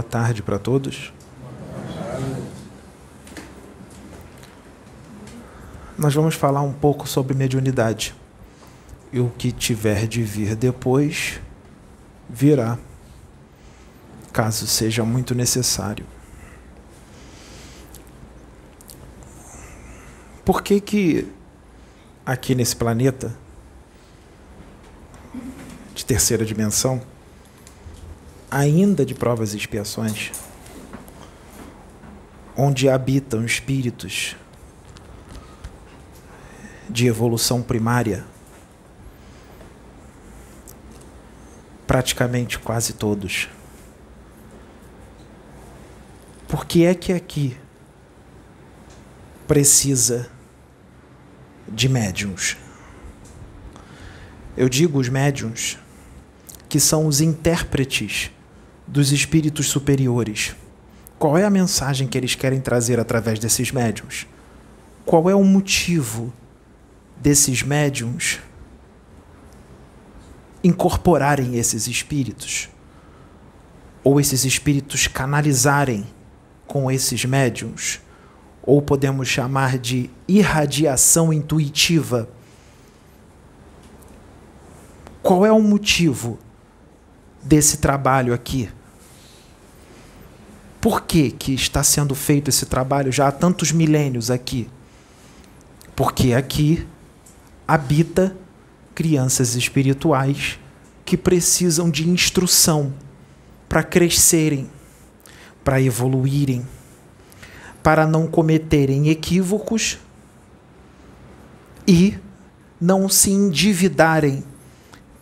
boa tarde para todos. Nós vamos falar um pouco sobre mediunidade. E o que tiver de vir depois, virá, caso seja muito necessário. Por que que aqui nesse planeta de terceira dimensão, ainda de provas e expiações, onde habitam espíritos de evolução primária, praticamente quase todos. Por que é que aqui precisa de médiums? Eu digo os médiums que são os intérpretes dos espíritos superiores. Qual é a mensagem que eles querem trazer através desses médiums? Qual é o motivo desses médiums incorporarem esses espíritos? Ou esses espíritos canalizarem com esses médiums? Ou podemos chamar de irradiação intuitiva? Qual é o motivo desse trabalho aqui? Por que, que está sendo feito esse trabalho já há tantos milênios aqui? Porque aqui habita crianças espirituais que precisam de instrução para crescerem, para evoluírem, para não cometerem equívocos e não se endividarem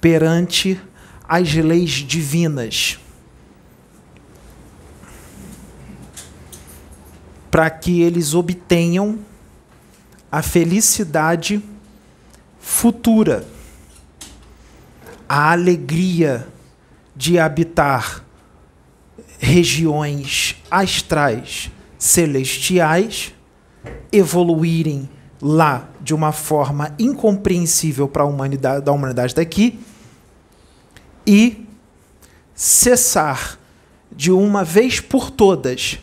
perante as leis divinas. Para que eles obtenham a felicidade futura, a alegria de habitar regiões astrais celestiais, evoluírem lá de uma forma incompreensível para a humanidade da humanidade daqui e cessar de uma vez por todas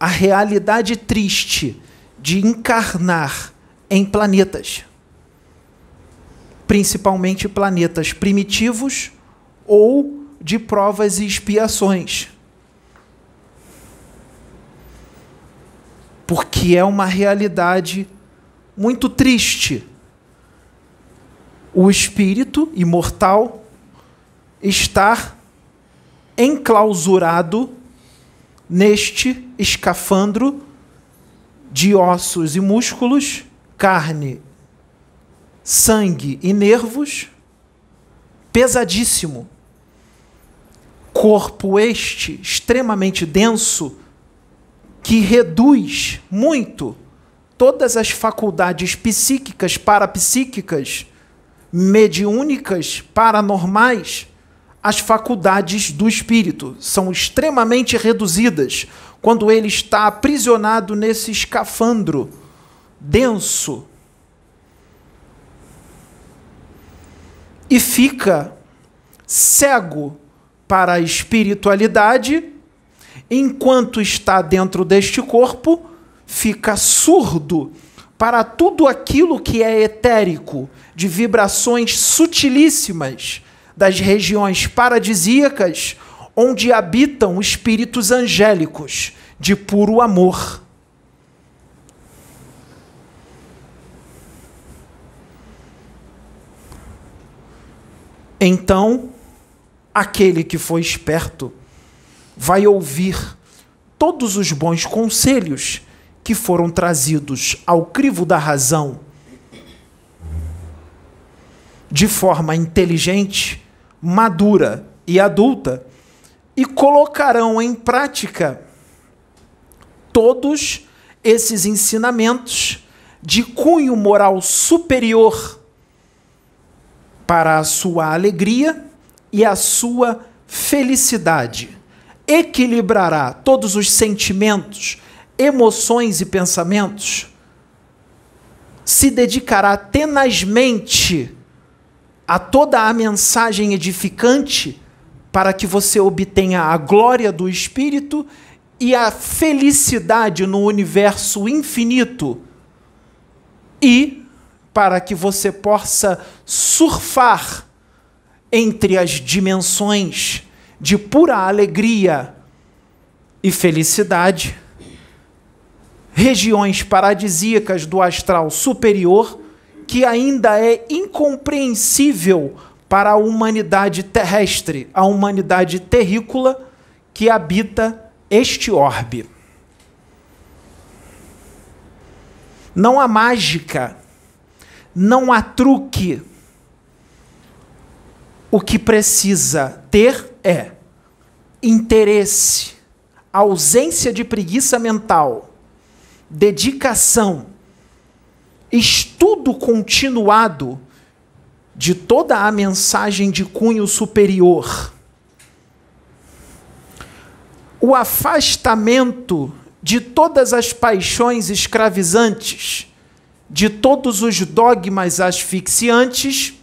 a realidade triste de encarnar em planetas, principalmente planetas primitivos ou de provas e expiações. Porque é uma realidade muito triste. O espírito imortal estar enclausurado neste escafandro de ossos e músculos, carne, sangue e nervos, pesadíssimo. Corpo este extremamente denso que reduz muito todas as faculdades psíquicas, parapsíquicas, mediúnicas, paranormais as faculdades do espírito são extremamente reduzidas quando ele está aprisionado nesse escafandro denso. E fica cego para a espiritualidade, enquanto está dentro deste corpo, fica surdo para tudo aquilo que é etérico, de vibrações sutilíssimas das regiões paradisíacas onde habitam espíritos angélicos de puro amor. Então, aquele que foi esperto vai ouvir todos os bons conselhos que foram trazidos ao crivo da razão de forma inteligente madura e adulta e colocarão em prática todos esses ensinamentos de cunho moral superior para a sua alegria e a sua felicidade. Equilibrará todos os sentimentos, emoções e pensamentos. Se dedicará tenazmente a toda a mensagem edificante para que você obtenha a glória do Espírito e a felicidade no universo infinito, e para que você possa surfar entre as dimensões de pura alegria e felicidade, regiões paradisíacas do astral superior que ainda é incompreensível para a humanidade terrestre, a humanidade terrícola que habita este orbe. Não há mágica, não há truque. O que precisa ter é interesse, ausência de preguiça mental, dedicação, estudo continuado de toda a mensagem de cunho superior, o afastamento de todas as paixões escravizantes, de todos os dogmas asfixiantes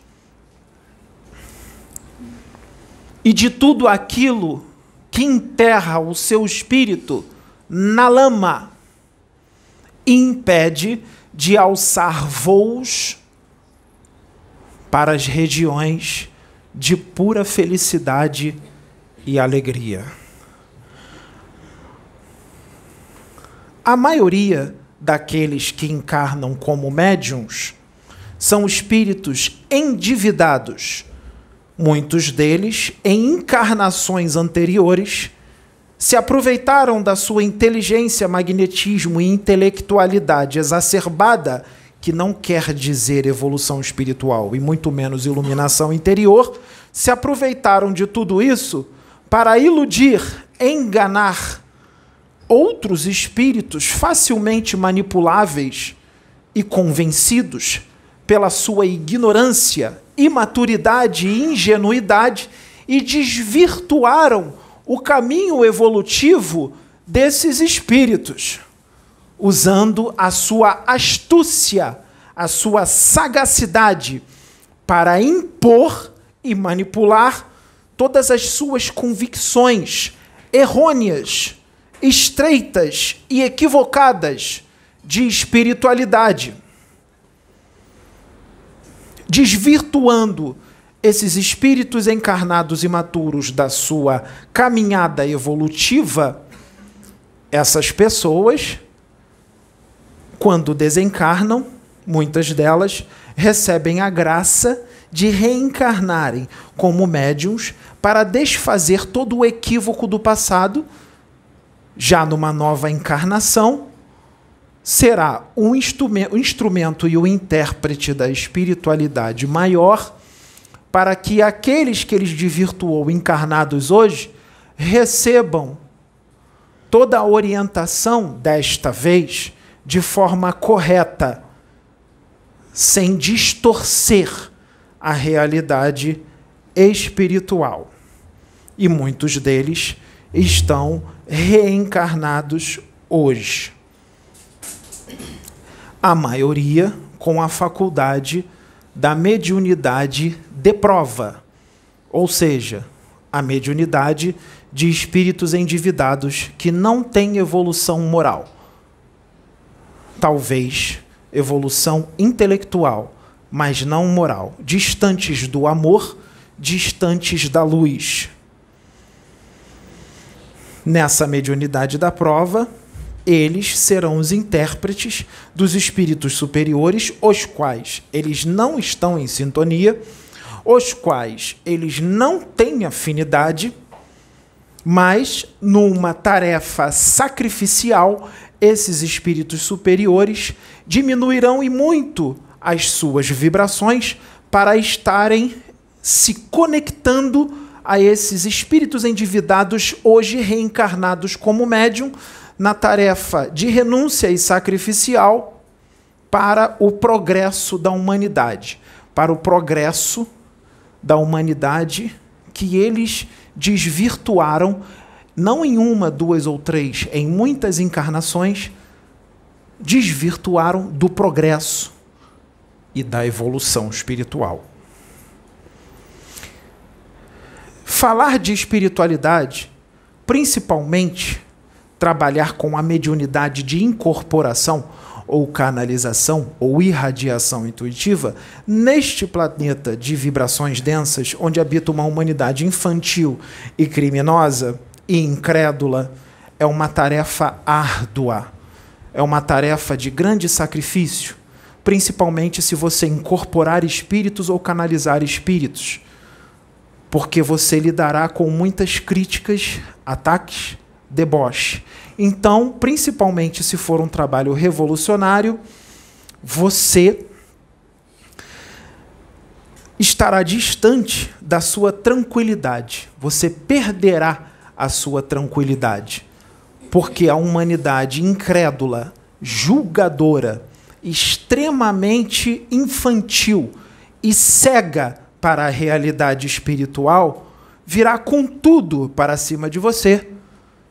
e de tudo aquilo que enterra o seu espírito na lama impede de alçar voos para as regiões de pura felicidade e alegria. A maioria daqueles que encarnam como médiums são espíritos endividados, muitos deles em encarnações anteriores se aproveitaram da sua inteligência, magnetismo e intelectualidade exacerbada que não quer dizer evolução espiritual e muito menos iluminação interior, se aproveitaram de tudo isso para iludir, enganar outros espíritos facilmente manipuláveis e convencidos pela sua ignorância, imaturidade e ingenuidade e desvirtuaram o caminho evolutivo desses espíritos usando a sua astúcia, a sua sagacidade para impor e manipular todas as suas convicções errôneas, estreitas e equivocadas de espiritualidade, desvirtuando esses espíritos encarnados e maturos da sua caminhada evolutiva, essas pessoas quando desencarnam, muitas delas recebem a graça de reencarnarem como médiums para desfazer todo o equívoco do passado. Já numa nova encarnação, será um instrumento e o intérprete da espiritualidade maior para que aqueles que eles desvirtuou encarnados hoje recebam toda a orientação desta vez de forma correta, sem distorcer a realidade espiritual. E muitos deles estão reencarnados hoje. A maioria com a faculdade da mediunidade de prova, ou seja, a mediunidade de espíritos endividados que não têm evolução moral. Talvez evolução intelectual, mas não moral, distantes do amor, distantes da luz. Nessa mediunidade da prova, eles serão os intérpretes dos espíritos superiores, os quais eles não estão em sintonia, os quais eles não têm afinidade, mas numa tarefa sacrificial esses espíritos superiores diminuirão e muito as suas vibrações para estarem se conectando a esses espíritos endividados hoje reencarnados como médium na tarefa de renúncia e sacrificial para o progresso da humanidade, para o progresso da humanidade que eles desvirtuaram não em uma, duas ou três, em muitas encarnações, desvirtuaram do progresso e da evolução espiritual. Falar de espiritualidade, principalmente trabalhar com a mediunidade de incorporação ou canalização ou irradiação intuitiva, neste planeta de vibrações densas, onde habita uma humanidade infantil e criminosa e incrédula, é uma tarefa árdua, é uma tarefa de grande sacrifício, principalmente se você incorporar espíritos ou canalizar espíritos, porque você lidará com muitas críticas, ataques, deboche. Então, principalmente se for um trabalho revolucionário, você estará distante da sua tranquilidade. Você perderá a sua tranquilidade. Porque a humanidade incrédula, julgadora, extremamente infantil e cega para a realidade espiritual, virá com tudo para cima de você,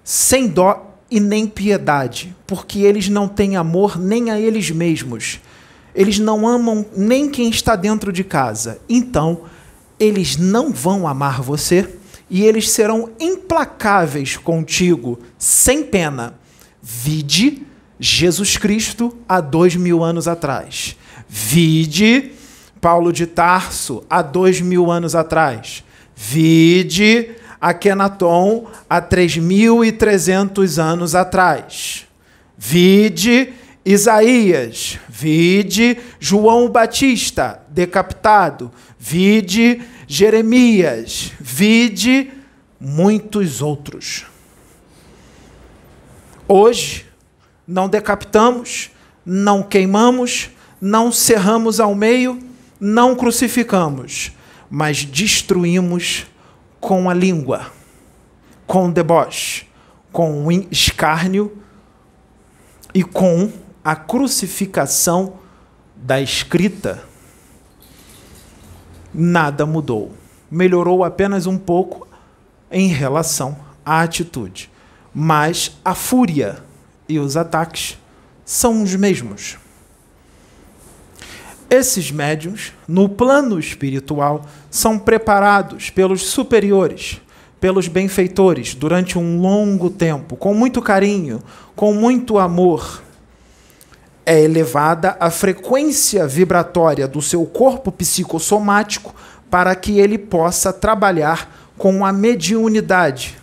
sem dó e nem piedade, porque eles não têm amor nem a eles mesmos. Eles não amam nem quem está dentro de casa. Então, eles não vão amar você e eles serão implacáveis contigo, sem pena. Vide Jesus Cristo há dois mil anos atrás. Vide Paulo de Tarso há dois mil anos atrás. Vide Akenaton há 3.300 anos atrás. Vide Isaías, vide João Batista decapitado, vide Jeremias, vide muitos outros. Hoje, não decapitamos, não queimamos, não cerramos ao meio, não crucificamos, mas destruímos com a língua, com o deboche, com o escárnio e com a crucificação da escrita. Nada mudou. Melhorou apenas um pouco em relação à atitude. Mas a fúria e os ataques são os mesmos. Esses médiums, no plano espiritual, são preparados pelos superiores, pelos benfeitores, durante um longo tempo, com muito carinho, com muito amor. É elevada a frequência vibratória do seu corpo psicossomático para que ele possa trabalhar com a mediunidade.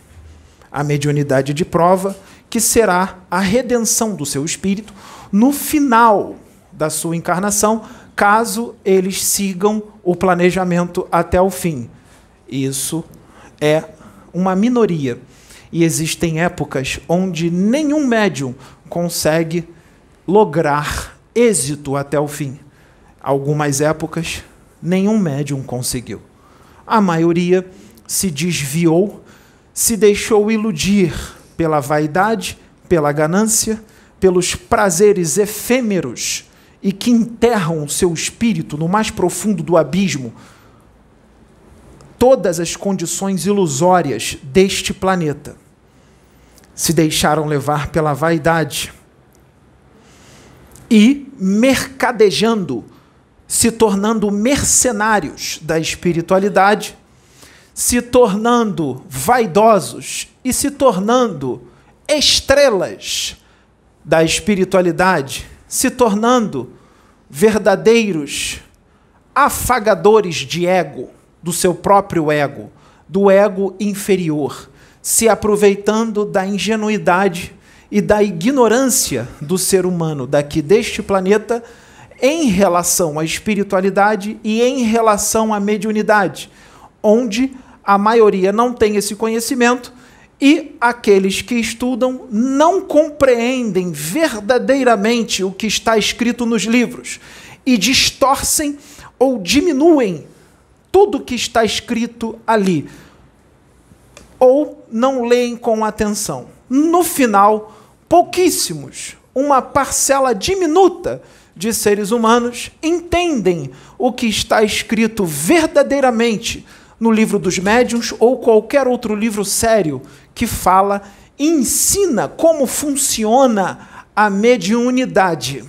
A mediunidade de prova, que será a redenção do seu espírito no final da sua encarnação, caso eles sigam o planejamento até o fim. Isso é uma minoria. E existem épocas onde nenhum médium consegue lograr êxito até o fim. Algumas épocas, nenhum médium conseguiu. A maioria se desviou, se deixou iludir pela vaidade, pela ganância, pelos prazeres efêmeros e que enterram o seu espírito no mais profundo do abismo, todas as condições ilusórias deste planeta. Se deixaram levar pela vaidade e, mercadejando, se tornando mercenários da espiritualidade, se tornando vaidosos e se tornando estrelas da espiritualidade, se tornando verdadeiros afagadores de ego, do seu próprio ego, do ego inferior, se aproveitando da ingenuidade e da ignorância do ser humano daqui deste planeta em relação à espiritualidade e em relação à mediunidade, onde a maioria não tem esse conhecimento e aqueles que estudam não compreendem verdadeiramente o que está escrito nos livros e distorcem ou diminuem tudo que está escrito ali, ou não leem com atenção. No final, pouquíssimos, uma parcela diminuta de seres humanos entendem o que está escrito verdadeiramente no livro dos médiuns ou qualquer outro livro sério que fala e ensina como funciona a mediunidade.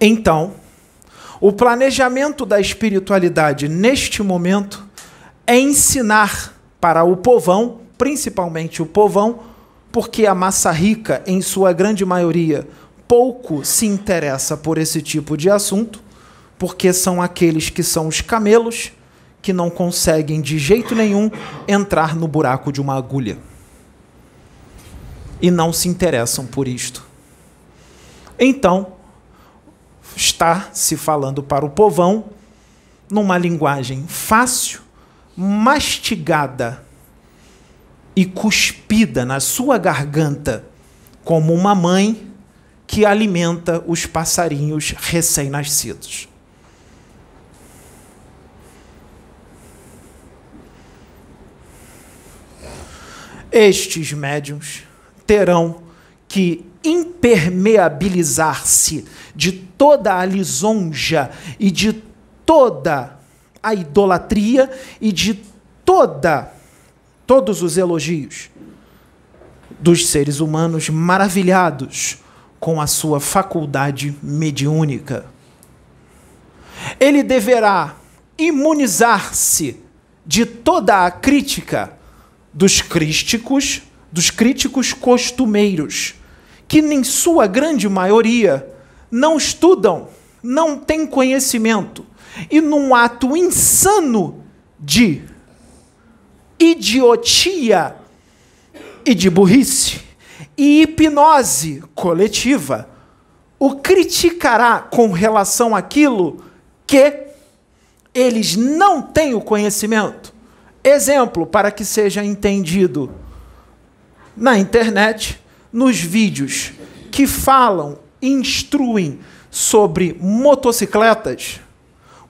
Então, o planejamento da espiritualidade neste momento é ensinar para o povão, principalmente o povão, porque a massa rica, em sua grande maioria, pouco se interessa por esse tipo de assunto, porque são aqueles que são os camelos que não conseguem de jeito nenhum entrar no buraco de uma agulha. E não se interessam por isto. Então, está se falando para o povão numa linguagem fácil, mastigada e cuspida na sua garganta, como uma mãe que alimenta os passarinhos recém-nascidos. Estes médiums terão que impermeabilizar-se de toda a lisonja e de toda a idolatria e de toda todos os elogios dos seres humanos maravilhados com a sua faculdade mediúnica. Ele deverá imunizar-se de toda a crítica dos críticos, dos críticos costumeiros, que em sua grande maioria não estudam, não têm conhecimento e num ato insano de idiotia e de burrice e hipnose coletiva, o criticará com relação àquilo que eles não têm o conhecimento. Exemplo para que seja entendido na internet, nos vídeos que falam, instruem sobre motocicletas,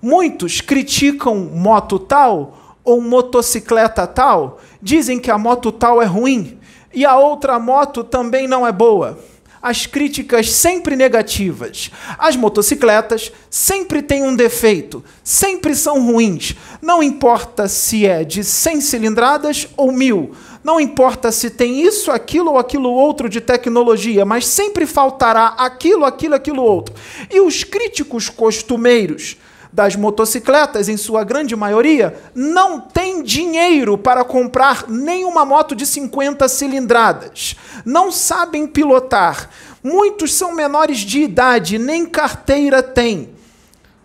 muitos criticam moto tal ou motocicleta tal, dizem que a moto tal é ruim e a outra moto também não é boa as críticas sempre negativas. As motocicletas sempre têm um defeito, sempre são ruins. Não importa se é de 100 cilindradas ou mil. Não importa se tem isso, aquilo ou aquilo outro de tecnologia, mas sempre faltará aquilo, aquilo, aquilo outro. E os críticos costumeiros das motocicletas, em sua grande maioria, não tem dinheiro para comprar nenhuma moto de 50 cilindradas. Não sabem pilotar. Muitos são menores de idade, nem carteira têm.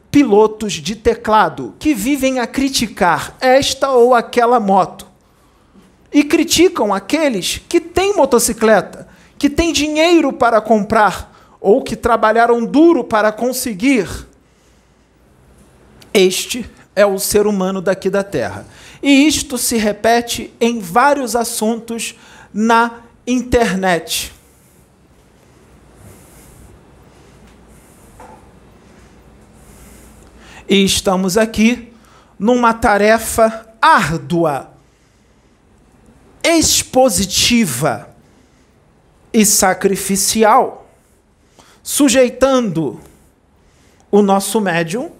Pilotos de teclado que vivem a criticar esta ou aquela moto. E criticam aqueles que têm motocicleta, que têm dinheiro para comprar ou que trabalharam duro para conseguir este é o ser humano daqui da Terra. E isto se repete em vários assuntos na internet. E estamos aqui numa tarefa árdua, expositiva e sacrificial, sujeitando o nosso médium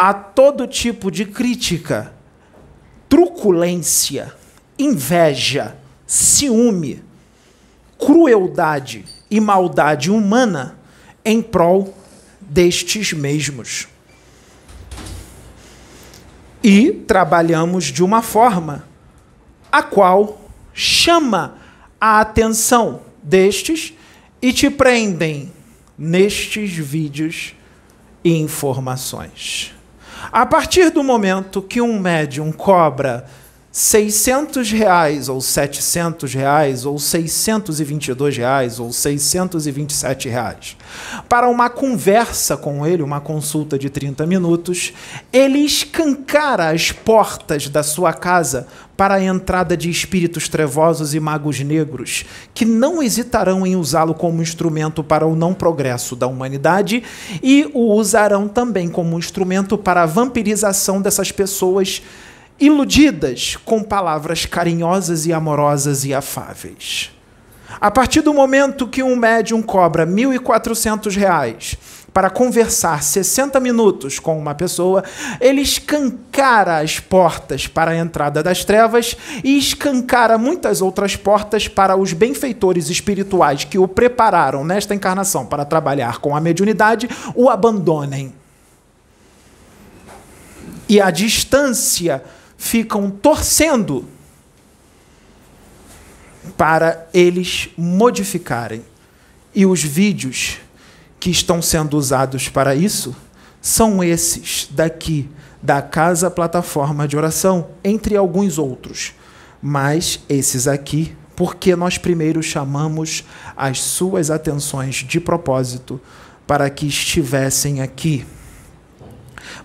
a todo tipo de crítica, truculência, inveja, ciúme, crueldade e maldade humana em prol destes mesmos. E trabalhamos de uma forma a qual chama a atenção destes e te prendem nestes vídeos e informações. A partir do momento que um médium cobra 600 reais ou 700 reais ou 622 reais ou 627 reais. Para uma conversa com ele, uma consulta de 30 minutos, ele escancara as portas da sua casa para a entrada de espíritos trevosos e magos negros, que não hesitarão em usá-lo como instrumento para o não progresso da humanidade e o usarão também como instrumento para a vampirização dessas pessoas iludidas com palavras carinhosas e amorosas e afáveis. A partir do momento que um médium cobra R$ 1.400 para conversar 60 minutos com uma pessoa, ele escancara as portas para a entrada das trevas e escancara muitas outras portas para os benfeitores espirituais que o prepararam nesta encarnação para trabalhar com a mediunidade o abandonem. E à distância ficam torcendo para eles modificarem. E os vídeos que estão sendo usados para isso são esses daqui, da Casa Plataforma de Oração, entre alguns outros. Mas esses aqui, porque nós primeiro chamamos as suas atenções de propósito para que estivessem aqui,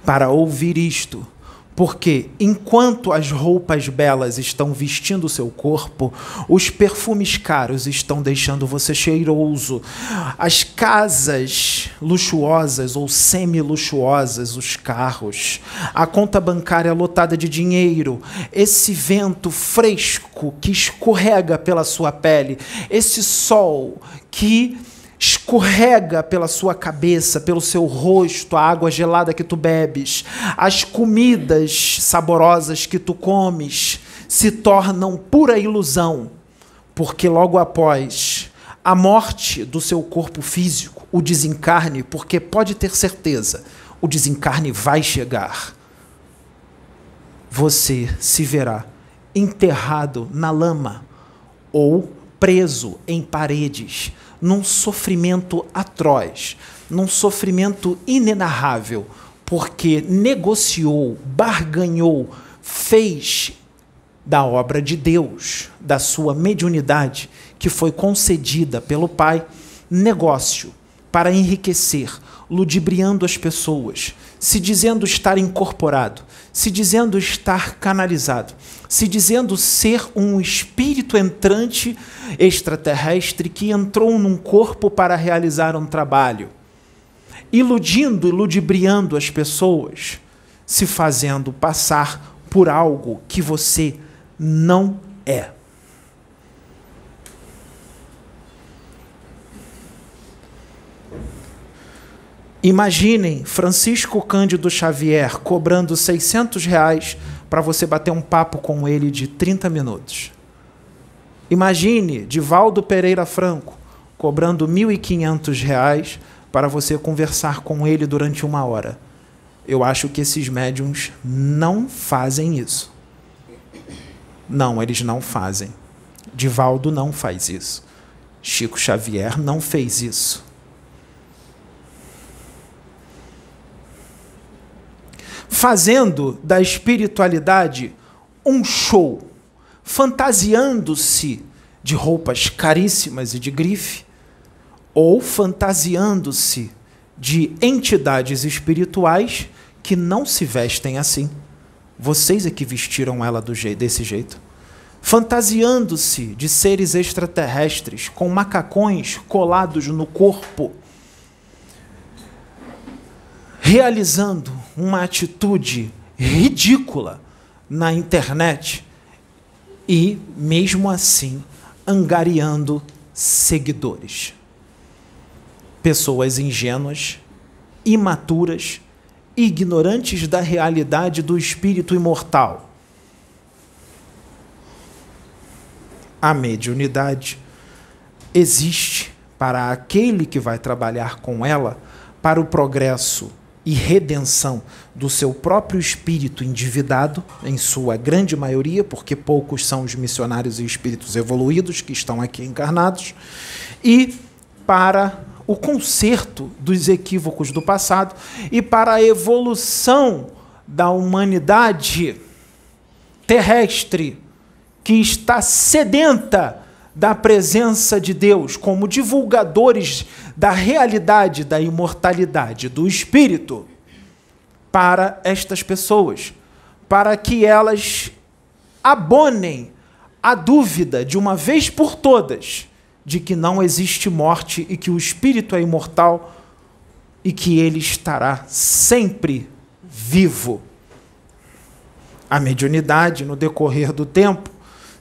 para ouvir isto porque enquanto as roupas belas estão vestindo seu corpo, os perfumes caros estão deixando você cheiroso. As casas luxuosas ou semi-luxuosas, os carros, a conta bancária lotada de dinheiro, esse vento fresco que escorrega pela sua pele, esse sol que escorrega pela sua cabeça, pelo seu rosto, a água gelada que tu bebes, as comidas saborosas que tu comes se tornam pura ilusão, porque logo após a morte do seu corpo físico, o desencarne, porque pode ter certeza, o desencarne vai chegar. Você se verá enterrado na lama ou preso em paredes num sofrimento atroz, num sofrimento inenarrável, porque negociou, barganhou, fez da obra de Deus, da sua mediunidade, que foi concedida pelo Pai, negócio para enriquecer, ludibriando as pessoas, se dizendo estar incorporado, se dizendo estar canalizado, se dizendo ser um espírito entrante extraterrestre que entrou num corpo para realizar um trabalho, iludindo e ludibriando as pessoas, se fazendo passar por algo que você não é. Imaginem Francisco Cândido Xavier cobrando 600 reais para você bater um papo com ele de 30 minutos. Imagine Divaldo Pereira Franco cobrando 1.500 reais para você conversar com ele durante uma hora. Eu acho que esses médiums não fazem isso. Não, eles não fazem. Divaldo não faz isso. Chico Xavier não fez isso. Fazendo da espiritualidade um show, fantasiando-se de roupas caríssimas e de grife, ou fantasiando-se de entidades espirituais que não se vestem assim. Vocês é que vestiram ela jeito, desse jeito. Fantasiando-se de seres extraterrestres com macacões colados no corpo realizando uma atitude ridícula na internet e, mesmo assim, angariando seguidores. Pessoas ingênuas, imaturas, ignorantes da realidade do espírito imortal. A mediunidade existe para aquele que vai trabalhar com ela para o progresso e redenção do seu próprio espírito endividado, em sua grande maioria, porque poucos são os missionários e espíritos evoluídos que estão aqui encarnados, e para o conserto dos equívocos do passado e para a evolução da humanidade terrestre que está sedenta da presença de Deus, como divulgadores da realidade da imortalidade do espírito para estas pessoas, para que elas abonem a dúvida de uma vez por todas de que não existe morte e que o espírito é imortal e que ele estará sempre vivo. A mediunidade, no decorrer do tempo,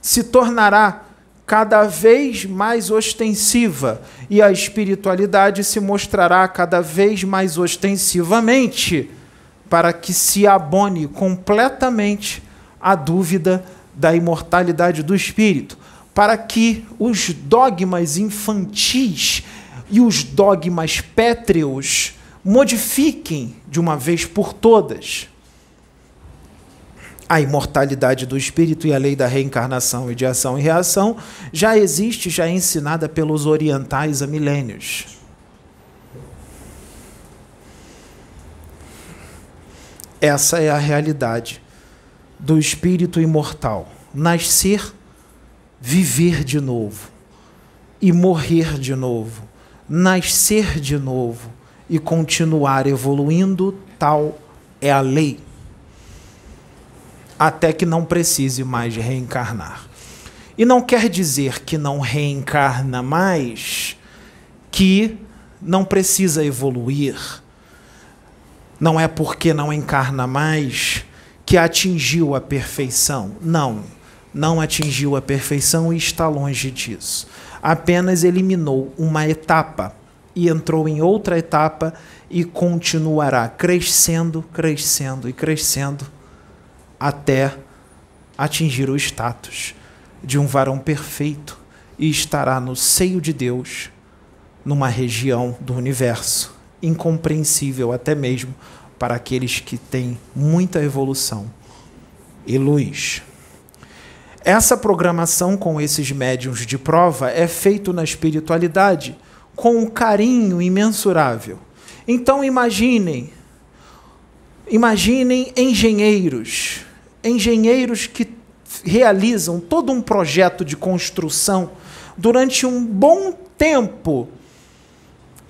se tornará cada vez mais ostensiva e a espiritualidade se mostrará cada vez mais ostensivamente para que se abone completamente a dúvida da imortalidade do espírito, para que os dogmas infantis e os dogmas pétreos modifiquem de uma vez por todas a imortalidade do espírito e a lei da reencarnação e de ação e reação já existe, já é ensinada pelos orientais há milênios. Essa é a realidade do espírito imortal. Nascer, viver de novo e morrer de novo. Nascer de novo e continuar evoluindo, tal é a lei até que não precise mais reencarnar. E não quer dizer que não reencarna mais que não precisa evoluir. Não é porque não encarna mais que atingiu a perfeição. Não, não atingiu a perfeição e está longe disso. Apenas eliminou uma etapa e entrou em outra etapa e continuará crescendo, crescendo e crescendo até atingir o status de um varão perfeito e estará no seio de Deus, numa região do universo incompreensível até mesmo para aqueles que têm muita evolução e luz. Essa programação com esses médiums de prova é feito na espiritualidade com um carinho imensurável. Então imaginem, imaginem engenheiros engenheiros que realizam todo um projeto de construção durante um bom tempo,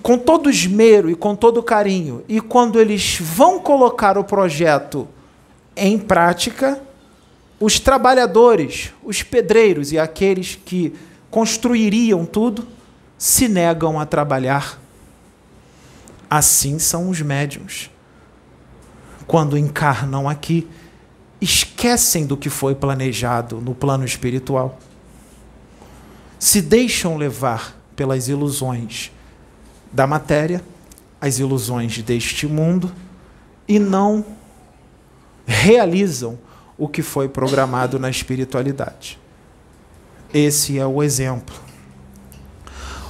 com todo esmero e com todo carinho, e quando eles vão colocar o projeto em prática, os trabalhadores, os pedreiros e aqueles que construiriam tudo se negam a trabalhar. Assim são os médiums. Quando encarnam aqui, esquecem do que foi planejado no plano espiritual. Se deixam levar pelas ilusões da matéria, as ilusões deste mundo, e não realizam o que foi programado na espiritualidade. Esse é o exemplo.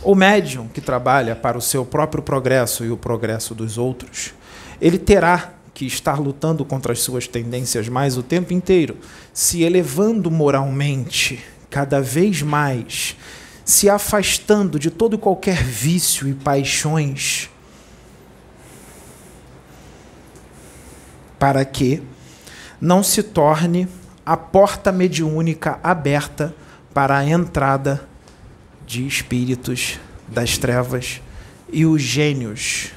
O médium que trabalha para o seu próprio progresso e o progresso dos outros, ele terá que estar lutando contra as suas tendências mais o tempo inteiro, se elevando moralmente cada vez mais, se afastando de todo e qualquer vício e paixões, para que não se torne a porta mediúnica aberta para a entrada de espíritos das trevas e os gênios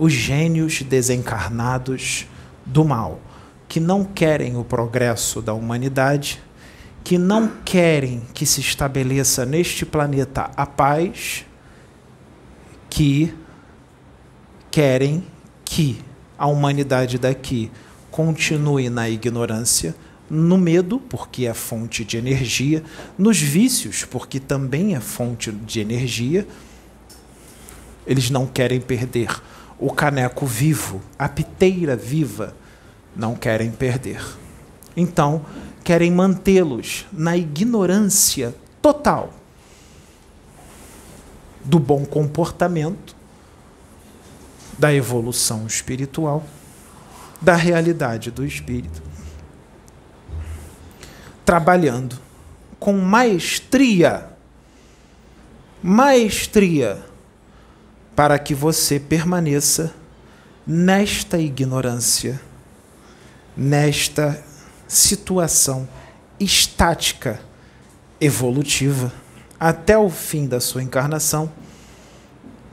os gênios desencarnados do mal, que não querem o progresso da humanidade, que não querem que se estabeleça neste planeta a paz, que querem que a humanidade daqui continue na ignorância, no medo, porque é fonte de energia, nos vícios, porque também é fonte de energia. Eles não querem perder o caneco vivo, a piteira viva, não querem perder. Então, querem mantê-los na ignorância total do bom comportamento, da evolução espiritual, da realidade do espírito. Trabalhando com maestria, maestria para que você permaneça nesta ignorância, nesta situação estática, evolutiva, até o fim da sua encarnação,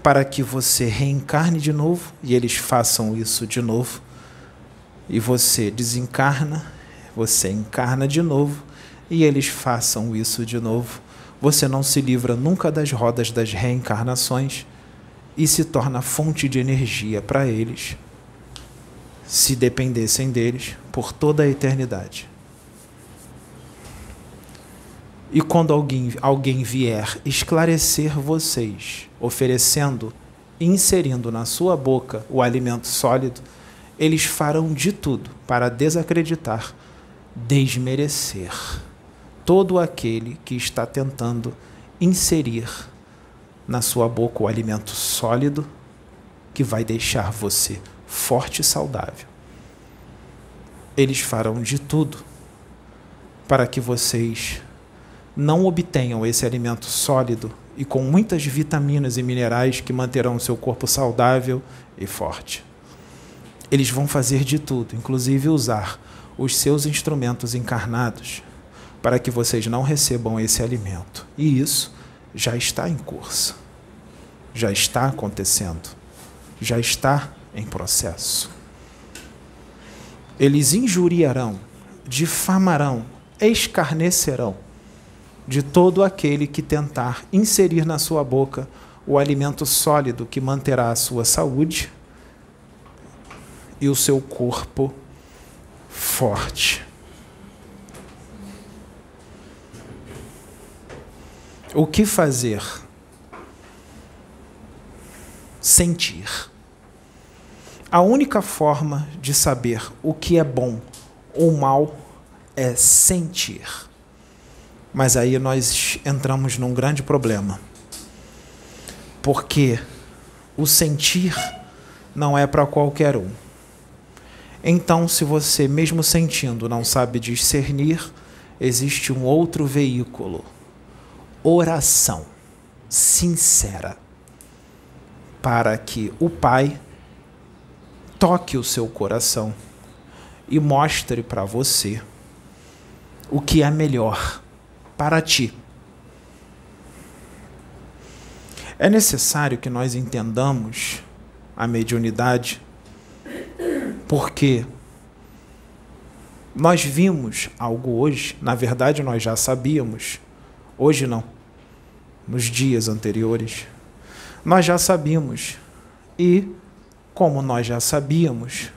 para que você reencarne de novo e eles façam isso de novo, e você desencarna, você encarna de novo e eles façam isso de novo. Você não se livra nunca das rodas das reencarnações e se torna fonte de energia para eles, se dependessem deles por toda a eternidade. E quando alguém, alguém vier esclarecer vocês, oferecendo inserindo na sua boca o alimento sólido, eles farão de tudo para desacreditar, desmerecer todo aquele que está tentando inserir na sua boca o alimento sólido que vai deixar você forte e saudável. Eles farão de tudo para que vocês não obtenham esse alimento sólido e com muitas vitaminas e minerais que manterão o seu corpo saudável e forte. Eles vão fazer de tudo, inclusive usar os seus instrumentos encarnados, para que vocês não recebam esse alimento. E isso já está em curso, já está acontecendo, já está em processo. Eles injuriarão, difamarão, escarnecerão de todo aquele que tentar inserir na sua boca o alimento sólido que manterá a sua saúde e o seu corpo forte. O que fazer? Sentir. A única forma de saber o que é bom ou mal é sentir. Mas aí nós entramos num grande problema. Porque o sentir não é para qualquer um. Então, se você, mesmo sentindo, não sabe discernir, existe um outro veículo oração sincera para que o Pai toque o seu coração e mostre para você o que é melhor para ti. É necessário que nós entendamos a mediunidade, porque nós vimos algo hoje, na verdade nós já sabíamos, hoje não, nos dias anteriores, nós já sabíamos, e como nós já sabíamos,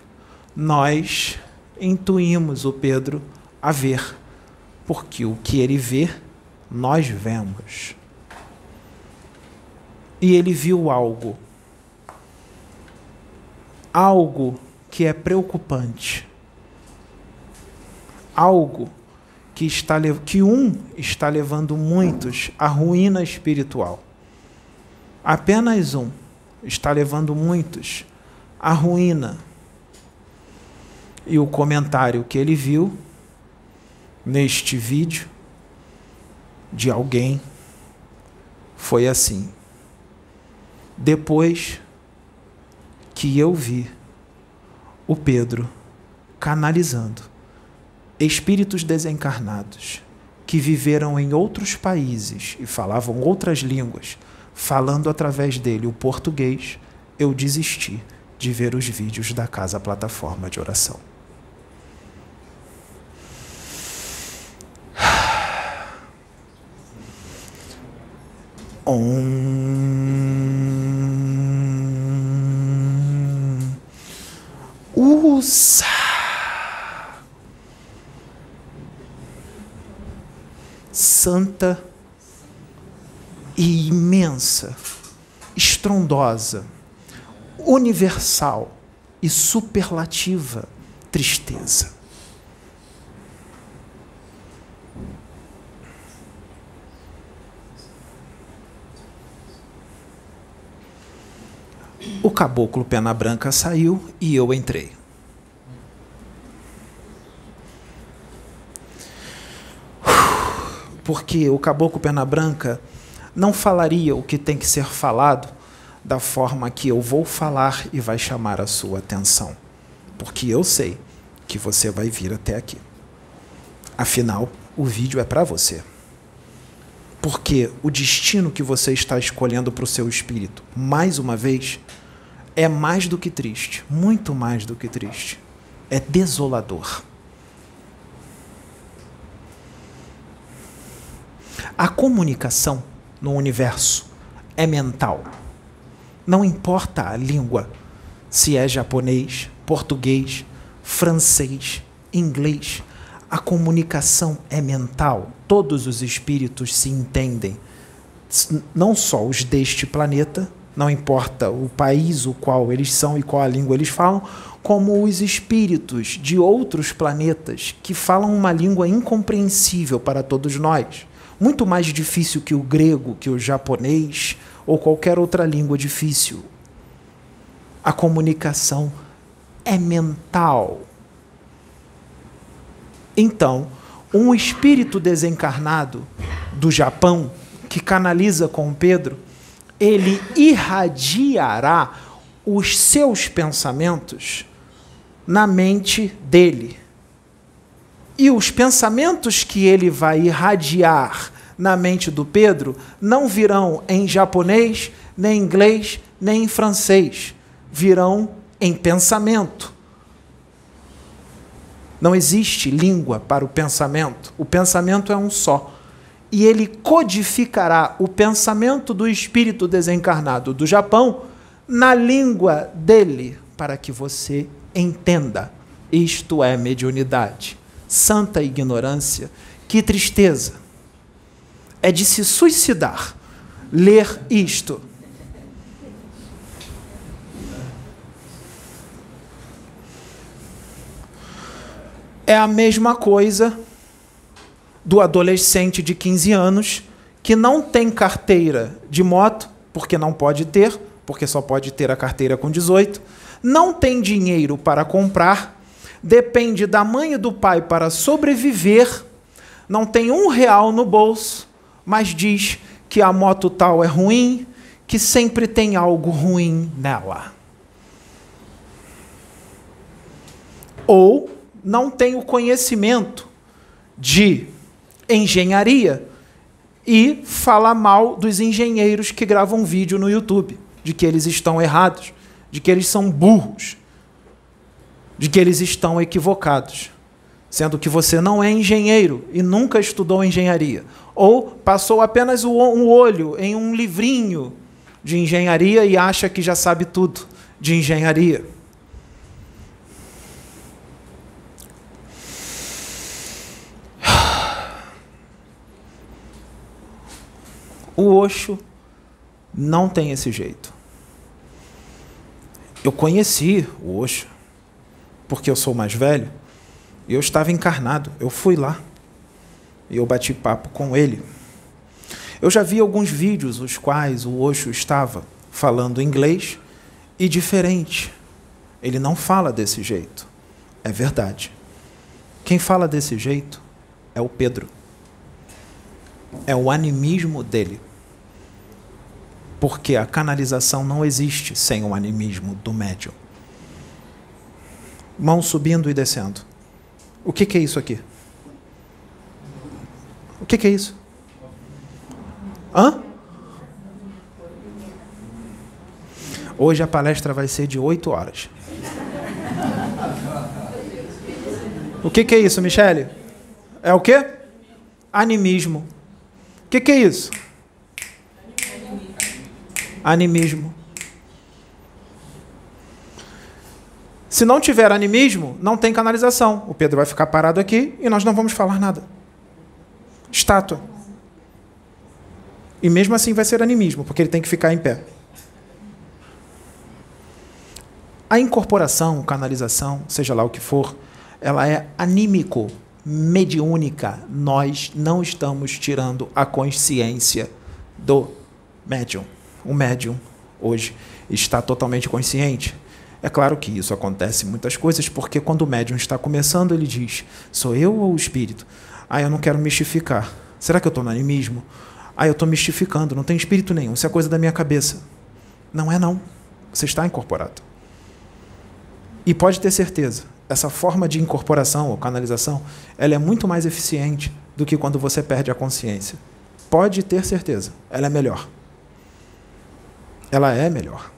nós intuímos o Pedro a ver porque o que ele vê, nós vemos. E ele viu algo. Algo que é preocupante. Algo que, está, que um está levando muitos à ruína espiritual. Apenas um está levando muitos à ruína. E o comentário que ele viu neste vídeo de alguém foi assim. Depois que eu vi o Pedro canalizando espíritos desencarnados que viveram em outros países e falavam outras línguas, falando através dele o português, eu desisti de ver os vídeos da Casa Plataforma de Oração. Om. Usa. Santa e imensa, estrondosa, universal e superlativa tristeza. O caboclo Pena Branca saiu e eu entrei. Porque o caboclo Pena Branca não falaria o que tem que ser falado da forma que eu vou falar e vai chamar a sua atenção. Porque eu sei que você vai vir até aqui. Afinal, o vídeo é para você. Porque o destino que você está escolhendo para o seu espírito, mais uma vez, é mais do que triste, muito mais do que triste. É desolador. A comunicação no universo é mental. Não importa a língua, se é japonês, português, francês, inglês, A comunicação é mental. Todos os espíritos se entendem. Não só os deste planeta, não importa o país o qual eles são e qual a língua eles falam, como os espíritos de outros planetas que falam uma língua incompreensível para todos nós, muito mais difícil que o grego, que o japonês ou qualquer outra língua difícil. A comunicação é mental. Então, um espírito desencarnado do Japão que canaliza com Pedro, ele irradiará os seus pensamentos na mente dele. E os pensamentos que ele vai irradiar na mente do Pedro não virão em japonês, nem em inglês, nem em francês. Virão em pensamento. Não existe língua para o pensamento. O pensamento é um só. E ele codificará o pensamento do espírito desencarnado do Japão na língua dele, para que você entenda. Isto é mediunidade. Santa ignorância. Que tristeza. É de se suicidar ler isto. É a mesma coisa do adolescente de 15 anos que não tem carteira de moto, porque não pode ter, porque só pode ter a carteira com 18 não tem dinheiro para comprar, depende da mãe e do pai para sobreviver, não tem um real no bolso, mas diz que a moto tal é ruim, que sempre tem algo ruim nela. Ou não tem o conhecimento de engenharia e fala mal dos engenheiros que gravam vídeo no YouTube, de que eles estão errados de que eles são burros, de que eles estão equivocados, sendo que você não é engenheiro e nunca estudou engenharia, ou passou apenas um olho em um livrinho de engenharia e acha que já sabe tudo de engenharia. O Osho não tem esse jeito. Eu conheci o Osho, porque eu sou mais velho, eu estava encarnado. Eu fui lá e eu bati papo com ele. Eu já vi alguns vídeos os quais o Osho estava falando inglês e diferente. Ele não fala desse jeito. É verdade. Quem fala desse jeito é o Pedro. É o animismo dele porque a canalização não existe sem o animismo do médium. Mão subindo e descendo. O que, que é isso aqui? O que, que é isso? Hã? Hoje a palestra vai ser de 8 horas. O que, que é isso, Michele? É o quê? Animismo. O que, que é isso? animismo. Se não tiver animismo, não tem canalização. O Pedro vai ficar parado aqui e nós não vamos falar nada. Estátua. E mesmo assim vai ser animismo, porque ele tem que ficar em pé. A incorporação, canalização, seja lá o que for, ela é anímico, mediúnica. Nós não estamos tirando a consciência do médium o médium hoje está totalmente consciente? É claro que isso acontece muitas coisas, porque quando o médium está começando, ele diz: sou eu ou o espírito? Ah, eu não quero mistificar. Será que eu estou no animismo? Ah, eu estou mistificando, não tem espírito nenhum, isso é coisa da minha cabeça. Não é, não. Você está incorporado. E pode ter certeza, essa forma de incorporação ou canalização, ela é muito mais eficiente do que quando você perde a consciência. Pode ter certeza, ela é melhor ela é melhor,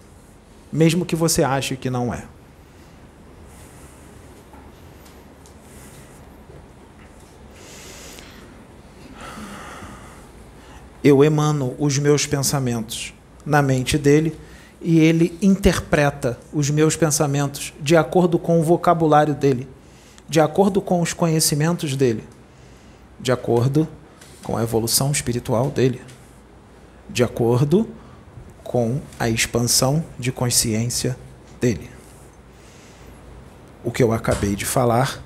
mesmo que você ache que não é. Eu emano os meus pensamentos na mente dele e ele interpreta os meus pensamentos de acordo com o vocabulário dele, de acordo com os conhecimentos dele, de acordo com a evolução espiritual dele, de acordo com a expansão de consciência dele. O que eu acabei de falar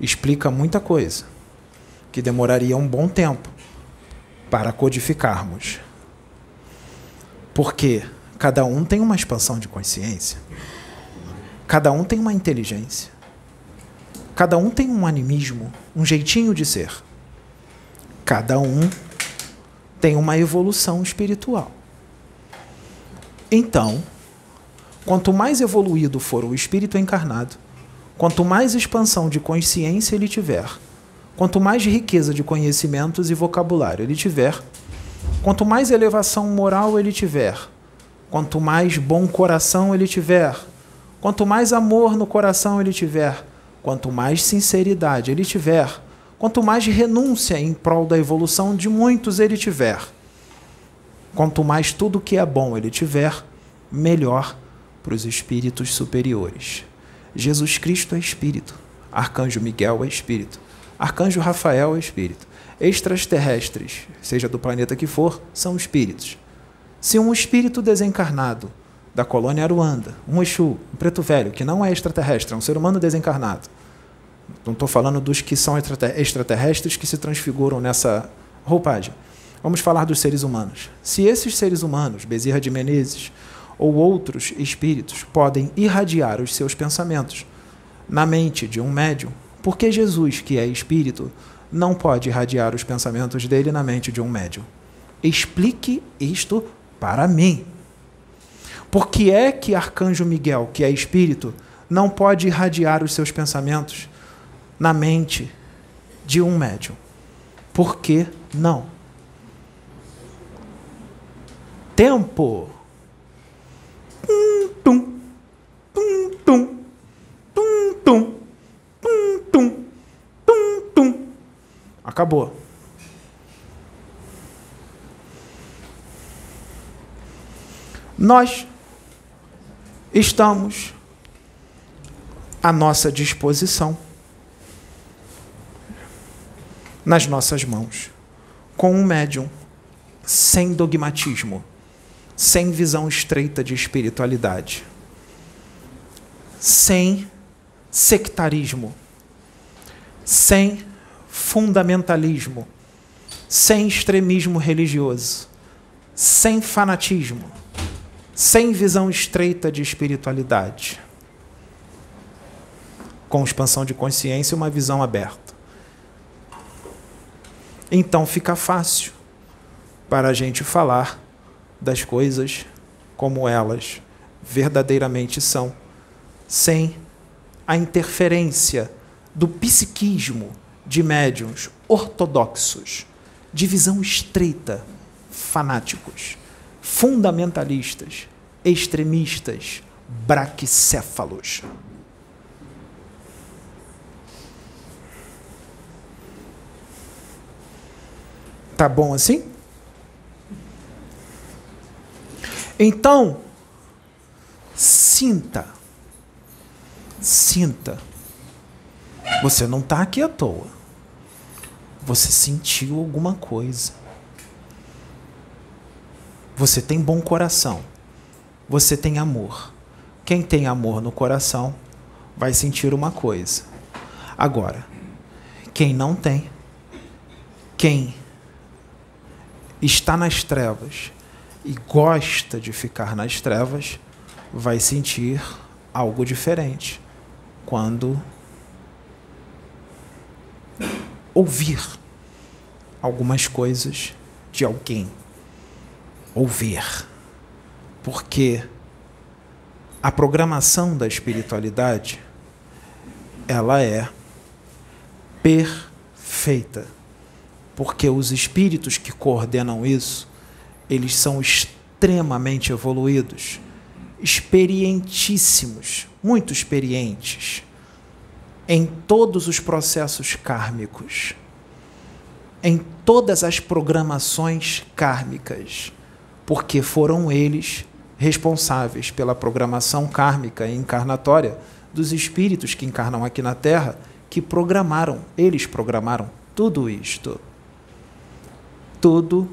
explica muita coisa que demoraria um bom tempo para codificarmos. Porque cada um tem uma expansão de consciência, cada um tem uma inteligência, cada um tem um animismo, um jeitinho de ser. Cada um tem uma evolução espiritual. Então, quanto mais evoluído for o espírito encarnado, quanto mais expansão de consciência ele tiver, quanto mais riqueza de conhecimentos e vocabulário ele tiver, quanto mais elevação moral ele tiver, quanto mais bom coração ele tiver, quanto mais amor no coração ele tiver, quanto mais sinceridade ele tiver, quanto mais renúncia em prol da evolução de muitos ele tiver, quanto mais tudo que é bom ele tiver, melhor para os espíritos superiores. Jesus Cristo é espírito, Arcanjo Miguel é espírito, Arcanjo Rafael é espírito. Extraterrestres, seja do planeta que for, são espíritos. Se um espírito desencarnado da colônia Aruanda, um Exu, um preto velho, que não é extraterrestre, é um ser humano desencarnado, não estou falando dos que são extraterrestres que se transfiguram nessa roupagem. Vamos falar dos seres humanos. Se esses seres humanos, Bezerra de Menezes, ou outros espíritos podem irradiar os seus pensamentos na mente de um médium, por que Jesus, que é espírito, não pode irradiar os pensamentos dele na mente de um médium? Explique isto para mim. Por que é que Arcanjo Miguel, que é espírito, não pode irradiar os seus pensamentos na mente de um médium? Por que não? Tempo. Tum, tum, tum, tum, tum, tum, tum, tum, tum, tum. Acabou. Nós estamos à nossa disposição, nas nossas mãos, com um médium, sem dogmatismo sem visão estreita de espiritualidade, sem sectarismo, sem fundamentalismo, sem extremismo religioso, sem fanatismo, sem visão estreita de espiritualidade, com expansão de consciência e uma visão aberta. Então fica fácil para a gente falar das coisas como elas verdadeiramente são, sem a interferência do psiquismo de médiums ortodoxos, de visão estreita, fanáticos, fundamentalistas, extremistas, braquicéfalos. Tá bom assim? Então, sinta. Sinta. Você não está aqui à toa. Você sentiu alguma coisa. Você tem bom coração. Você tem amor. Quem tem amor no coração vai sentir uma coisa. Agora, quem não tem, quem está nas trevas e gosta de ficar nas trevas vai sentir algo diferente quando ouvir algumas coisas de alguém. Ouvir. Porque a programação da espiritualidade ela é perfeita. Porque os espíritos que coordenam isso eles são extremamente evoluídos, experientíssimos, muito experientes em todos os processos kármicos, em todas as programações kármicas, porque foram eles responsáveis pela programação kármica e encarnatória dos espíritos que encarnam aqui na Terra, que programaram, eles programaram tudo isto. Tudo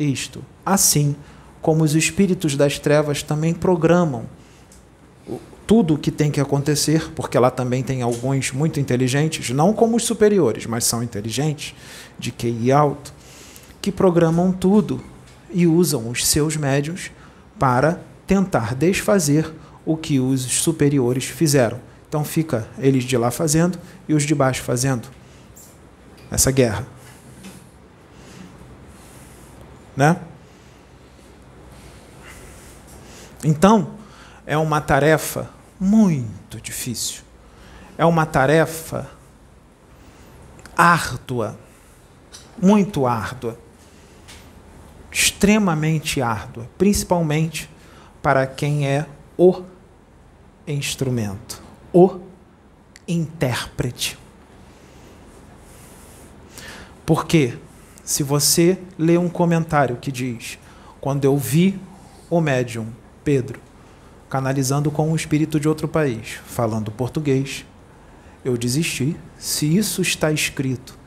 isto. Assim como os espíritos das trevas também programam tudo o que tem que acontecer, porque lá também tem alguns muito inteligentes, não como os superiores, mas são inteligentes, de QI alto, que programam tudo e usam os seus médios para tentar desfazer o que os superiores fizeram. Então fica eles de lá fazendo e os de baixo fazendo essa guerra. Né? Então, é uma tarefa muito difícil. É uma tarefa árdua, muito árdua, extremamente árdua, principalmente para quem é o instrumento, o intérprete. Porque se você lê um comentário que diz: Quando eu vi o médium Pedro canalizando com um espírito de outro país, falando português, eu desisti. Se isso está escrito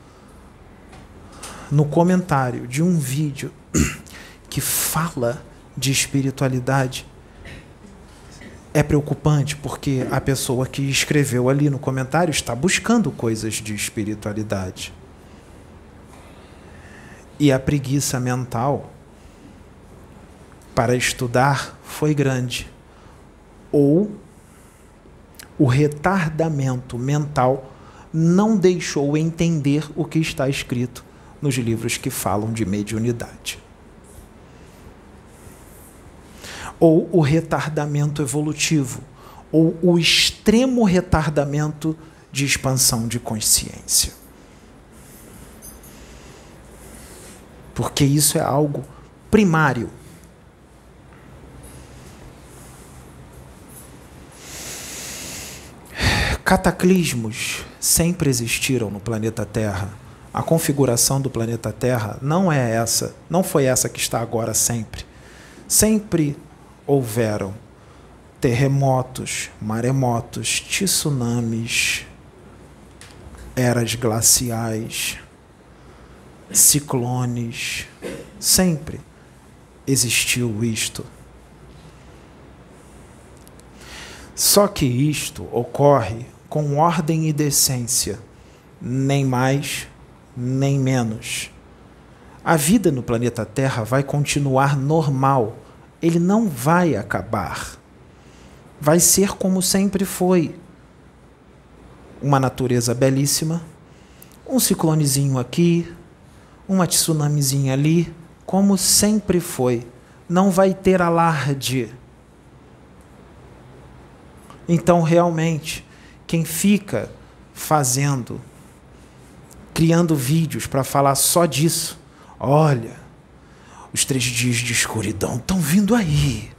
no comentário de um vídeo que fala de espiritualidade, é preocupante porque a pessoa que escreveu ali no comentário está buscando coisas de espiritualidade. E a preguiça mental para estudar foi grande. Ou o retardamento mental não deixou entender o que está escrito nos livros que falam de mediunidade. Ou o retardamento evolutivo, ou o extremo retardamento de expansão de consciência. Porque isso é algo primário Cataclismos sempre existiram no planeta Terra. A configuração do planeta Terra não é essa, não foi essa que está agora sempre. Sempre houveram terremotos, maremotos, tsunamis, eras glaciais, ciclones. Sempre existiu isto. Só que isto ocorre com ordem e decência, nem mais, nem menos. A vida no planeta Terra vai continuar normal, ele não vai acabar. Vai ser como sempre foi. Uma natureza belíssima, um ciclonezinho aqui, uma tsunamizinha ali, como sempre foi. Não vai ter alarde. Então, realmente, quem fica fazendo, criando vídeos para falar só disso, olha, os três dias de escuridão estão vindo aí.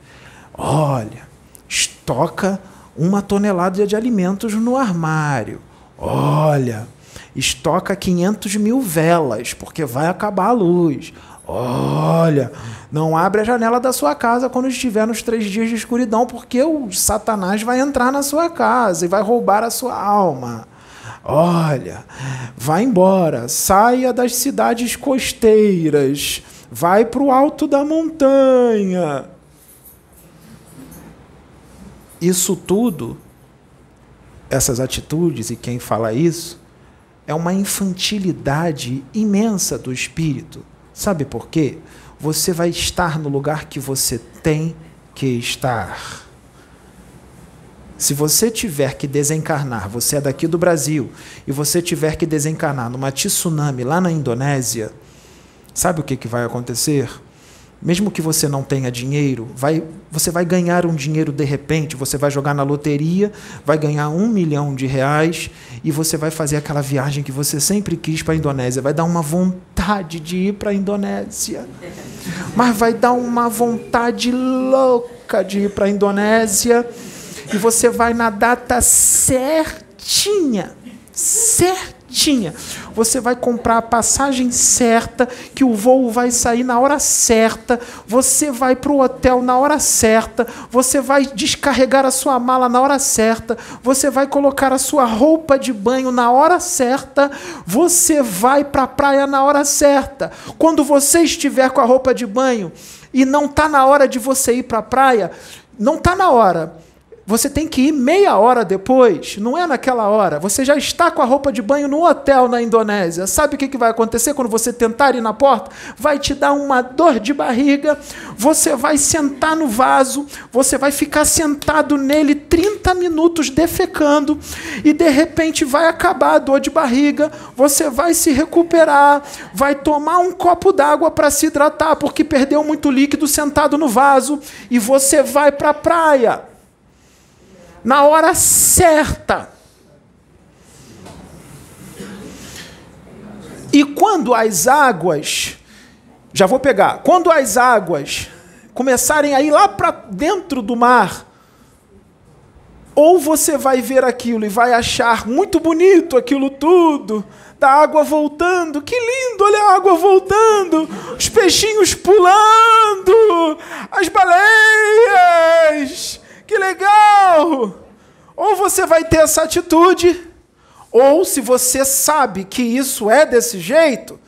Olha, estoca uma tonelada de alimentos no armário. Olha, estoca 500 mil velas, porque vai acabar a luz. Olha, não abre a janela da sua casa quando estiver nos três dias de escuridão, porque o Satanás vai entrar na sua casa e vai roubar a sua alma. Olha, vai embora, saia das cidades costeiras, vai para o alto da montanha. Isso tudo, essas atitudes e quem fala isso, é uma infantilidade imensa do espírito Sabe por quê? Você vai estar no lugar que você tem que estar. Se você tiver que desencarnar, você é daqui do Brasil, e você tiver que desencarnar numa tsunami lá na Indonésia, sabe o que, que vai acontecer? Mesmo que você não tenha dinheiro, vai, você vai ganhar um dinheiro de repente, você vai jogar na loteria, vai ganhar um milhão de reais e você vai fazer aquela viagem que você sempre quis para a Indonésia. Vai dar uma vontade de ir para a Indonésia. Mas vai dar uma vontade louca de ir para a Indonésia e você vai na data certinha, certinha certinha. Você vai comprar a passagem certa, que o voo vai sair na hora certa. Você vai para o hotel na hora certa. Você vai descarregar a sua mala na hora certa. Você vai colocar a sua roupa de banho na hora certa. Você vai para a praia na hora certa. Quando você estiver com a roupa de banho e não está na hora de você ir para a praia, não está na hora você tem que ir meia hora depois, não é naquela hora. Você já está com a roupa de banho no hotel na Indonésia. Sabe o que vai acontecer quando você tentar ir na porta? Vai te dar uma dor de barriga, você vai sentar no vaso, você vai ficar sentado nele 30 minutos defecando. E de repente vai acabar a dor de barriga, você vai se recuperar, vai tomar um copo d'água para se hidratar porque perdeu muito líquido sentado no vaso. E você vai para a praia na hora certa. E quando as águas, já vou pegar, quando as águas começarem a ir lá para dentro do mar, ou você vai ver aquilo e vai achar muito bonito aquilo tudo, da água voltando, que lindo, olha a água voltando, os peixinhos pulando, as baleias, que legal! Ou você vai ter essa atitude, ou se você sabe que isso é desse jeito,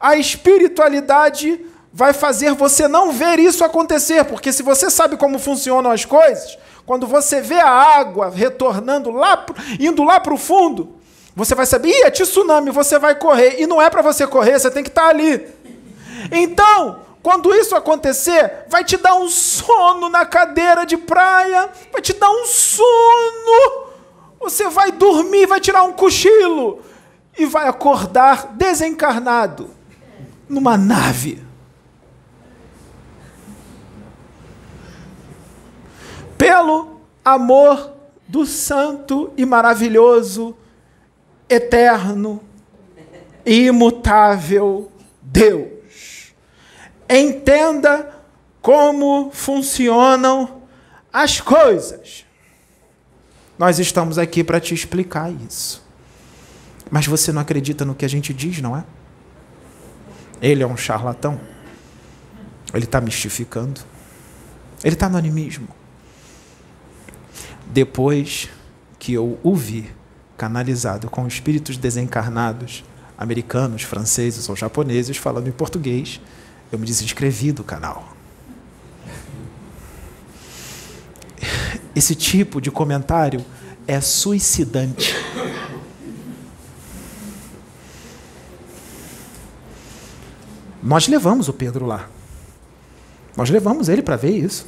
a espiritualidade vai fazer você não ver isso acontecer, porque se você sabe como funcionam as coisas, quando você vê a água retornando lá, indo lá para o fundo, você vai saber, ih, é tsunami, você vai correr. E não é para você correr, você tem que estar tá ali. Então, quando isso acontecer, vai te dar um sono na cadeira de praia, vai te dar um sono. Você vai dormir, vai tirar um cochilo e vai acordar desencarnado numa nave. Pelo amor do santo e maravilhoso, eterno e imutável Deus. Entenda como funcionam as coisas. Nós estamos aqui para te explicar isso. Mas você não acredita no que a gente diz, não é? Ele é um charlatão. Ele está mistificando. Ele está no animismo. Depois que eu o vi canalizado com espíritos desencarnados, americanos, franceses ou japoneses, falando em português, eu me desinscrevi do canal. Esse tipo de comentário é suicidante. Nós levamos o Pedro lá. Nós levamos ele para ver isso.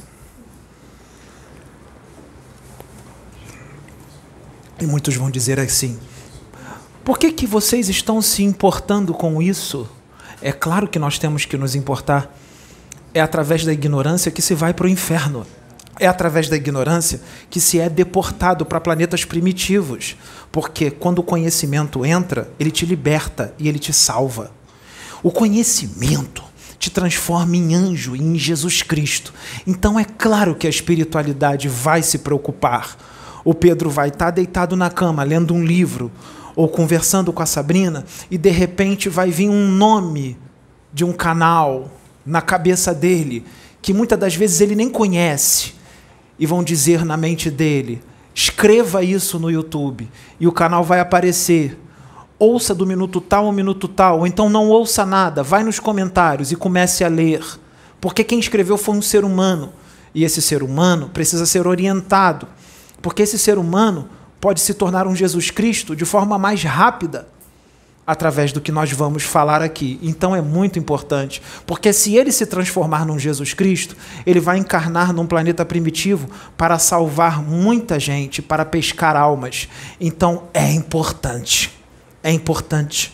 E muitos vão dizer assim: por que, que vocês estão se importando com isso? É claro que nós temos que nos importar. É através da ignorância que se vai para o inferno. É através da ignorância que se é deportado para planetas primitivos. Porque quando o conhecimento entra, ele te liberta e ele te salva. O conhecimento te transforma em anjo e em Jesus Cristo. Então é claro que a espiritualidade vai se preocupar. O Pedro vai estar deitado na cama lendo um livro ou conversando com a Sabrina e de repente vai vir um nome de um canal na cabeça dele que muitas das vezes ele nem conhece e vão dizer na mente dele: escreva isso no YouTube e o canal vai aparecer. Ouça do minuto tal ao minuto tal, ou então não ouça nada, vai nos comentários e comece a ler. Porque quem escreveu foi um ser humano. E esse ser humano precisa ser orientado. Porque esse ser humano pode se tornar um Jesus Cristo de forma mais rápida através do que nós vamos falar aqui. Então é muito importante, porque se ele se transformar num Jesus Cristo, ele vai encarnar num planeta primitivo para salvar muita gente, para pescar almas. Então é importante. É importante.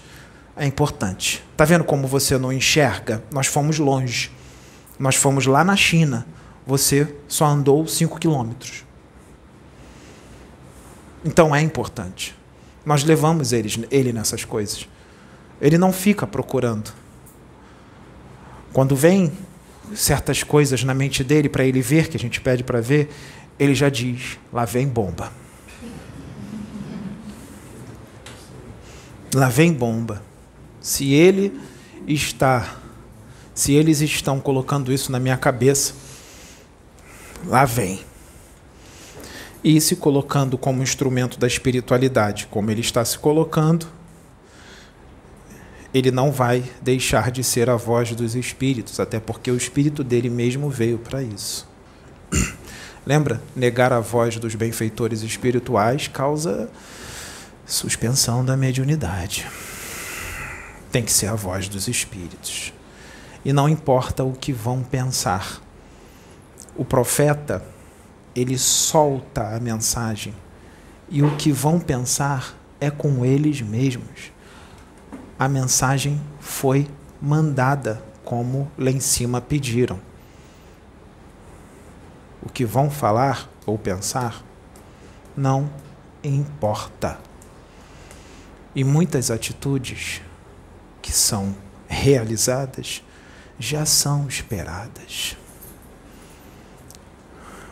É importante. Tá vendo como você não enxerga? Nós fomos longe. Nós fomos lá na China. Você só andou 5 quilômetros. Então é importante. Nós levamos ele, ele nessas coisas. Ele não fica procurando. Quando vem certas coisas na mente dele para ele ver, que a gente pede para ver, ele já diz: lá vem bomba. Lá vem bomba. Se ele está, se eles estão colocando isso na minha cabeça, lá vem. E se colocando como instrumento da espiritualidade, como ele está se colocando, ele não vai deixar de ser a voz dos espíritos, até porque o espírito dele mesmo veio para isso. Lembra? Negar a voz dos benfeitores espirituais causa suspensão da mediunidade. Tem que ser a voz dos espíritos. E não importa o que vão pensar. O profeta, ele solta a mensagem. E o que vão pensar é com eles mesmos. A mensagem foi mandada como lá em cima pediram. O que vão falar ou pensar não importa. E muitas atitudes que são realizadas já são esperadas.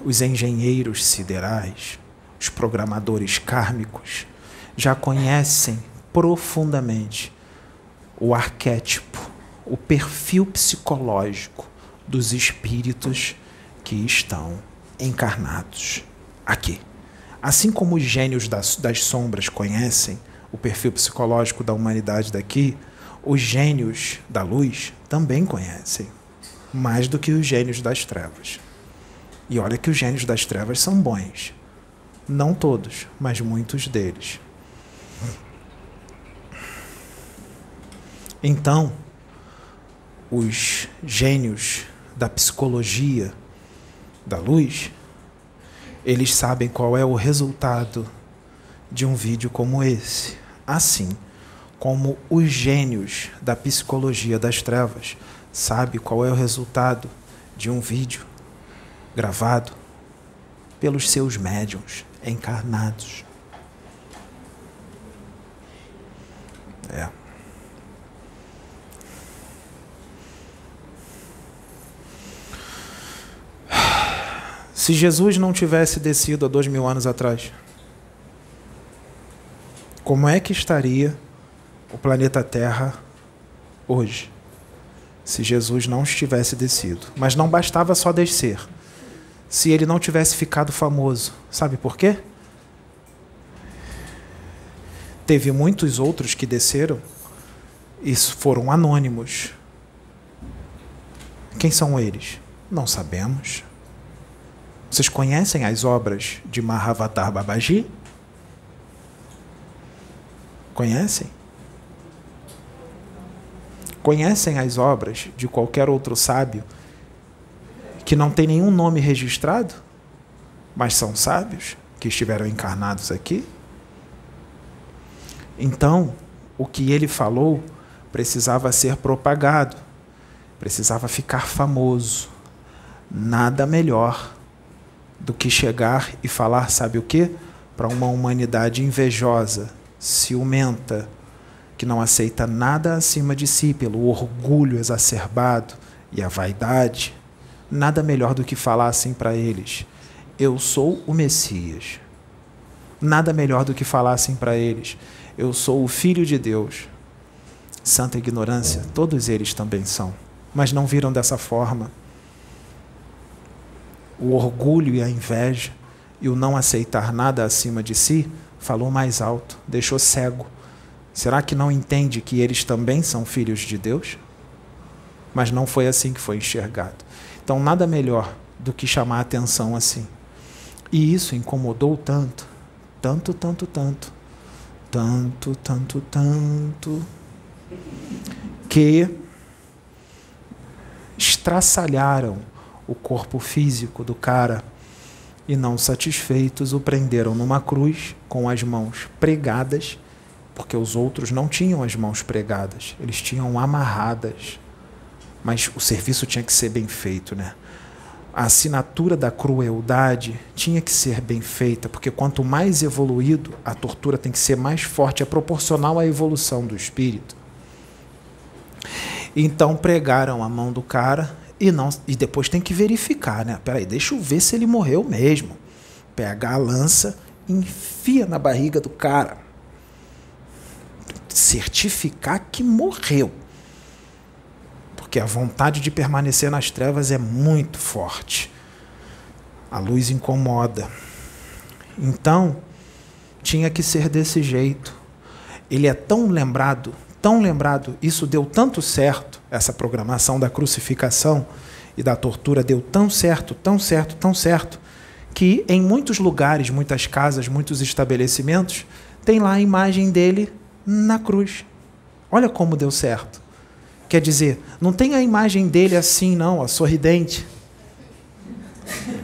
Os engenheiros siderais, os programadores kármicos já conhecem profundamente o arquétipo, o perfil psicológico dos espíritos que estão encarnados aqui. Assim como os gênios das, das sombras conhecem o perfil psicológico da humanidade daqui, os gênios da luz também conhecem, mais do que os gênios das trevas. E olha que os gênios das trevas são bons. Não todos, mas muitos deles. Então, os gênios da psicologia da luz, eles sabem qual é o resultado de um vídeo como esse assim como os gênios da psicologia das trevas sabe qual é o resultado de um vídeo gravado pelos seus médiums encarnados. É. Se Jesus não tivesse descido há dois mil anos atrás, como é que estaria o planeta Terra hoje se Jesus não estivesse descido? Mas não bastava só descer. Se ele não tivesse ficado famoso, sabe por quê? Teve muitos outros que desceram e foram anônimos. Quem são eles? Não sabemos. Vocês conhecem as obras de Mahavatar Babaji? Conhecem? Conhecem as obras de qualquer outro sábio que não tem nenhum nome registrado, mas são sábios que estiveram encarnados aqui? Então, o que ele falou precisava ser propagado, precisava ficar famoso. Nada melhor do que chegar e falar, sabe o que? Para uma humanidade invejosa, ciumenta, que não aceita nada acima de si pelo orgulho exacerbado e a vaidade, nada melhor do que falar assim para eles: Eu sou o Messias. Nada melhor do que falar assim para eles: Eu sou o Filho de Deus. Santa ignorância, todos eles também são, mas não viram dessa forma. O orgulho e a inveja e o não aceitar nada acima de si falou mais alto, deixou cego. Será que não entende que eles também são filhos de Deus? Mas não foi assim que foi enxergado. Então, nada melhor do que chamar a atenção assim. E isso incomodou tanto, tanto, tanto, tanto, tanto, tanto, tanto, que estraçalharam o corpo físico do cara e, não satisfeitos, o prenderam numa cruz com as mãos pregadas, porque os outros não tinham as mãos pregadas, eles tinham amarradas. Mas o serviço tinha que ser bem feito, né? A assinatura da crueldade tinha que ser bem feita, porque quanto mais evoluído, a tortura tem que ser mais forte, é proporcional à evolução do espírito. Então pregaram a mão do cara e, não, e depois tem que verificar, né? Peraí, deixa eu ver se ele morreu mesmo. Pega a lança, enfia na barriga do cara. certificar que morreu. Porque a vontade de permanecer nas trevas é muito forte. A luz incomoda. Então, tinha que ser desse jeito. Ele é tão lembrado, tão lembrado, isso deu tanto certo, essa programação da crucificação e da tortura deu tão certo, tão certo, tão certo, que em muitos lugares, muitas casas, muitos estabelecimentos, tem lá a imagem dele na cruz. Olha como deu certo. Quer dizer, não tem a imagem dele assim, não, ó, sorridente.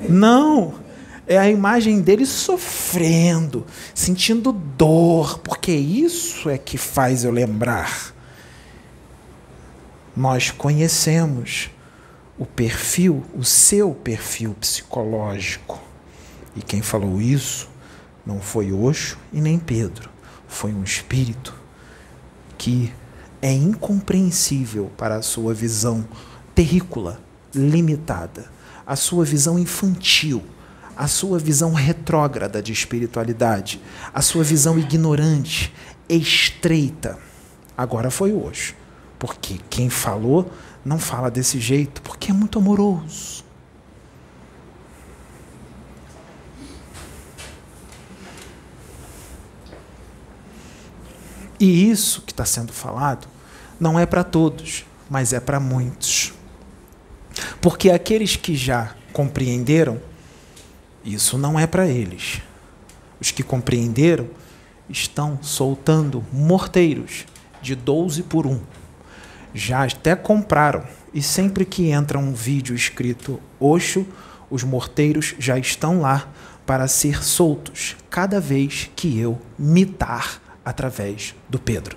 Não, é a imagem dele sofrendo, sentindo dor, porque isso é que faz eu lembrar. Nós conhecemos o perfil, o seu perfil psicológico. E quem falou isso não foi Oxo e nem Pedro, foi um espírito que é incompreensível para a sua visão terrícola, limitada, a sua visão infantil, a sua visão retrógrada de espiritualidade, a sua visão ignorante, estreita. Agora foi hoje. Porque quem falou não fala desse jeito, porque é muito amoroso. E isso que está sendo falado não é para todos, mas é para muitos. Porque aqueles que já compreenderam, isso não é para eles. Os que compreenderam estão soltando morteiros de 12 por 1. Já até compraram, e sempre que entra um vídeo escrito Oxo, os morteiros já estão lá para ser soltos cada vez que eu mitar através do Pedro.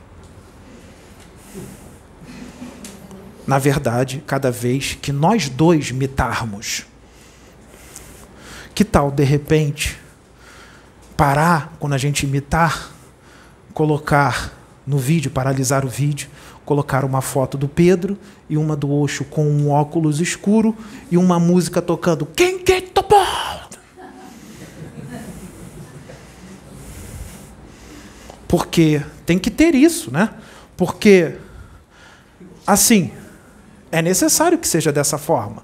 Na verdade, cada vez que nós dois mitarmos, que tal de repente parar quando a gente imitar, colocar no vídeo, paralisar o vídeo, colocar uma foto do Pedro e uma do Oxo com um óculos escuro e uma música tocando Quem que topou? Porque tem que ter isso, né? Porque, assim, é necessário que seja dessa forma.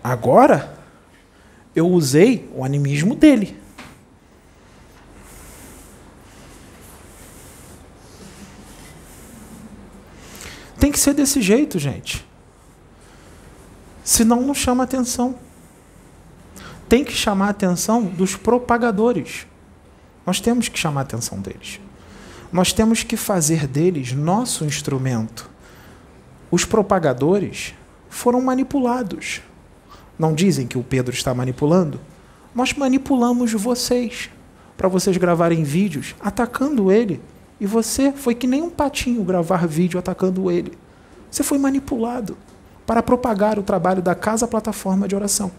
Agora, eu usei o animismo dele. Tem que ser desse jeito, gente. Senão não chama atenção. Tem que chamar a atenção dos propagadores. Nós temos que chamar a atenção deles. Nós temos que fazer deles nosso instrumento. Os propagadores foram manipulados. Não dizem que o Pedro está manipulando? Nós manipulamos vocês para vocês gravarem vídeos atacando ele. E você foi que nem um patinho gravar vídeo atacando ele. Você foi manipulado para propagar o trabalho da Casa Plataforma de Oração.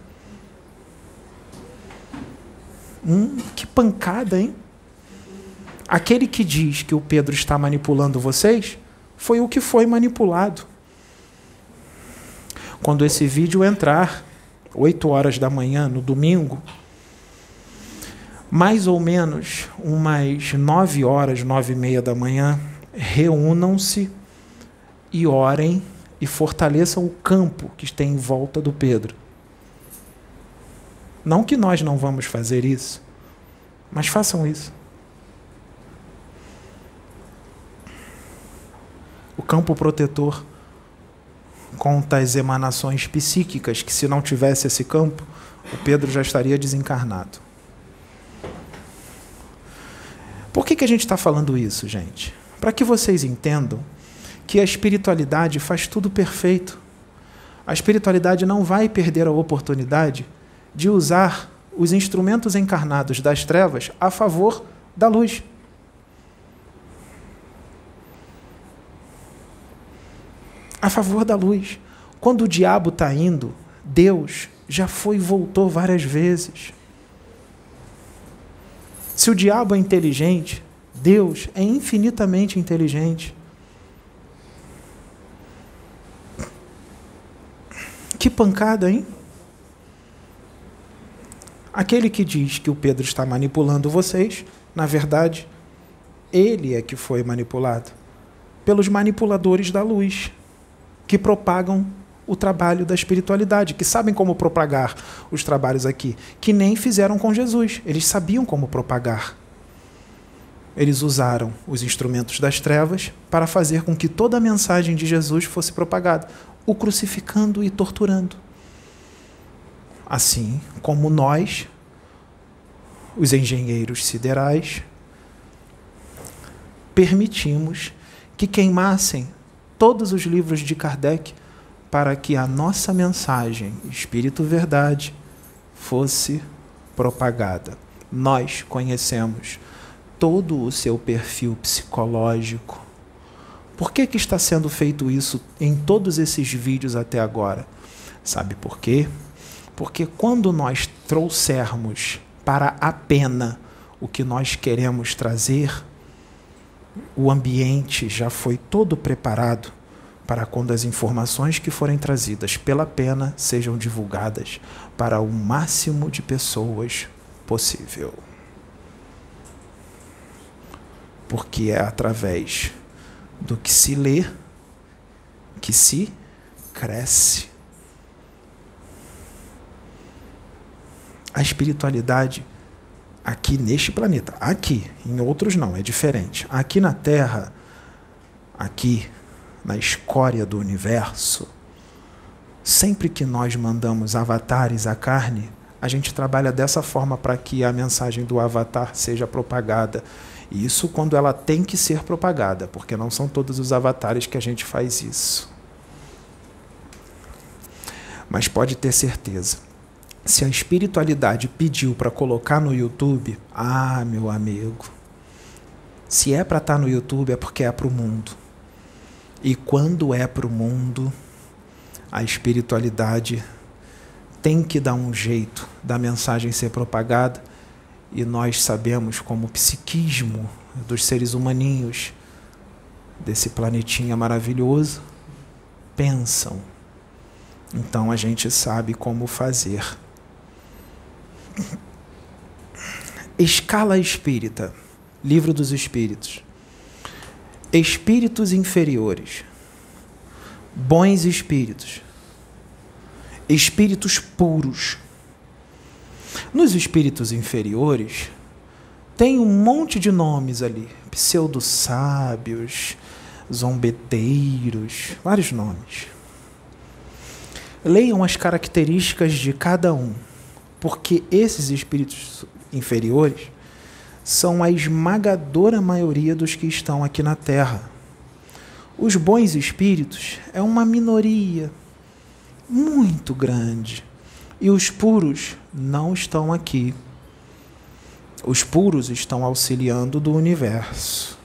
Hum, que pancada, hein? Aquele que diz que o Pedro está manipulando vocês foi o que foi manipulado. Quando esse vídeo entrar, 8 horas da manhã, no domingo, mais ou menos umas 9 horas, 9 e meia da manhã, reúnam-se e orem e fortaleçam o campo que está em volta do Pedro. Não que nós não vamos fazer isso, mas façam isso. O campo protetor conta as emanações psíquicas que, se não tivesse esse campo, o Pedro já estaria desencarnado. Por que, que a gente está falando isso, gente? Para que vocês entendam que a espiritualidade faz tudo perfeito. A espiritualidade não vai perder a oportunidade de usar os instrumentos encarnados das trevas a favor da luz. A favor da luz. Quando o diabo está indo, Deus já foi e voltou várias vezes. Se o diabo é inteligente, Deus é infinitamente inteligente. Que pancada, hein? Aquele que diz que o Pedro está manipulando vocês, na verdade, ele é que foi manipulado pelos manipuladores da luz, que propagam o trabalho da espiritualidade, que sabem como propagar os trabalhos aqui, que nem fizeram com Jesus. Eles sabiam como propagar. Eles usaram os instrumentos das trevas para fazer com que toda a mensagem de Jesus fosse propagada, o crucificando e torturando. Assim como nós, os engenheiros siderais, permitimos que queimassem todos os livros de Kardec para que a nossa mensagem, Espírito Verdade, fosse propagada. Nós conhecemos todo o seu perfil psicológico. Por que, que está sendo feito isso em todos esses vídeos até agora? Sabe por quê? Porque quando nós trouxermos para a pena o que nós queremos trazer, o ambiente já foi todo preparado para quando as informações que forem trazidas pela pena sejam divulgadas para o máximo de pessoas possível. Porque é através do que se lê que se cresce. A espiritualidade aqui neste planeta, aqui, em outros não, é diferente. Aqui na Terra, aqui na escória do universo, sempre que nós mandamos avatares à carne, a gente trabalha dessa forma para que a mensagem do avatar seja propagada. E isso quando ela tem que ser propagada, porque não são todos os avatares que a gente faz isso. Mas pode ter certeza, se a espiritualidade pediu para colocar no YouTube, ah, meu amigo, se é para estar tá no YouTube é porque é para o mundo. E quando é para o mundo, a espiritualidade tem que dar um jeito da mensagem ser propagada, e nós sabemos como o psiquismo dos seres humaninhos desse planetinha maravilhoso pensam. Então a gente sabe como fazer. Escala espírita, Livro dos Espíritos espíritos inferiores, bons espíritos, espíritos puros. Nos espíritos inferiores, tem um monte de nomes ali, pseudo-sábios, zombeteiros, vários nomes. Leiam as características de cada um, porque esses espíritos inferiores são a esmagadora maioria dos que estão aqui na Terra. Os bons espíritos é uma minoria muito grande. E os puros não estão aqui. Os puros estão auxiliando do universo.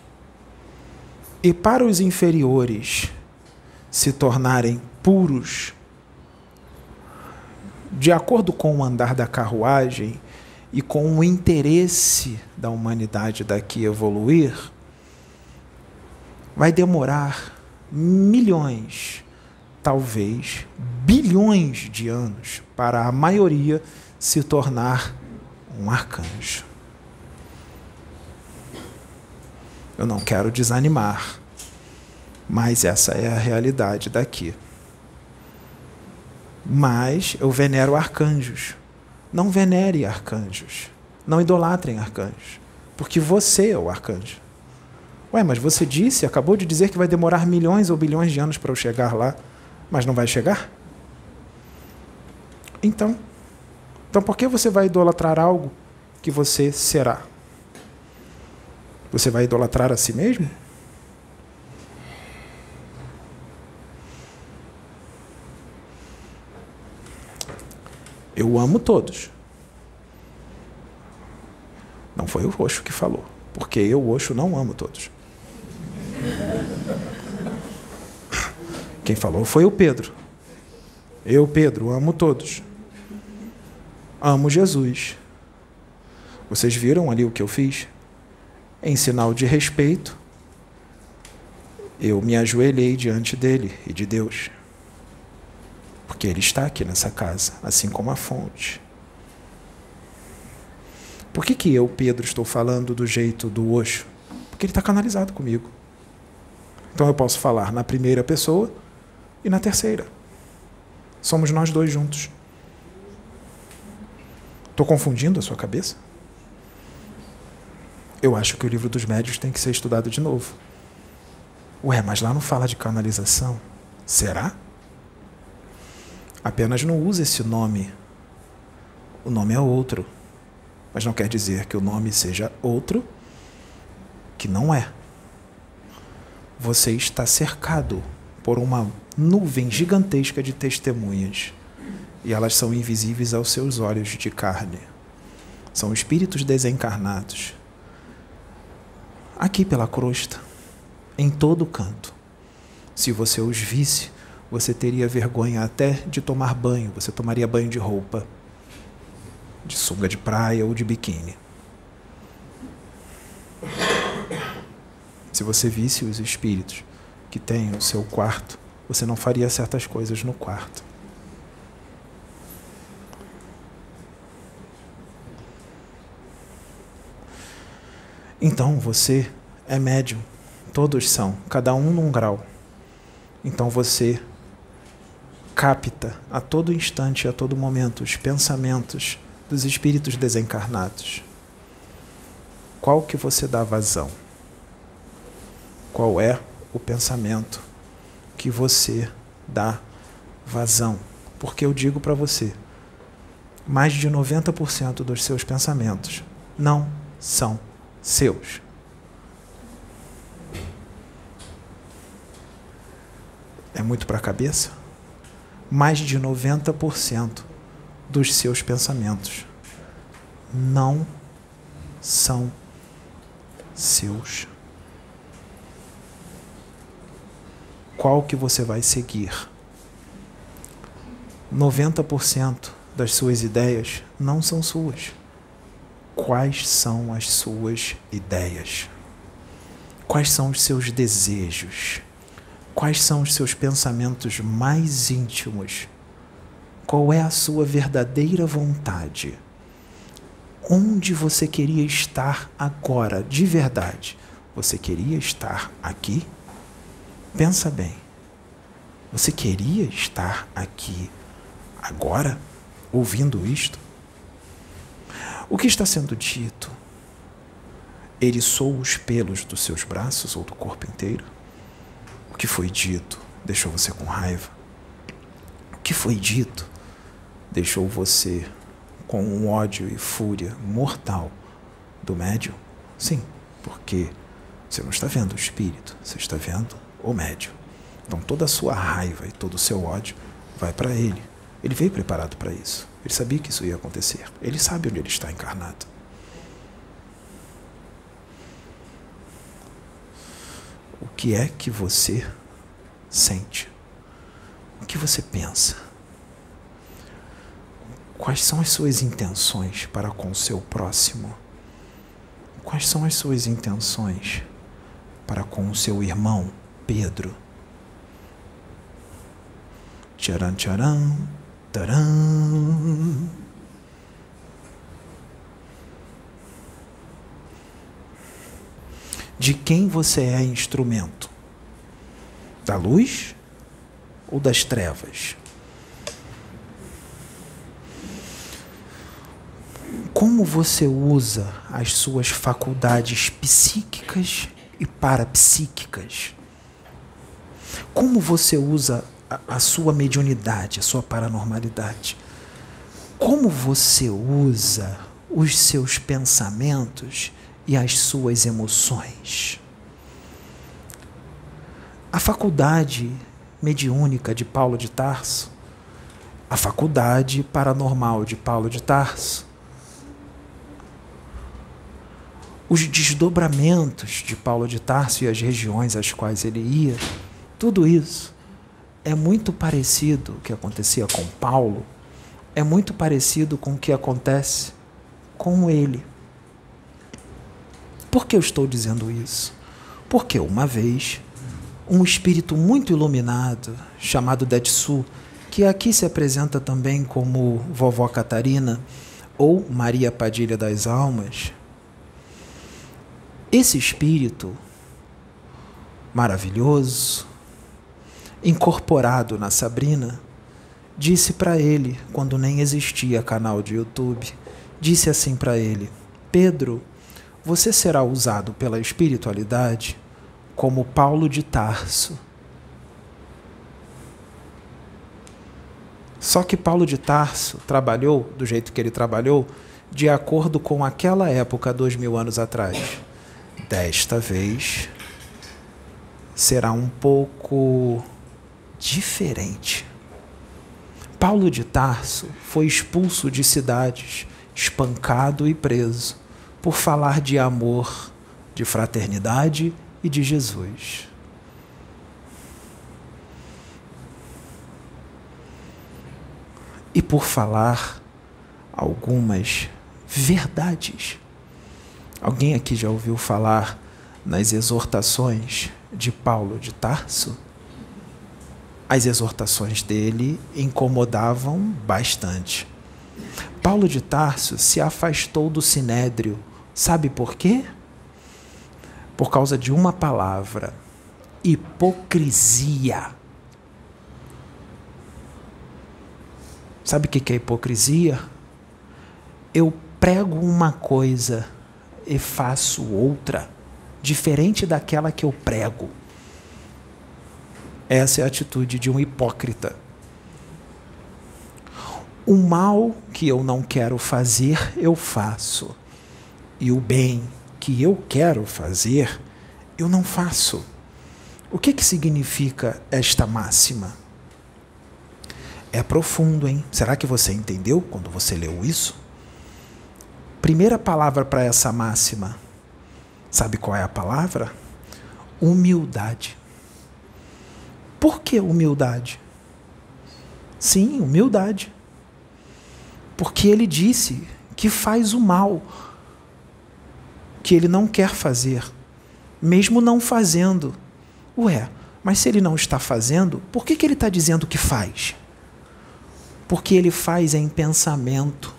E para os inferiores se tornarem puros, de acordo com o andar da carruagem, e com o interesse da humanidade daqui evoluir, vai demorar milhões, talvez bilhões de anos para a maioria se tornar um arcanjo. Eu não quero desanimar, mas essa é a realidade daqui. Mas eu venero arcanjos não venere arcanjos. Não idolatrem arcanjos. Porque você é o arcanjo. Ué, mas você disse, acabou de dizer que vai demorar milhões ou bilhões de anos para eu chegar lá, mas não vai chegar? Então, então por que você vai idolatrar algo que você será? Você vai idolatrar a si mesmo? Eu amo todos. Não foi o Oxo que falou, porque eu, Oxo, não amo todos. Quem falou foi o Pedro. Eu, Pedro, amo todos. Amo Jesus. Vocês viram ali o que eu fiz? Em sinal de respeito, eu me ajoelhei diante dele e de Deus porque ele está aqui nessa casa, assim como a fonte. Por que, que eu, Pedro, estou falando do jeito do que, Porque ele está canalizado comigo. Então eu posso falar na primeira pessoa e na terceira. Somos nós dois juntos. Estou confundindo a sua cabeça? Eu acho que o livro dos médios tem que ser estudado de novo. Ué, mas lá não fala de canalização. Será? Apenas não usa esse nome. O nome é outro. Mas não quer dizer que o nome seja outro, que não é. Você está cercado por uma nuvem gigantesca de testemunhas e elas são invisíveis aos seus olhos de carne. São espíritos desencarnados. Aqui pela crosta, em todo canto. Se você os visse, você teria vergonha até de tomar banho. Você tomaria banho de roupa, de sunga de praia ou de biquíni. Se você visse os espíritos que têm o seu quarto, você não faria certas coisas no quarto. Então você é médium. Todos são, cada um num grau. Então você capta a todo instante, a todo momento, os pensamentos dos espíritos desencarnados. Qual que você dá vazão? Qual é o pensamento que você dá vazão? Porque eu digo para você, mais de 90% dos seus pensamentos não são seus. É muito para a cabeça? Mais de 90% dos seus pensamentos não são seus. Qual que você vai seguir? 90% das suas ideias não são suas quais são as suas ideias, quais são os seus desejos, quais são os seus pensamentos mais íntimos, qual é a sua verdadeira vontade, onde você queria estar agora, de verdade. Você queria estar aqui? Pensa bem. Você queria estar aqui agora, ouvindo isto? O que está sendo dito? Eriçou os pelos dos seus braços ou do corpo inteiro? O que foi dito deixou você com raiva? O que foi dito deixou você com um ódio e fúria mortal do médium? Sim, porque você não está vendo o espírito, você está vendo o médium. Então toda a sua raiva e todo o seu ódio vai para ele. Ele veio preparado para isso. Ele sabia que isso ia acontecer. Ele sabe onde ele está encarnado. O que é que você sente? O que você pensa? Quais são as suas intenções para com o seu próximo? Quais são as suas intenções para com o seu irmão Pedro? Tcharam, tcharam. Taram. De quem você é instrumento? Da luz ou das trevas? Como você usa as suas faculdades psíquicas e parapsíquicas? Como você usa a, sua mediunidade, a sua paranormalidade. Como você usa os seus pensamentos e as suas emoções? A faculdade mediúnica de Paulo de Tarso, a faculdade paranormal de Paulo de Tarso, os desdobramentos de Paulo de Tarso e as regiões às quais ele ia, tudo isso é muito parecido o que acontecia com Paulo, é muito parecido com o que acontece com ele. Por que eu estou dizendo isso? Porque uma vez, um espírito muito iluminado, chamado Detsu, que aqui se apresenta também como Vovó Catarina ou Maria Padilha das Almas, Esse espírito maravilhoso, incorporado na Sabrina, disse para ele, quando nem existia canal de YouTube, disse assim para ele: Pedro, você será usado pela espiritualidade como Paulo de Tarso. Só que Paulo de Tarso trabalhou do jeito que ele trabalhou, de acordo com aquela época, dois mil anos atrás. Desta vez será um pouco diferente. Paulo de Tarso foi expulso de cidades, espancado e preso por falar de amor, de fraternidade e de Jesus. E por falar algumas verdades. Alguém aqui já ouviu falar nas exortações de Paulo de Tarso? As exortações dele incomodavam bastante. Paulo de Tarso se afastou do sinédrio Sabe por quê? Por causa de uma palavra: hipocrisia. Sabe o que é hipocrisia? Eu prego uma coisa e faço outra, diferente daquela que eu prego. Essa é a atitude de um hipócrita. O mal que eu não quero fazer, eu faço e o bem que eu quero fazer, eu não faço. O que, que significa esta máxima? É profundo, hein? Será que você entendeu quando você leu isso? Primeira palavra para essa máxima. Sabe qual é a palavra? Humildade. Por que humildade? Sim, humildade. Porque ele disse que faz o mal que ele não quer fazer, mesmo não fazendo. Ué, mas se ele não está fazendo, por que, que ele está dizendo que faz? Porque ele faz em pensamento.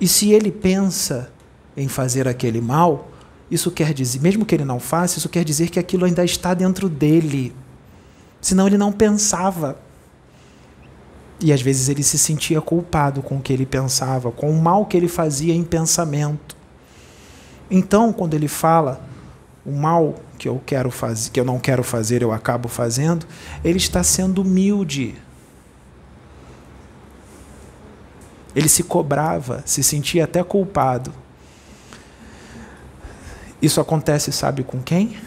E se ele pensa em fazer aquele mal, isso quer dizer, mesmo que ele não faça, isso quer dizer que aquilo ainda está dentro dele. Senão ele não pensava. E às vezes ele se sentia culpado com o que ele pensava, com o mal que ele fazia em pensamento. Então, quando ele fala o mal que eu quero fazer, que eu não quero fazer, eu acabo fazendo, ele está sendo humilde. Ele se cobrava, se sentia até culpado. Isso acontece, sabe com quem?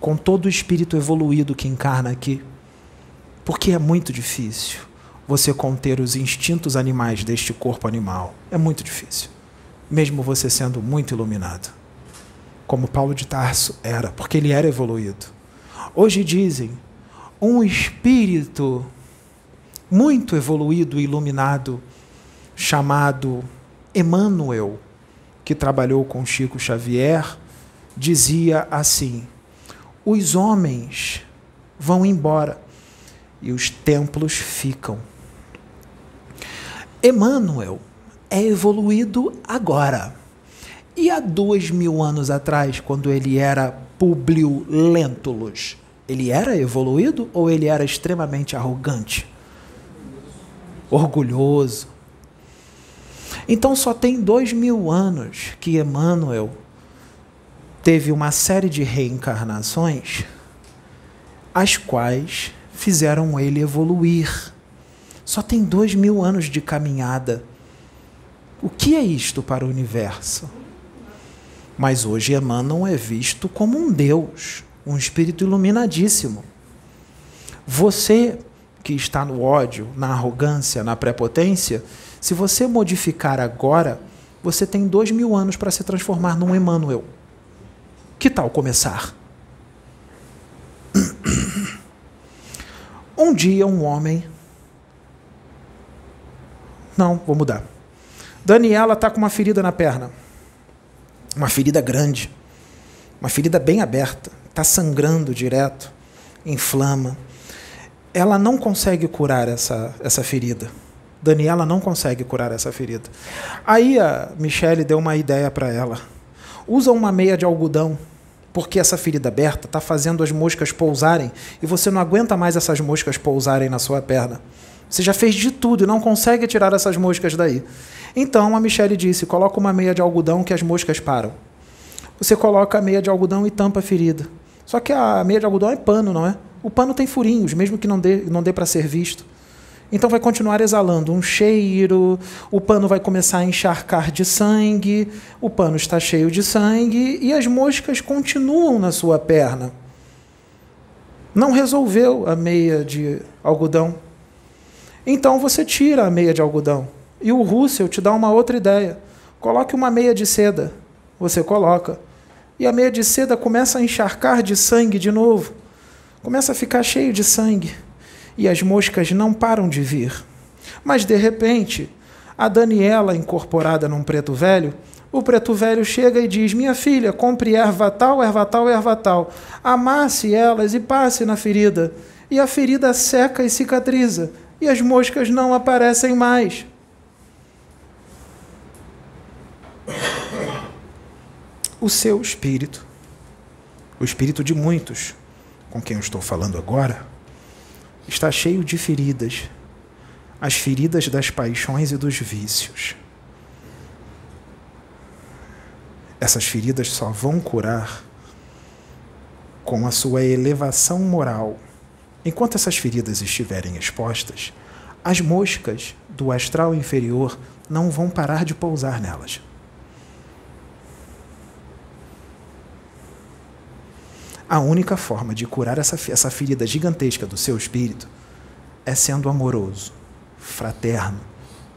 Com todo o espírito evoluído que encarna aqui. Porque é muito difícil você conter os instintos animais deste corpo animal. É muito difícil mesmo você sendo muito iluminado. Como Paulo de Tarso era, porque ele era evoluído. Hoje dizem, um espírito muito evoluído e iluminado, chamado Emmanuel, que trabalhou com Chico Xavier, dizia assim: os homens vão embora e os templos ficam. Emmanuel é evoluído agora. E há dois mil anos atrás, quando ele era Publio Lentulus, ele era evoluído ou ele era extremamente arrogante? Orgulhoso. Então só tem dois mil anos que Emmanuel teve uma série de reencarnações, as quais fizeram ele evoluir. Só tem dois mil anos de caminhada. O que é isto para o universo? Mas hoje Emmanuel é visto como um Deus, um espírito iluminadíssimo. Você que está no ódio, na arrogância, na prepotência, se você modificar agora, você tem dois mil anos para se transformar num Emmanuel. Que tal começar? Um dia um homem. Não, vou mudar. Daniela está com uma ferida na perna. Uma ferida grande. Uma ferida bem aberta. Está sangrando direto. Inflama. Ela não consegue curar essa, essa ferida. Daniela não consegue curar essa ferida. Aí a Michelle deu uma ideia para ela. Usa uma meia de algodão, porque essa ferida aberta está fazendo as moscas pousarem e você não aguenta mais essas moscas pousarem na sua perna. Você já fez de tudo e não consegue tirar essas moscas daí. Então a Michelle disse: coloca uma meia de algodão que as moscas param. Você coloca a meia de algodão e tampa a ferida. Só que a meia de algodão é pano, não é? O pano tem furinhos, mesmo que não dê, não dê para ser visto. Então vai continuar exalando um cheiro, o pano vai começar a encharcar de sangue, o pano está cheio de sangue e as moscas continuam na sua perna. Não resolveu a meia de algodão. Então você tira a meia de algodão. E o Russell te dá uma outra ideia. Coloque uma meia de seda. Você coloca. E a meia de seda começa a encharcar de sangue de novo. Começa a ficar cheio de sangue e as moscas não param de vir. Mas de repente, a Daniela, incorporada num preto velho, o preto velho chega e diz: Minha filha, compre erva tal, erva tal, erva tal. Amasse elas e passe na ferida. E a ferida seca e cicatriza, e as moscas não aparecem mais. O seu espírito, o espírito de muitos com quem eu estou falando agora, está cheio de feridas, as feridas das paixões e dos vícios. Essas feridas só vão curar com a sua elevação moral. Enquanto essas feridas estiverem expostas, as moscas do astral inferior não vão parar de pousar nelas. A única forma de curar essa, essa ferida gigantesca do seu espírito é sendo amoroso, fraterno,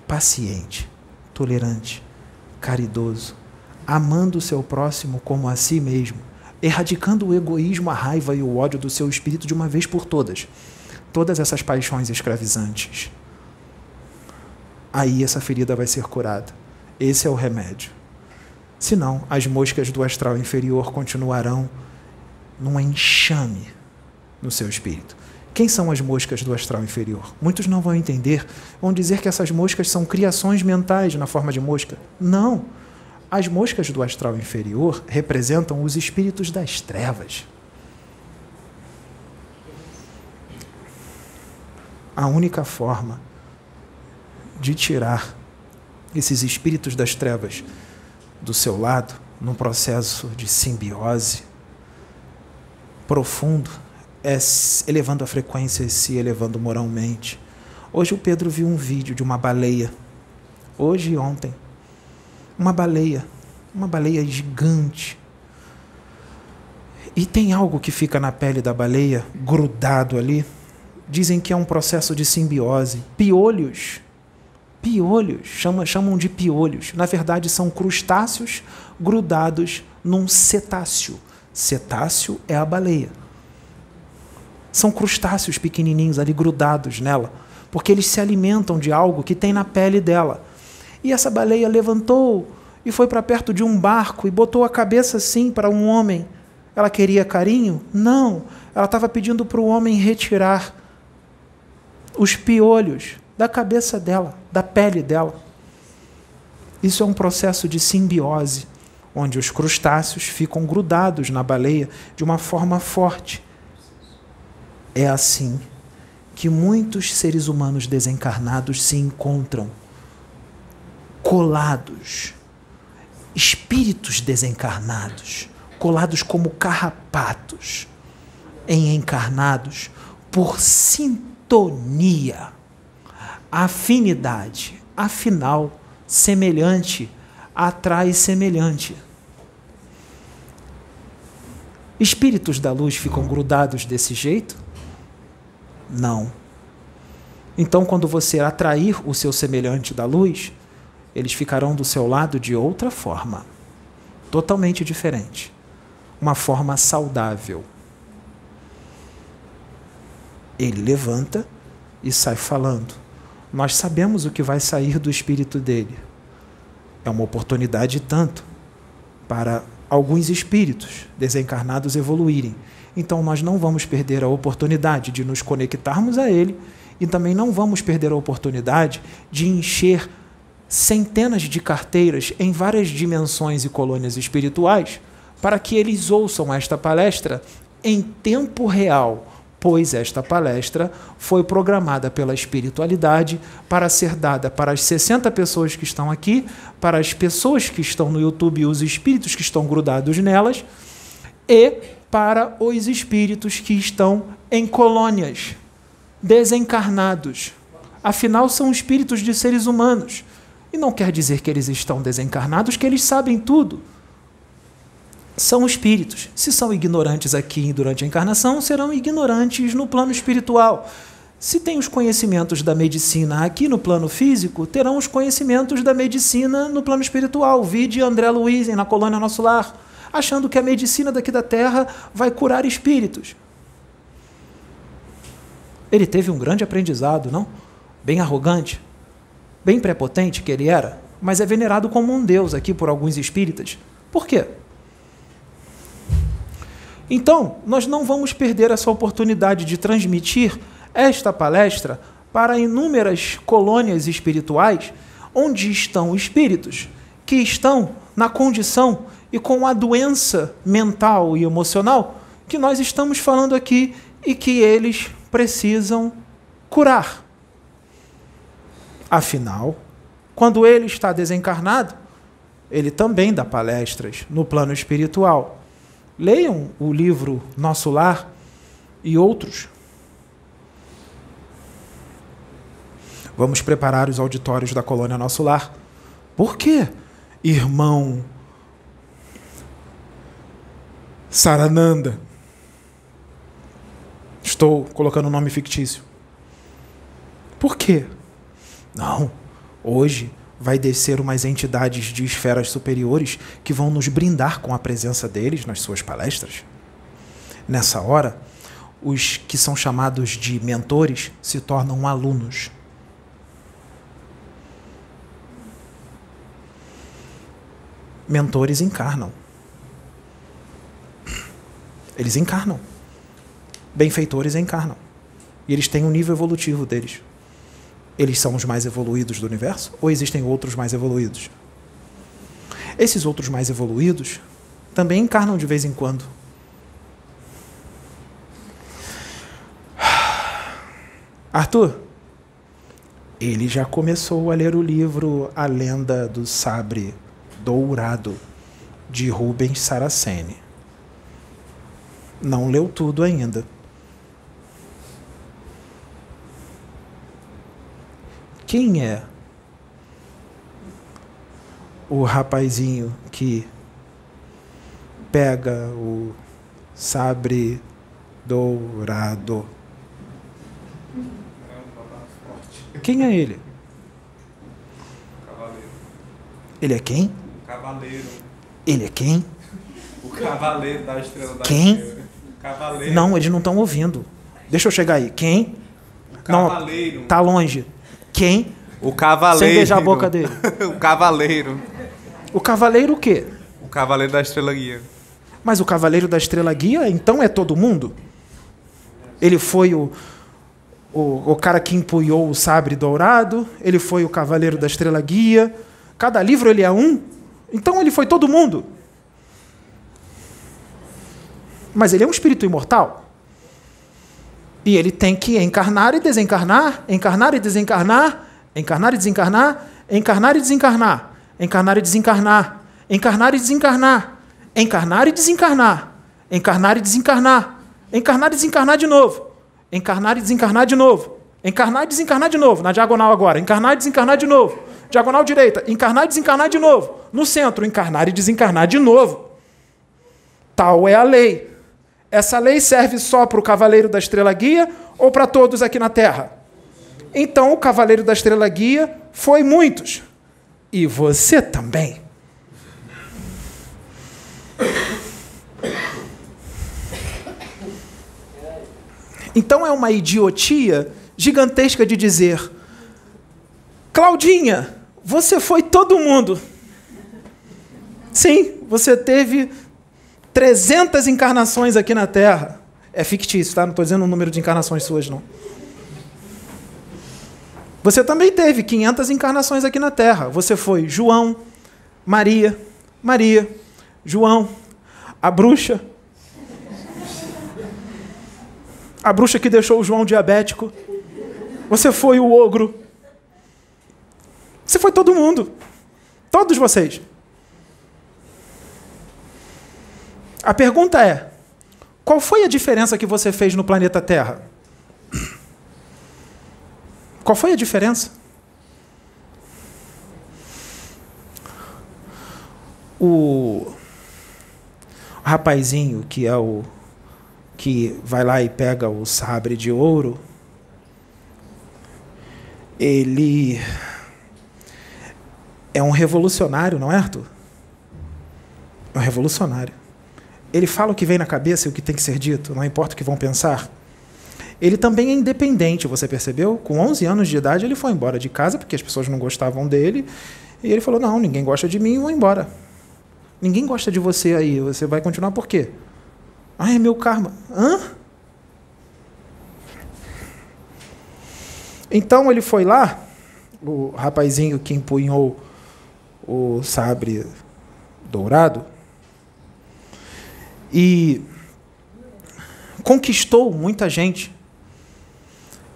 paciente, tolerante, caridoso, amando o seu próximo como a si mesmo, erradicando o egoísmo, a raiva e o ódio do seu espírito de uma vez por todas. Todas essas paixões escravizantes. Aí essa ferida vai ser curada. Esse é o remédio. Senão, as moscas do astral inferior continuarão num enxame no seu espírito. Quem são as moscas do astral inferior? Muitos não vão entender, vão dizer que essas moscas são criações mentais na forma de mosca. Não. As moscas do astral inferior representam os espíritos das trevas. A única forma de tirar esses espíritos das trevas do seu lado, num processo de simbiose, profundo, é elevando a frequência e se elevando moralmente. Hoje o Pedro viu um vídeo de uma baleia. Hoje e ontem. Uma baleia. Uma baleia gigante. E tem algo que fica na pele da baleia, grudado ali. Dizem que é um processo de simbiose. Piolhos. Piolhos. Chama, chamam de piolhos. Na verdade, são crustáceos grudados num cetáceo Cetáceo é a baleia. São crustáceos pequenininhos ali grudados nela, porque eles se alimentam de algo que tem na pele dela. E essa baleia levantou e foi para perto de um barco e botou a cabeça assim para um homem. Ela queria carinho? Não. Ela estava pedindo para o homem retirar os piolhos da cabeça dela, da pele dela. Isso é um processo de simbiose onde os crustáceos ficam grudados na baleia de uma forma forte. É assim que muitos seres humanos desencarnados se encontram colados, espíritos desencarnados, colados como carrapatos em encarnados por sintonia, afinidade, afinal, semelhante atrai semelhante. Espíritos da luz ficam grudados desse jeito? Não. Então, quando você atrair o seu semelhante da luz, eles ficarão do seu lado de outra forma, totalmente diferente. Uma forma saudável. Ele levanta e sai falando. Nós sabemos o que vai sair do espírito dele. É uma oportunidade tanto para alguns espíritos desencarnados evoluírem. Então nós não vamos perder a oportunidade de nos conectarmos a ele e também não vamos perder a oportunidade de encher centenas de carteiras em várias dimensões e colônias espirituais para que eles ouçam esta palestra em tempo real, pois esta palestra foi programada pela espiritualidade para ser dada para as 60 pessoas que estão aqui, para as pessoas que estão no YouTube e os espíritos que estão grudados nelas, e para os espíritos que estão em colônias, desencarnados. Afinal, são espíritos de seres humanos. E não quer dizer que eles estão desencarnados, que eles sabem tudo são espíritos. Se são ignorantes aqui durante a encarnação, serão ignorantes no plano espiritual. Se têm os conhecimentos da medicina aqui no plano físico, terão os conhecimentos da medicina no plano espiritual. Vide André Luiz na colônia Nosso Lar, achando que a medicina daqui da Terra vai curar espíritos. Ele teve um grande aprendizado, não? Bem arrogante, bem prepotente que ele era, mas é venerado como um deus aqui por alguns espíritas. Por quê? Então, nós não vamos perder essa oportunidade de transmitir esta palestra para inúmeras colônias espirituais onde estão espíritos que estão na condição e com a doença mental e emocional que nós estamos falando aqui e que eles precisam curar. Afinal, quando ele está desencarnado, ele também dá palestras no plano espiritual. Leiam o livro Nosso Lar e outros. Vamos preparar os auditórios da colônia Nosso Lar. Por quê, irmão Sarananda? Estou colocando um nome fictício. Por quê? Não, hoje vai descer umas entidades de esferas superiores que vão nos brindar com a presença deles nas suas palestras. Nessa hora, os que são chamados de mentores se tornam alunos. Mentores encarnam. Eles encarnam. Benfeitores encarnam. E eles têm um nível evolutivo deles eles são os mais evoluídos do universo? Ou existem outros mais evoluídos? Esses outros mais evoluídos também encarnam de vez em quando. Arthur, ele já começou a ler o livro A Lenda do Sabre Dourado, de Rubens Saraceni. Não leu tudo ainda. Quem é o rapazinho que pega o sabre dourado? Quem é ele? Cavaleiro. Ele é quem? Cavaleiro. Ele é quem? O cavaleiro da estrela da Quem? Cavaleiro. Não, eles não estão ouvindo. Deixa eu chegar aí. Quem? Cavaleiro. Não, tá longe. Quem? O cavaleiro. Sem beijar a boca dele. o cavaleiro. O cavaleiro o quê? O cavaleiro da estrela guia. Mas o cavaleiro da estrela guia, então é todo mundo? Ele foi o, o, o cara que empunhou o sabre dourado, ele foi o cavaleiro da estrela guia. Cada livro ele é um? Então ele foi todo mundo. Mas ele é um espírito imortal. E ele tem que encarnar e desencarnar, encarnar e desencarnar, encarnar e desencarnar, encarnar e desencarnar, encarnar e desencarnar, encarnar e desencarnar, encarnar e desencarnar, encarnar e desencarnar, encarnar e desencarnar de novo, encarnar e desencarnar de novo, encarnar e desencarnar de novo, na diagonal agora, encarnar e desencarnar de novo, diagonal direita, encarnar e desencarnar de novo, no centro, encarnar e desencarnar de novo. Tal é a lei. Essa lei serve só para o cavaleiro da estrela guia ou para todos aqui na Terra? Então o cavaleiro da estrela guia foi muitos. E você também. Então é uma idiotia gigantesca de dizer: Claudinha, você foi todo mundo. Sim, você teve 300 encarnações aqui na Terra. É fictício, tá? Não estou dizendo o número de encarnações suas, não. Você também teve 500 encarnações aqui na Terra. Você foi João, Maria, Maria, João, a bruxa, a bruxa que deixou o João diabético. Você foi o ogro. Você foi todo mundo. Todos vocês. A pergunta é: qual foi a diferença que você fez no planeta Terra? Qual foi a diferença? O rapazinho que é o que vai lá e pega o sabre de ouro, ele é um revolucionário, não é, Arthur? É um revolucionário. Ele fala o que vem na cabeça e o que tem que ser dito, não importa o que vão pensar. Ele também é independente, você percebeu? Com 11 anos de idade, ele foi embora de casa porque as pessoas não gostavam dele. E ele falou: Não, ninguém gosta de mim, vou embora. Ninguém gosta de você aí, você vai continuar por quê? Ah, é meu karma. Hã? Então ele foi lá, o rapazinho que empunhou o sabre dourado, e conquistou muita gente.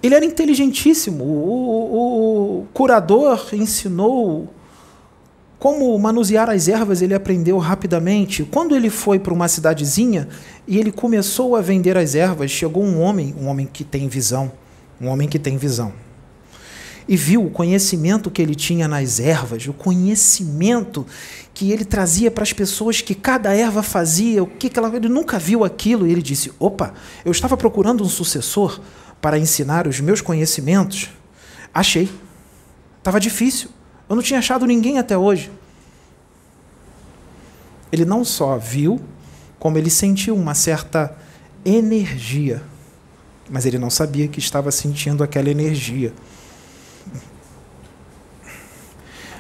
Ele era inteligentíssimo. O, o, o curador ensinou como manusear as ervas, ele aprendeu rapidamente. Quando ele foi para uma cidadezinha e ele começou a vender as ervas, chegou um homem, um homem que tem visão, um homem que tem visão. E viu o conhecimento que ele tinha nas ervas, o conhecimento que ele trazia para as pessoas que cada erva fazia, o que, que ela. Ele nunca viu aquilo. E ele disse: opa, eu estava procurando um sucessor para ensinar os meus conhecimentos. Achei. Estava difícil. Eu não tinha achado ninguém até hoje. Ele não só viu, como ele sentiu uma certa energia. Mas ele não sabia que estava sentindo aquela energia.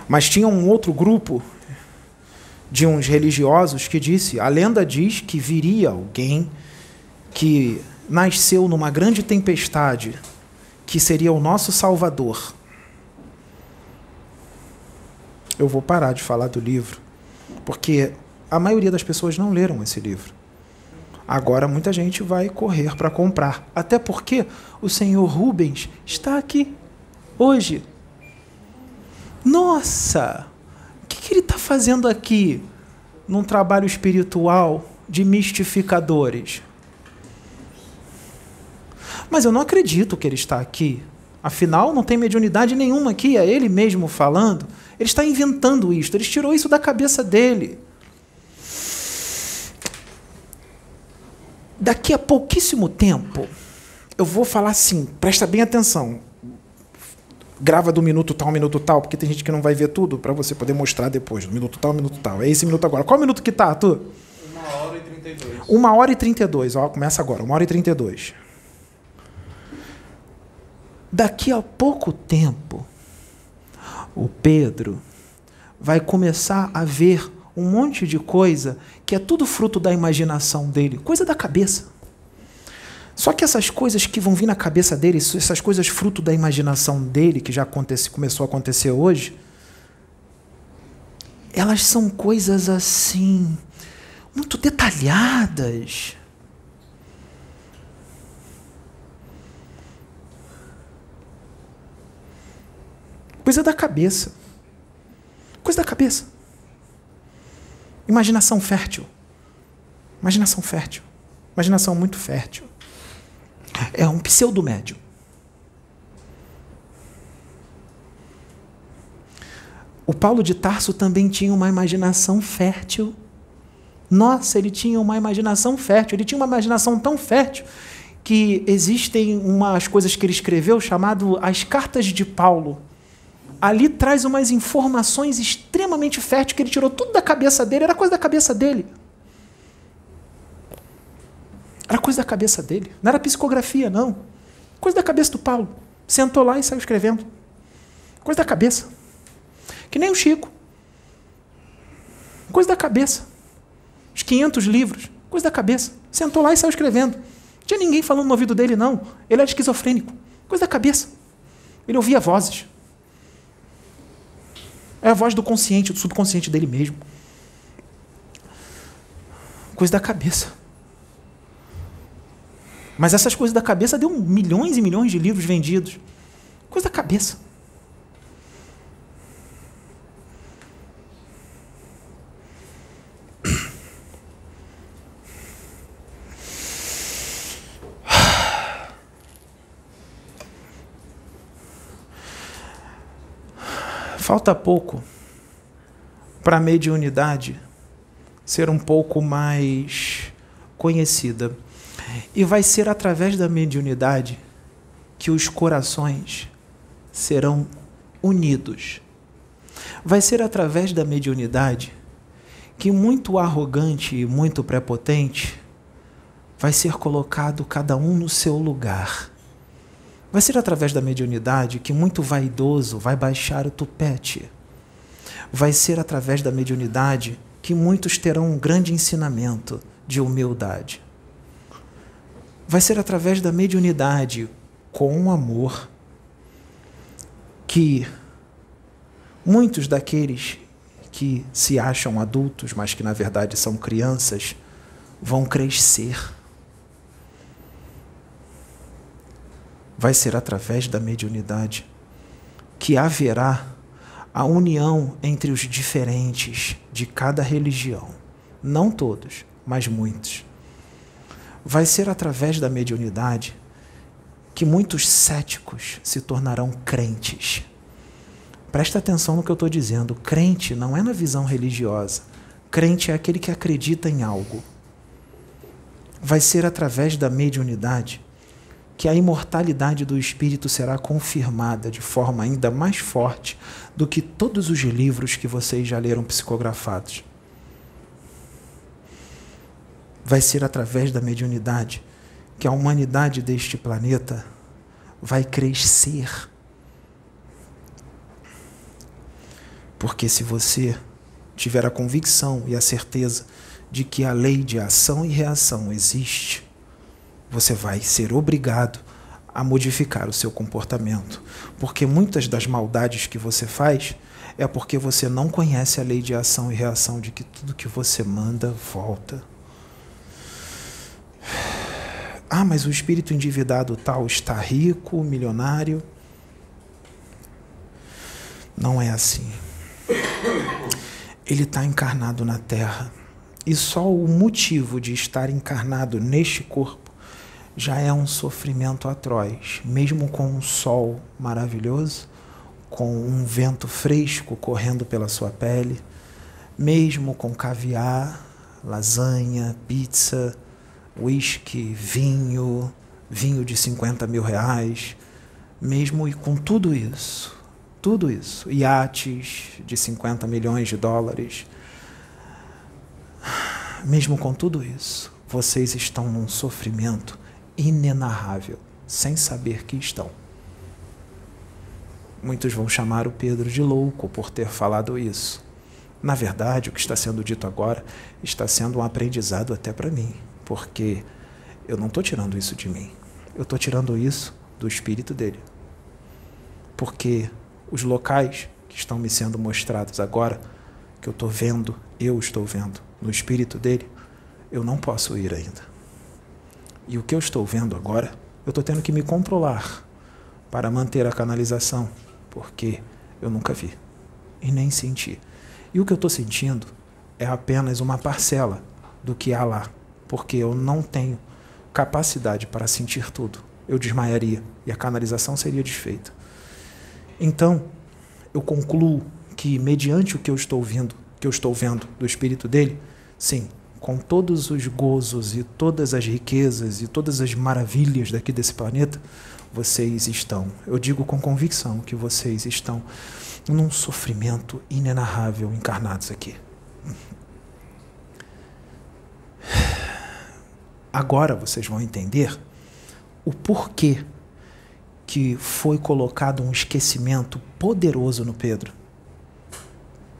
Mas tinha um outro grupo de uns religiosos que disse: a lenda diz que viria alguém que nasceu numa grande tempestade, que seria o nosso Salvador. Eu vou parar de falar do livro, porque a maioria das pessoas não leram esse livro. Agora muita gente vai correr para comprar, até porque o senhor Rubens está aqui hoje. Nossa! que, que ele está fazendo aqui num trabalho espiritual de mistificadores? Mas eu não acredito que ele está aqui. Afinal, não tem mediunidade nenhuma aqui, é ele mesmo falando. Ele está inventando isto, ele tirou isso da cabeça dele. Daqui a pouquíssimo tempo, eu vou falar assim, presta bem atenção grava do minuto tal, minuto tal, porque tem gente que não vai ver tudo para você poder mostrar depois. Do minuto tal, minuto tal. É esse minuto agora. Qual minuto que tá, Arthur? Uma hora e trinta e dois. Uma hora e trinta e dois. Ó, começa agora. Uma hora e trinta e dois. Daqui a pouco tempo, o Pedro vai começar a ver um monte de coisa que é tudo fruto da imaginação dele, coisa da cabeça. Só que essas coisas que vão vir na cabeça dele, essas coisas fruto da imaginação dele, que já acontece, começou a acontecer hoje, elas são coisas assim, muito detalhadas. Coisa da cabeça. Coisa da cabeça. Imaginação fértil. Imaginação fértil. Imaginação muito fértil. É um pseudo-médium. O Paulo de Tarso também tinha uma imaginação fértil. Nossa, ele tinha uma imaginação fértil. Ele tinha uma imaginação tão fértil que existem umas coisas que ele escreveu chamado as cartas de Paulo. Ali traz umas informações extremamente férteis que ele tirou tudo da cabeça dele, era coisa da cabeça dele. Era coisa da cabeça dele. Não era psicografia, não. Coisa da cabeça do Paulo. Sentou lá e saiu escrevendo. Coisa da cabeça. Que nem o Chico. Coisa da cabeça. Os 500 livros. Coisa da cabeça. Sentou lá e saiu escrevendo. Não tinha ninguém falando no ouvido dele, não. Ele era esquizofrênico. Coisa da cabeça. Ele ouvia vozes. É a voz do consciente, do subconsciente dele mesmo. Coisa da cabeça. Mas essas coisas da cabeça deu milhões e milhões de livros vendidos. Coisa da cabeça. Falta pouco para a mediunidade ser um pouco mais conhecida. E vai ser através da mediunidade que os corações serão unidos. Vai ser através da mediunidade que muito arrogante e muito prepotente vai ser colocado cada um no seu lugar. Vai ser através da mediunidade que muito vaidoso vai baixar o tupete. Vai ser através da mediunidade que muitos terão um grande ensinamento de humildade. Vai ser através da mediunidade com amor que muitos daqueles que se acham adultos, mas que na verdade são crianças, vão crescer vai ser através da mediunidade que haverá a união entre os diferentes de cada religião. Não todos, mas muitos. Vai ser através da mediunidade que muitos céticos se tornarão crentes. Presta atenção no que eu estou dizendo. Crente não é na visão religiosa. Crente é aquele que acredita em algo. Vai ser através da mediunidade que a imortalidade do espírito será confirmada de forma ainda mais forte do que todos os livros que vocês já leram psicografados. Vai ser através da mediunidade que a humanidade deste planeta vai crescer. Porque se você tiver a convicção e a certeza de que a lei de ação e reação existe, você vai ser obrigado a modificar o seu comportamento. Porque muitas das maldades que você faz é porque você não conhece a lei de ação e reação de que tudo que você manda volta. Ah, mas o espírito endividado tal está rico, milionário. Não é assim. Ele está encarnado na Terra. E só o motivo de estar encarnado neste corpo já é um sofrimento atroz, mesmo com um sol maravilhoso, com um vento fresco correndo pela sua pele, mesmo com caviar, lasanha, pizza, uísque, vinho, vinho de 50 mil reais, mesmo e com tudo isso, tudo isso, iates de 50 milhões de dólares, mesmo com tudo isso, vocês estão num sofrimento inenarrável, sem saber que estão. Muitos vão chamar o Pedro de louco por ter falado isso. Na verdade, o que está sendo dito agora está sendo um aprendizado até para mim, porque eu não estou tirando isso de mim, eu estou tirando isso do espírito dele. Porque os locais que estão me sendo mostrados agora, que eu estou vendo, eu estou vendo no espírito dele, eu não posso ir ainda. E o que eu estou vendo agora, eu estou tendo que me controlar para manter a canalização, porque eu nunca vi e nem senti. E o que eu estou sentindo é apenas uma parcela do que há lá, porque eu não tenho capacidade para sentir tudo. Eu desmaiaria e a canalização seria desfeita. Então, eu concluo que mediante o que eu estou vendo, que eu estou vendo do espírito dele, sim, com todos os gozos e todas as riquezas e todas as maravilhas daqui desse planeta, vocês estão, eu digo com convicção que vocês estão num sofrimento inenarrável encarnados aqui. Agora vocês vão entender o porquê que foi colocado um esquecimento poderoso no Pedro.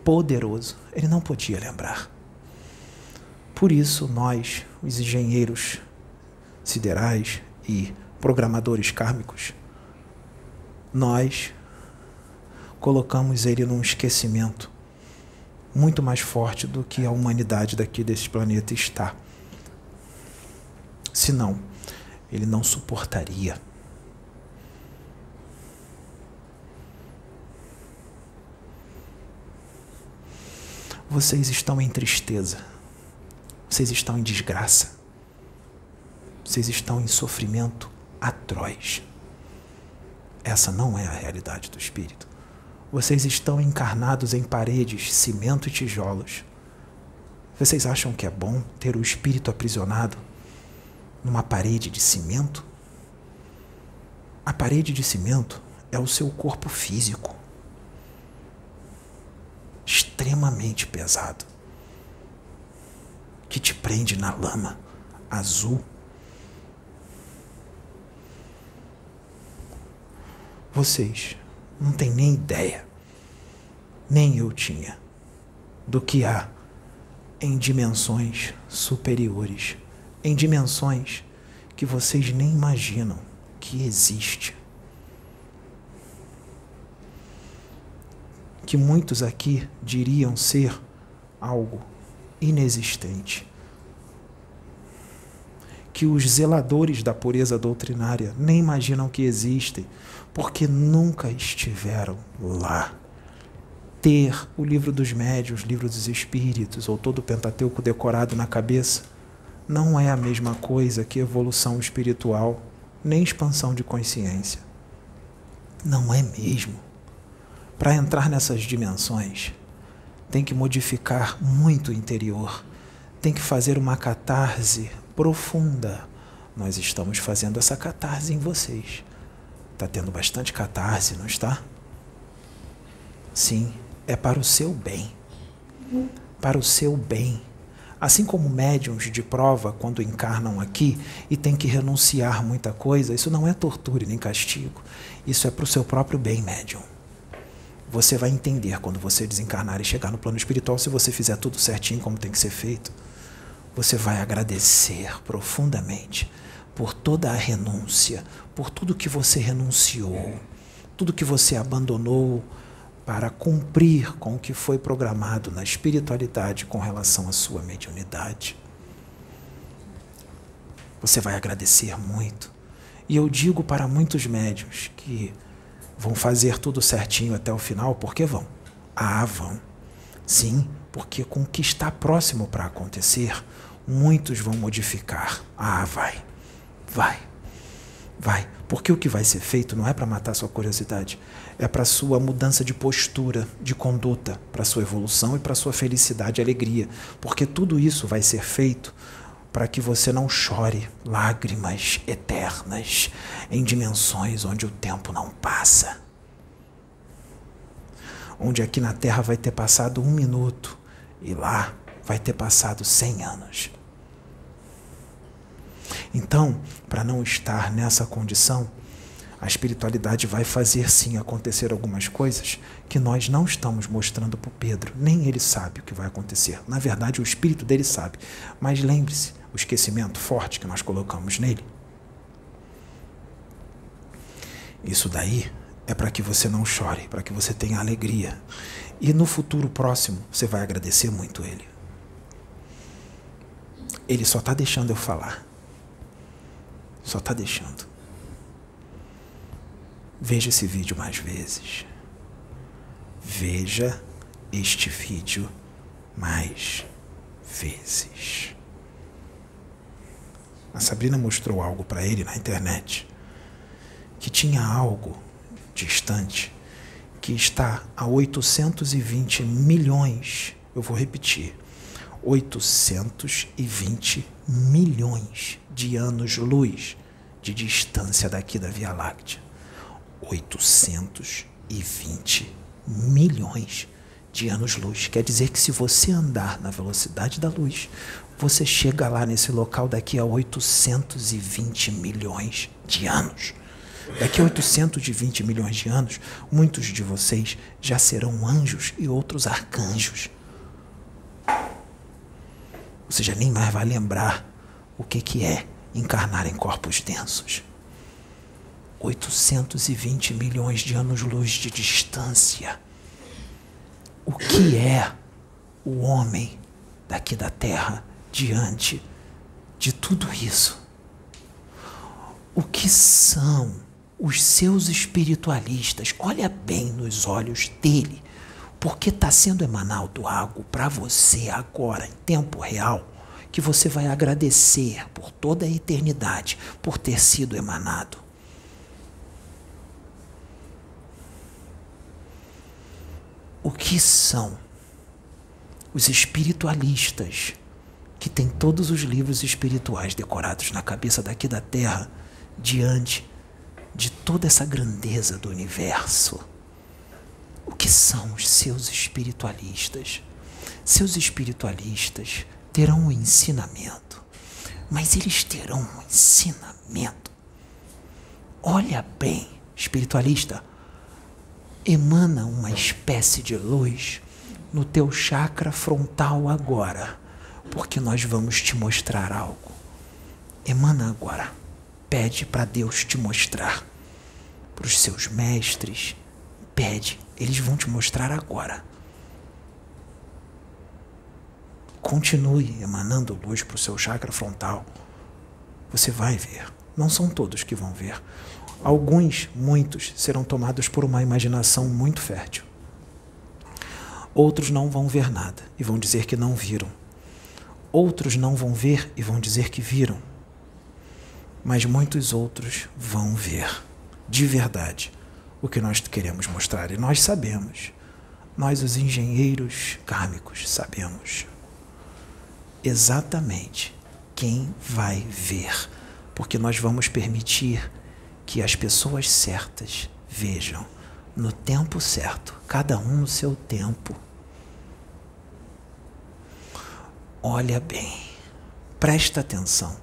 Poderoso. Ele não podia lembrar. Por isso, nós, os engenheiros siderais e programadores kármicos, nós colocamos ele num esquecimento muito mais forte do que a humanidade daqui desse planeta está. Senão, ele não suportaria. Vocês estão em tristeza. Vocês estão em desgraça. Vocês estão em sofrimento atroz. Essa não é a realidade do espírito. Vocês estão encarnados em paredes, cimento e tijolos. Vocês acham que é bom ter o espírito aprisionado numa parede de cimento? A parede de cimento é o seu corpo físico, extremamente pesado, que te prende na lama azul. Vocês não têm nem ideia, nem eu tinha, do que há em dimensões superiores, em dimensões que vocês nem imaginam que existe. Que muitos aqui diriam ser algo inexistente. Que os zeladores da pureza doutrinária nem imaginam que existem, porque nunca estiveram lá. Ter o livro dos médios, livro dos espíritos, ou todo o Pentateuco decorado na cabeça, não é a mesma coisa que evolução espiritual, nem expansão de consciência. Não é mesmo. Para entrar nessas dimensões, tem que modificar muito o interior, tem que fazer uma catarse profunda. Nós estamos fazendo essa catarse em vocês. Está tendo bastante catarse, não está? Sim, é para o seu bem. Para o seu bem. Assim como médiums de prova, quando encarnam aqui e têm que renunciar muita coisa, isso não é tortura nem castigo. Isso é para o seu próprio bem, médium. Você vai entender quando você desencarnar e chegar no plano espiritual, se você fizer tudo certinho como tem que ser feito. Você vai agradecer profundamente por toda a renúncia, por tudo que você renunciou, tudo que você abandonou para cumprir com o que foi programado na espiritualidade com relação à sua mediunidade. Você vai agradecer muito. E eu digo para muitos médios que vão fazer tudo certinho até o final, porque vão. Ah, vão. Sim, porque com o que está próximo para acontecer, muitos vão modificar. Ah, vai. Vai. Vai. Porque o que vai ser feito não é para matar sua curiosidade, é para sua mudança de postura, de conduta, para sua evolução e para sua felicidade e alegria. Porque tudo isso vai ser feito para que você não chore lágrimas eternas em dimensões onde o tempo não passa. Onde aqui na Terra vai ter passado um minuto e lá vai ter passado cem anos. Então, para não estar nessa condição, a espiritualidade vai fazer sim acontecer algumas coisas que nós não estamos mostrando para o Pedro, nem ele sabe o que vai acontecer. Na verdade, o espírito dele sabe. Mas lembre-se, o esquecimento forte que nós colocamos nele. Isso daí é para que você não chore, para que você tenha alegria. E no futuro próximo, você vai agradecer muito ele. Ele só está deixando eu falar. Só está deixando. Veja esse vídeo mais vezes. Veja este vídeo mais vezes. A Sabrina mostrou algo para ele na internet que tinha algo distante que está a 820 milhões. Eu vou repetir. 820 milhões de anos-luz de distância daqui da Via Láctea. 820 milhões de anos-luz. Quer dizer que se você andar na velocidade da luz, você chega lá nesse local daqui a 820 milhões de anos. Daqui a 820 milhões de anos, muitos de vocês já serão anjos e outros arcanjos. Você já nem mais vai lembrar o que, que é encarnar em corpos densos. 820 milhões de anos-luz de distância. O que é o homem daqui da Terra diante de tudo isso? O que são os seus espiritualistas? Olha bem nos olhos dele, porque está sendo emanado algo para você agora, em tempo real, que você vai agradecer por toda a eternidade por ter sido emanado. O que são os espiritualistas que têm todos os livros espirituais decorados na cabeça daqui da terra diante de toda essa grandeza do universo? O que são os seus espiritualistas? Seus espiritualistas terão um ensinamento, mas eles terão um ensinamento. Olha bem, espiritualista, emana uma espécie de luz no teu chakra frontal agora, porque nós vamos te mostrar algo. Emana agora. Pede para Deus te mostrar. Para os seus mestres, pede, eles vão te mostrar agora. Continue emanando luz para o seu chakra frontal. Você vai ver. Não são todos que vão ver. Alguns, muitos, serão tomados por uma imaginação muito fértil. Outros não vão ver nada e vão dizer que não viram. Outros não vão ver e vão dizer que viram. Mas muitos outros vão ver, de verdade, o que nós queremos mostrar. E nós sabemos. Nós, os engenheiros kármicos, sabemos exatamente quem vai ver, porque nós vamos permitir que as pessoas certas vejam no tempo certo, cada um no seu tempo. Olha bem, presta atenção,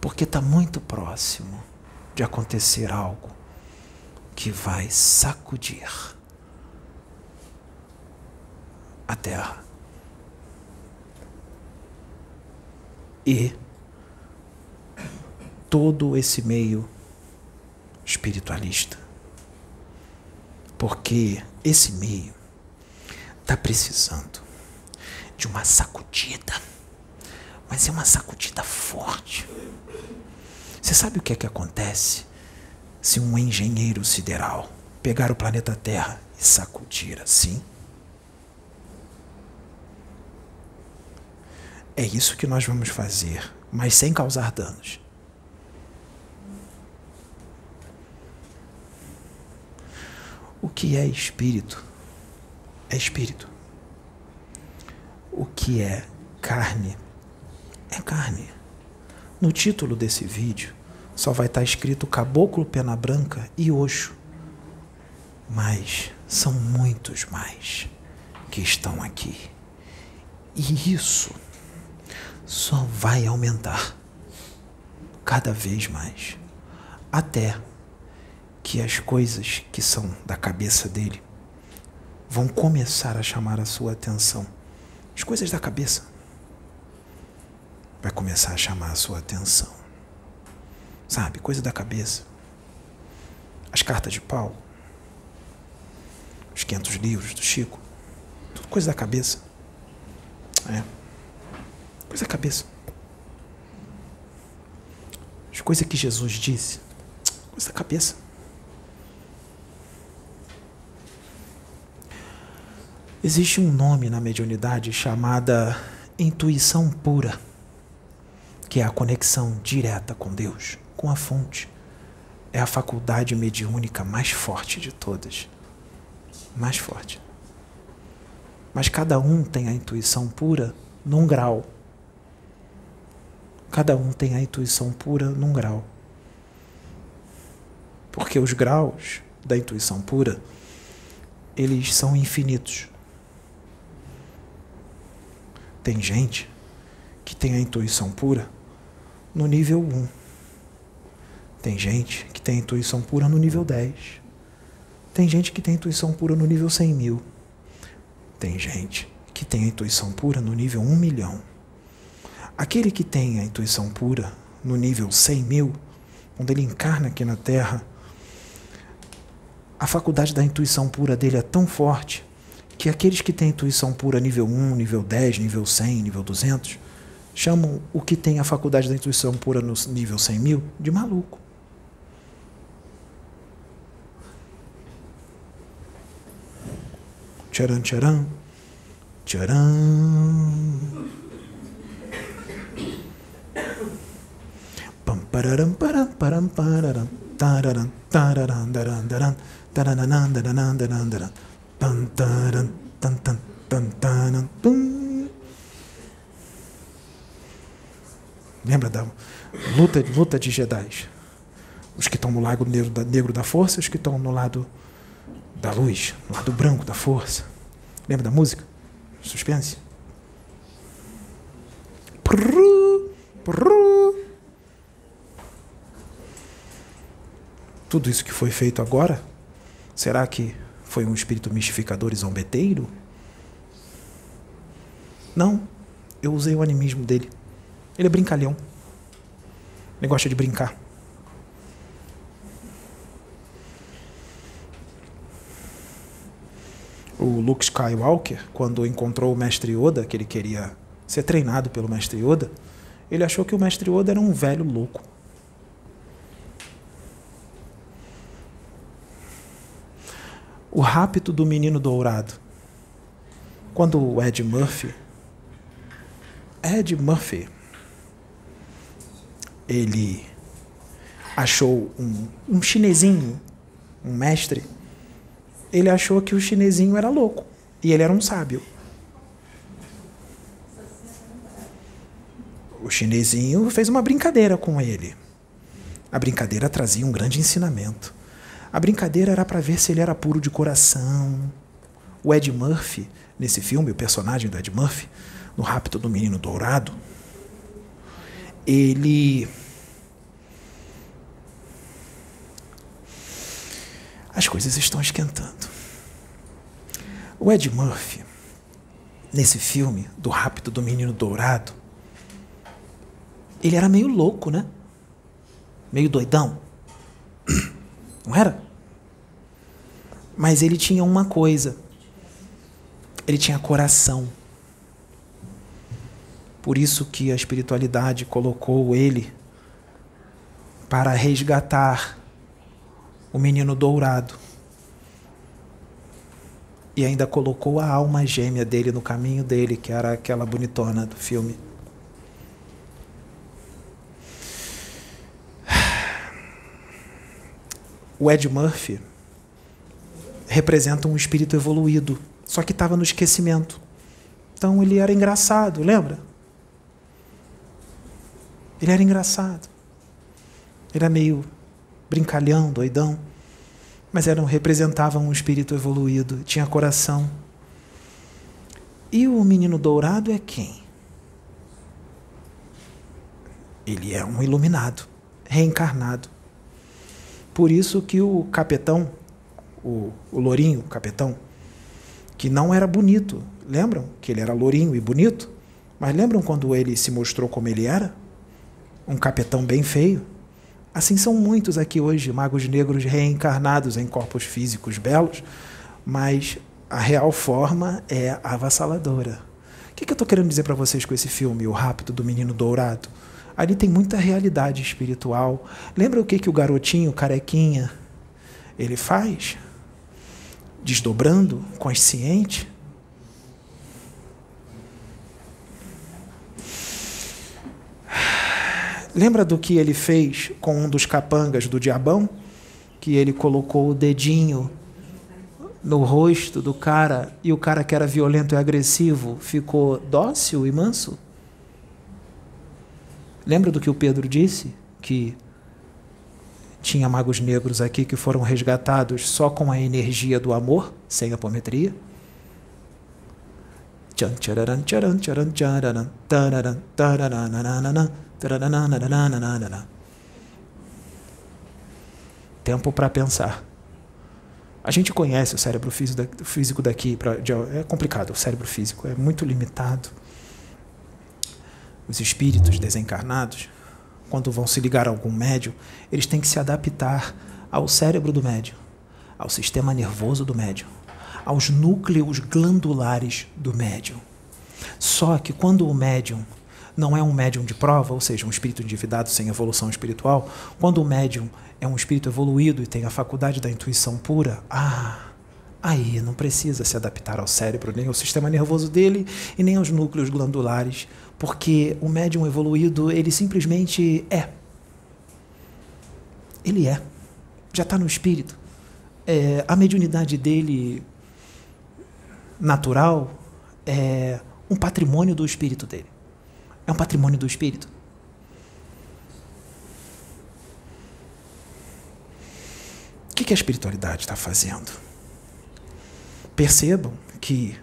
porque está muito próximo de acontecer algo que vai sacudir a Terra. E todo esse meio espiritualista. Porque esse meio está precisando de uma sacudida. Mas é uma sacudida forte. Você sabe o que é que acontece se um engenheiro sideral pegar o planeta Terra e sacudir assim? É isso que nós vamos fazer, mas sem causar danos. O que é espírito? É espírito. O que é carne? É carne. No título desse vídeo só vai estar escrito Caboclo Pena Branca e Oxo. Mas são muitos mais que estão aqui. E isso só vai aumentar cada vez mais. Até que as coisas que são da cabeça dele vão começar a chamar a sua atenção. As coisas da cabeça vai começar a chamar a sua atenção. Sabe, coisa da cabeça. As cartas de Paulo, os 500 livros do Chico, tudo coisa da cabeça. É. Coisa cabeça. As coisas que Jesus disse, coisa cabeça. Existe um nome na mediunidade chamada intuição pura, que é a conexão direta com Deus, com a fonte. É a faculdade mediúnica mais forte de todas. Mais forte. Mas cada um tem a intuição pura num grau. Cada um tem a intuição pura num grau. Porque os graus da intuição pura, eles são infinitos. Tem gente que tem a intuição pura no nível 1. Tem gente que tem a intuição pura no nível 10. Tem gente que tem intuição pura no nível 100 mil. Tem gente que tem a intuição pura no nível 1 milhão. Aquele que tem a intuição pura no nível 100 mil, quando ele encarna aqui na Terra, a faculdade da intuição pura dele é tão forte que aqueles que têm intuição pura nível 1, nível 10, nível 100, nível 200, chamam o que tem a faculdade da intuição pura no nível 100 mil de maluco. Tcharam, tcharam. Tcharam. Lembra da luta, luta de Jedi? Os que estão no lado negro da, negro da força, os que estão no lado da luz, no lado branco da força. Lembra da música? Suspense. Prrr, prrr. Tudo isso que foi feito agora, será que foi um espírito mistificador e zombeteiro? Não. Eu usei o animismo dele. Ele é brincalhão. Ele gosta de brincar. O Luke Skywalker, quando encontrou o mestre Yoda, que ele queria ser treinado pelo mestre Yoda, ele achou que o mestre Yoda era um velho louco. O rapto do menino dourado. Quando o Ed Murphy, Ed Murphy, ele achou um, um chinesinho, um mestre, ele achou que o chinesinho era louco e ele era um sábio. O chinesinho fez uma brincadeira com ele. A brincadeira trazia um grande ensinamento. A brincadeira era para ver se ele era puro de coração. O Ed Murphy, nesse filme, o personagem do Ed Murphy, no Rapto do Menino Dourado, ele as coisas estão esquentando. O Ed Murphy, nesse filme do Rápido do Menino Dourado, ele era meio louco, né? Meio doidão. Não era? Mas ele tinha uma coisa. Ele tinha coração. Por isso que a espiritualidade colocou ele para resgatar o menino dourado. E ainda colocou a alma gêmea dele no caminho dele, que era aquela bonitona do filme. O Ed Murphy representa um espírito evoluído, só que estava no esquecimento. Então ele era engraçado, lembra? Ele era engraçado. Ele era meio brincalhão, doidão, mas era, representava um espírito evoluído, tinha coração. E o menino dourado é quem? Ele é um iluminado, reencarnado. Por isso que o capetão, o, o lourinho, o capetão, que não era bonito, lembram que ele era lourinho e bonito? Mas lembram quando ele se mostrou como ele era? Um capetão bem feio? Assim são muitos aqui hoje, magos negros reencarnados em corpos físicos belos, mas a real forma é avassaladora. O que, que eu estou querendo dizer para vocês com esse filme, O Rápido do Menino Dourado? Ali tem muita realidade espiritual. Lembra o que, que o garotinho carequinha ele faz? Desdobrando, consciente. Lembra do que ele fez com um dos capangas do diabão? Que ele colocou o dedinho no rosto do cara e o cara que era violento e agressivo ficou dócil e manso? Lembra do que o Pedro disse? Que tinha magos negros aqui que foram resgatados só com a energia do amor, sem apometria? Tempo para pensar. A gente conhece o cérebro físico daqui, é complicado, o cérebro físico é muito limitado. Os espíritos desencarnados, quando vão se ligar a algum médium, eles têm que se adaptar ao cérebro do médium, ao sistema nervoso do médium, aos núcleos glandulares do médium. Só que quando o médium não é um médium de prova, ou seja, um espírito endividado sem evolução espiritual, quando o médium é um espírito evoluído e tem a faculdade da intuição pura, ah, aí não precisa se adaptar ao cérebro, nem ao sistema nervoso dele e nem aos núcleos glandulares, porque o médium evoluído, ele simplesmente é. Ele é. Já está no espírito. É, a mediunidade dele natural é um patrimônio do espírito dele. É um patrimônio do espírito. O que, que a espiritualidade está fazendo? Percebam que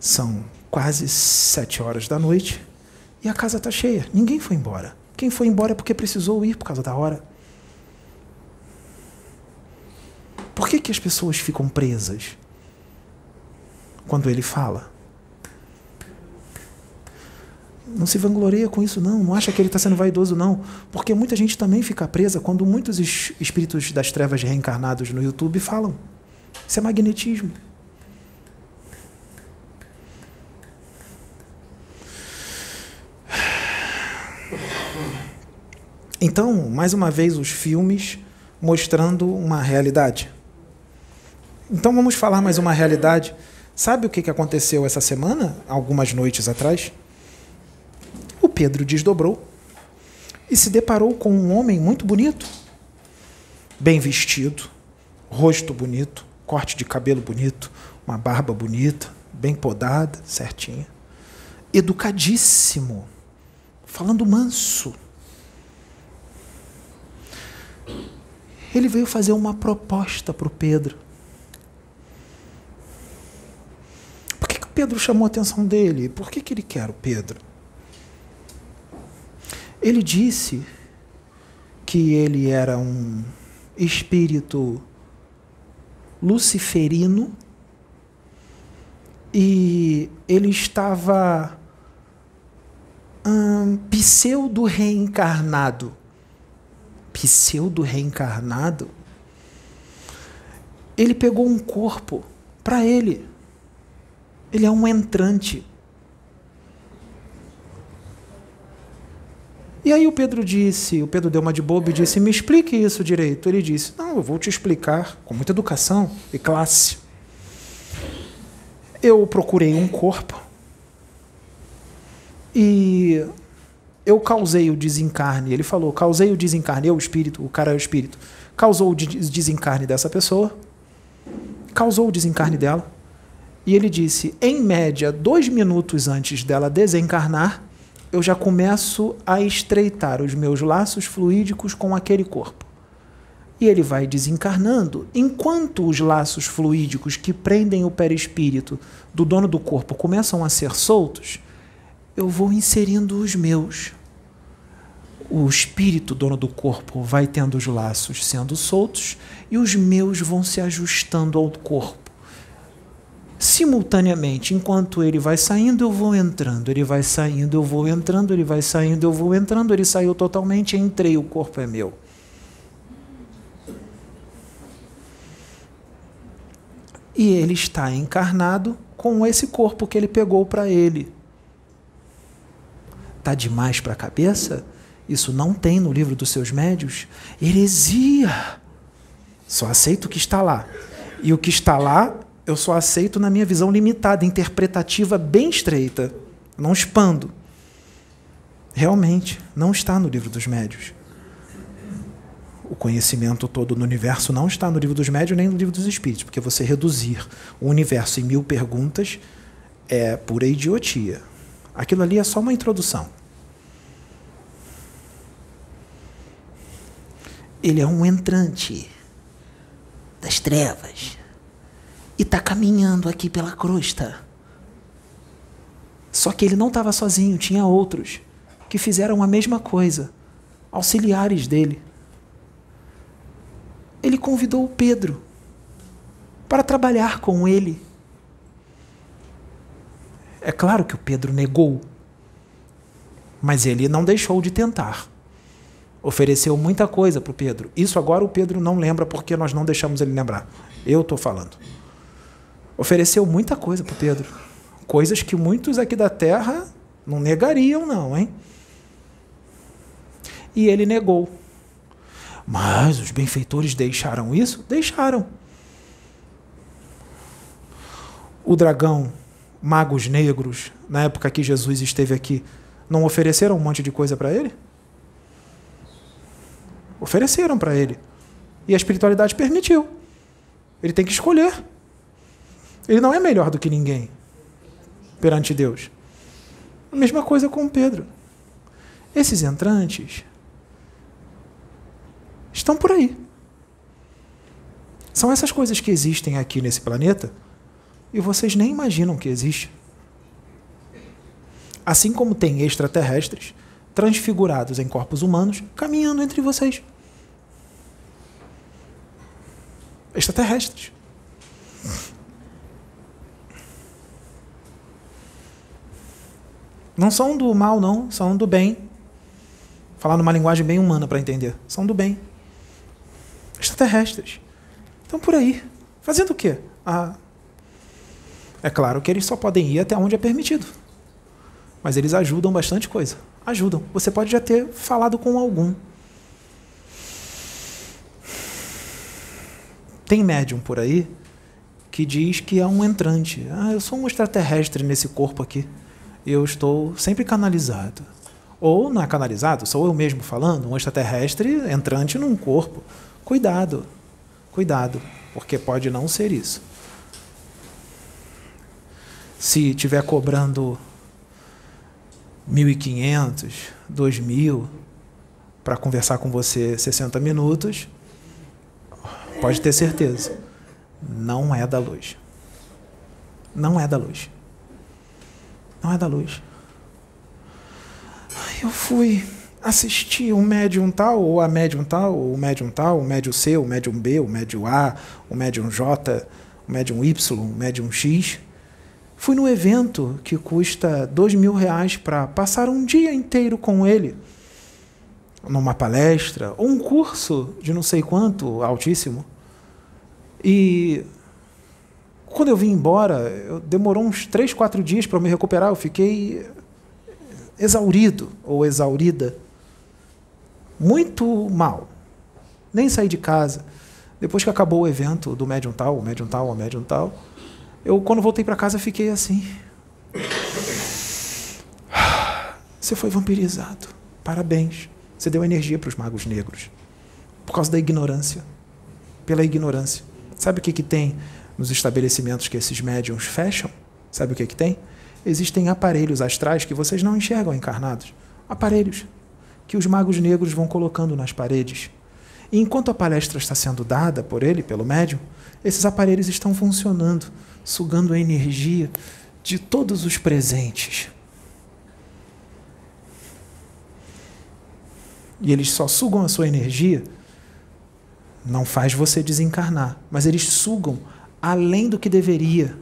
são quase sete horas da noite e a casa está cheia. Ninguém foi embora. Quem foi embora é porque precisou ir por causa da hora. Por que, que as pessoas ficam presas quando ele fala? Não se vangloria com isso, não. Não acha que ele está sendo vaidoso, não. Porque muita gente também fica presa quando muitos espíritos das trevas reencarnados no YouTube falam. Isso é magnetismo. Então, mais uma vez, os filmes mostrando uma realidade. Então, vamos falar mais uma realidade. Sabe o que aconteceu essa semana, algumas noites atrás? O Pedro desdobrou e se deparou com um homem muito bonito, bem vestido, rosto bonito, corte de cabelo bonito, uma barba bonita, bem podada, certinha, educadíssimo, falando manso ele veio fazer uma proposta para o Pedro. Por que, que o Pedro chamou a atenção dele? Por que, que ele quer o Pedro? Ele disse que ele era um espírito luciferino e ele estava hum, pseudo reencarnado pseudo reencarnado, ele pegou um corpo para ele. Ele é um entrante. E aí o Pedro disse, o Pedro deu uma de bobo e disse: "Me explique isso direito". Ele disse: "Não, eu vou te explicar com muita educação e classe. Eu procurei um corpo e eu causei o desencarne. Ele falou, causei o desencarne, eu, o espírito, o cara é o espírito. Causou o desencarne dessa pessoa, causou o desencarne dela. E ele disse, em média, dois minutos antes dela desencarnar, eu já começo a estreitar os meus laços fluídicos com aquele corpo. E ele vai desencarnando, enquanto os laços fluídicos que prendem o perispírito do dono do corpo começam a ser soltos, eu vou inserindo os meus. O espírito, dono do corpo, vai tendo os laços sendo soltos e os meus vão se ajustando ao corpo. Simultaneamente, enquanto ele vai saindo, eu vou entrando, ele vai saindo, eu vou entrando, ele vai saindo, eu vou entrando, ele saiu totalmente, entrei, o corpo é meu. E ele está encarnado com esse corpo que ele pegou para ele. Está demais para a cabeça? Isso não tem no livro dos seus médios? Heresia! Só aceito o que está lá. E o que está lá, eu só aceito na minha visão limitada, interpretativa bem estreita. Não expando. Realmente, não está no livro dos médios. O conhecimento todo no universo não está no livro dos médios nem no livro dos espíritos, porque você reduzir o universo em mil perguntas é pura idiotia. Aquilo ali é só uma introdução. Ele é um entrante das trevas e está caminhando aqui pela crosta. Só que ele não estava sozinho, tinha outros que fizeram a mesma coisa, auxiliares dele. Ele convidou o Pedro para trabalhar com ele é claro que o Pedro negou, mas ele não deixou de tentar. Ofereceu muita coisa para o Pedro. Isso agora o Pedro não lembra porque nós não deixamos ele lembrar. Eu estou falando. Ofereceu muita coisa para o Pedro. Coisas que muitos aqui da terra não negariam, não, hein? E ele negou. Mas os benfeitores deixaram isso? Deixaram. O dragão, magos negros, na época que Jesus esteve aqui, não ofereceram um monte de coisa para ele? Ofereceram para ele. E a espiritualidade permitiu. Ele tem que escolher. Ele não é melhor do que ninguém perante Deus. A mesma coisa com Pedro. Esses entrantes estão por aí. São essas coisas que existem aqui nesse planeta e vocês nem imaginam que existe. Assim como tem extraterrestres transfigurados em corpos humanos caminhando entre vocês. Extraterrestres. Não são do mal, não, são do bem. Falar numa linguagem bem humana para entender. São do bem. Extraterrestres. Estão por aí. Fazendo o quê? Ah, é claro que eles só podem ir até onde é permitido. Mas eles ajudam bastante coisa. Ajudam. Você pode já ter falado com algum. Tem médium por aí que diz que é um entrante. Ah, eu sou um extraterrestre nesse corpo aqui. Eu estou sempre canalizado. Ou não é canalizado, sou eu mesmo falando, um extraterrestre entrante num corpo. Cuidado, cuidado, porque pode não ser isso. Se estiver cobrando 1.500, 2.000 para conversar com você 60 minutos, pode ter certeza, não é da luz. Não é da luz. Não é da luz. Eu fui assistir um médium tal, ou a médium tal, ou o médium tal, o médium C, o médium B, o médium A, o médium J, o médium Y, o médium X. Fui no evento que custa dois mil reais para passar um dia inteiro com ele, numa palestra, ou um curso de não sei quanto, altíssimo. E quando eu vim embora, eu, demorou uns três, quatro dias para me recuperar. Eu fiquei exaurido ou exaurida. Muito mal. Nem saí de casa. Depois que acabou o evento do médium tal, o médium tal, o médium tal, eu, quando voltei para casa, fiquei assim. Você foi vampirizado. Parabéns. Você deu energia para os magos negros. Por causa da ignorância. Pela ignorância. Sabe o que, que tem nos estabelecimentos que esses médiums fecham? Sabe o que, que tem? Existem aparelhos astrais que vocês não enxergam encarnados. Aparelhos que os magos negros vão colocando nas paredes. E enquanto a palestra está sendo dada por ele, pelo médium, esses aparelhos estão funcionando, sugando a energia de todos os presentes. E eles só sugam a sua energia, não faz você desencarnar, mas eles sugam além do que deveria.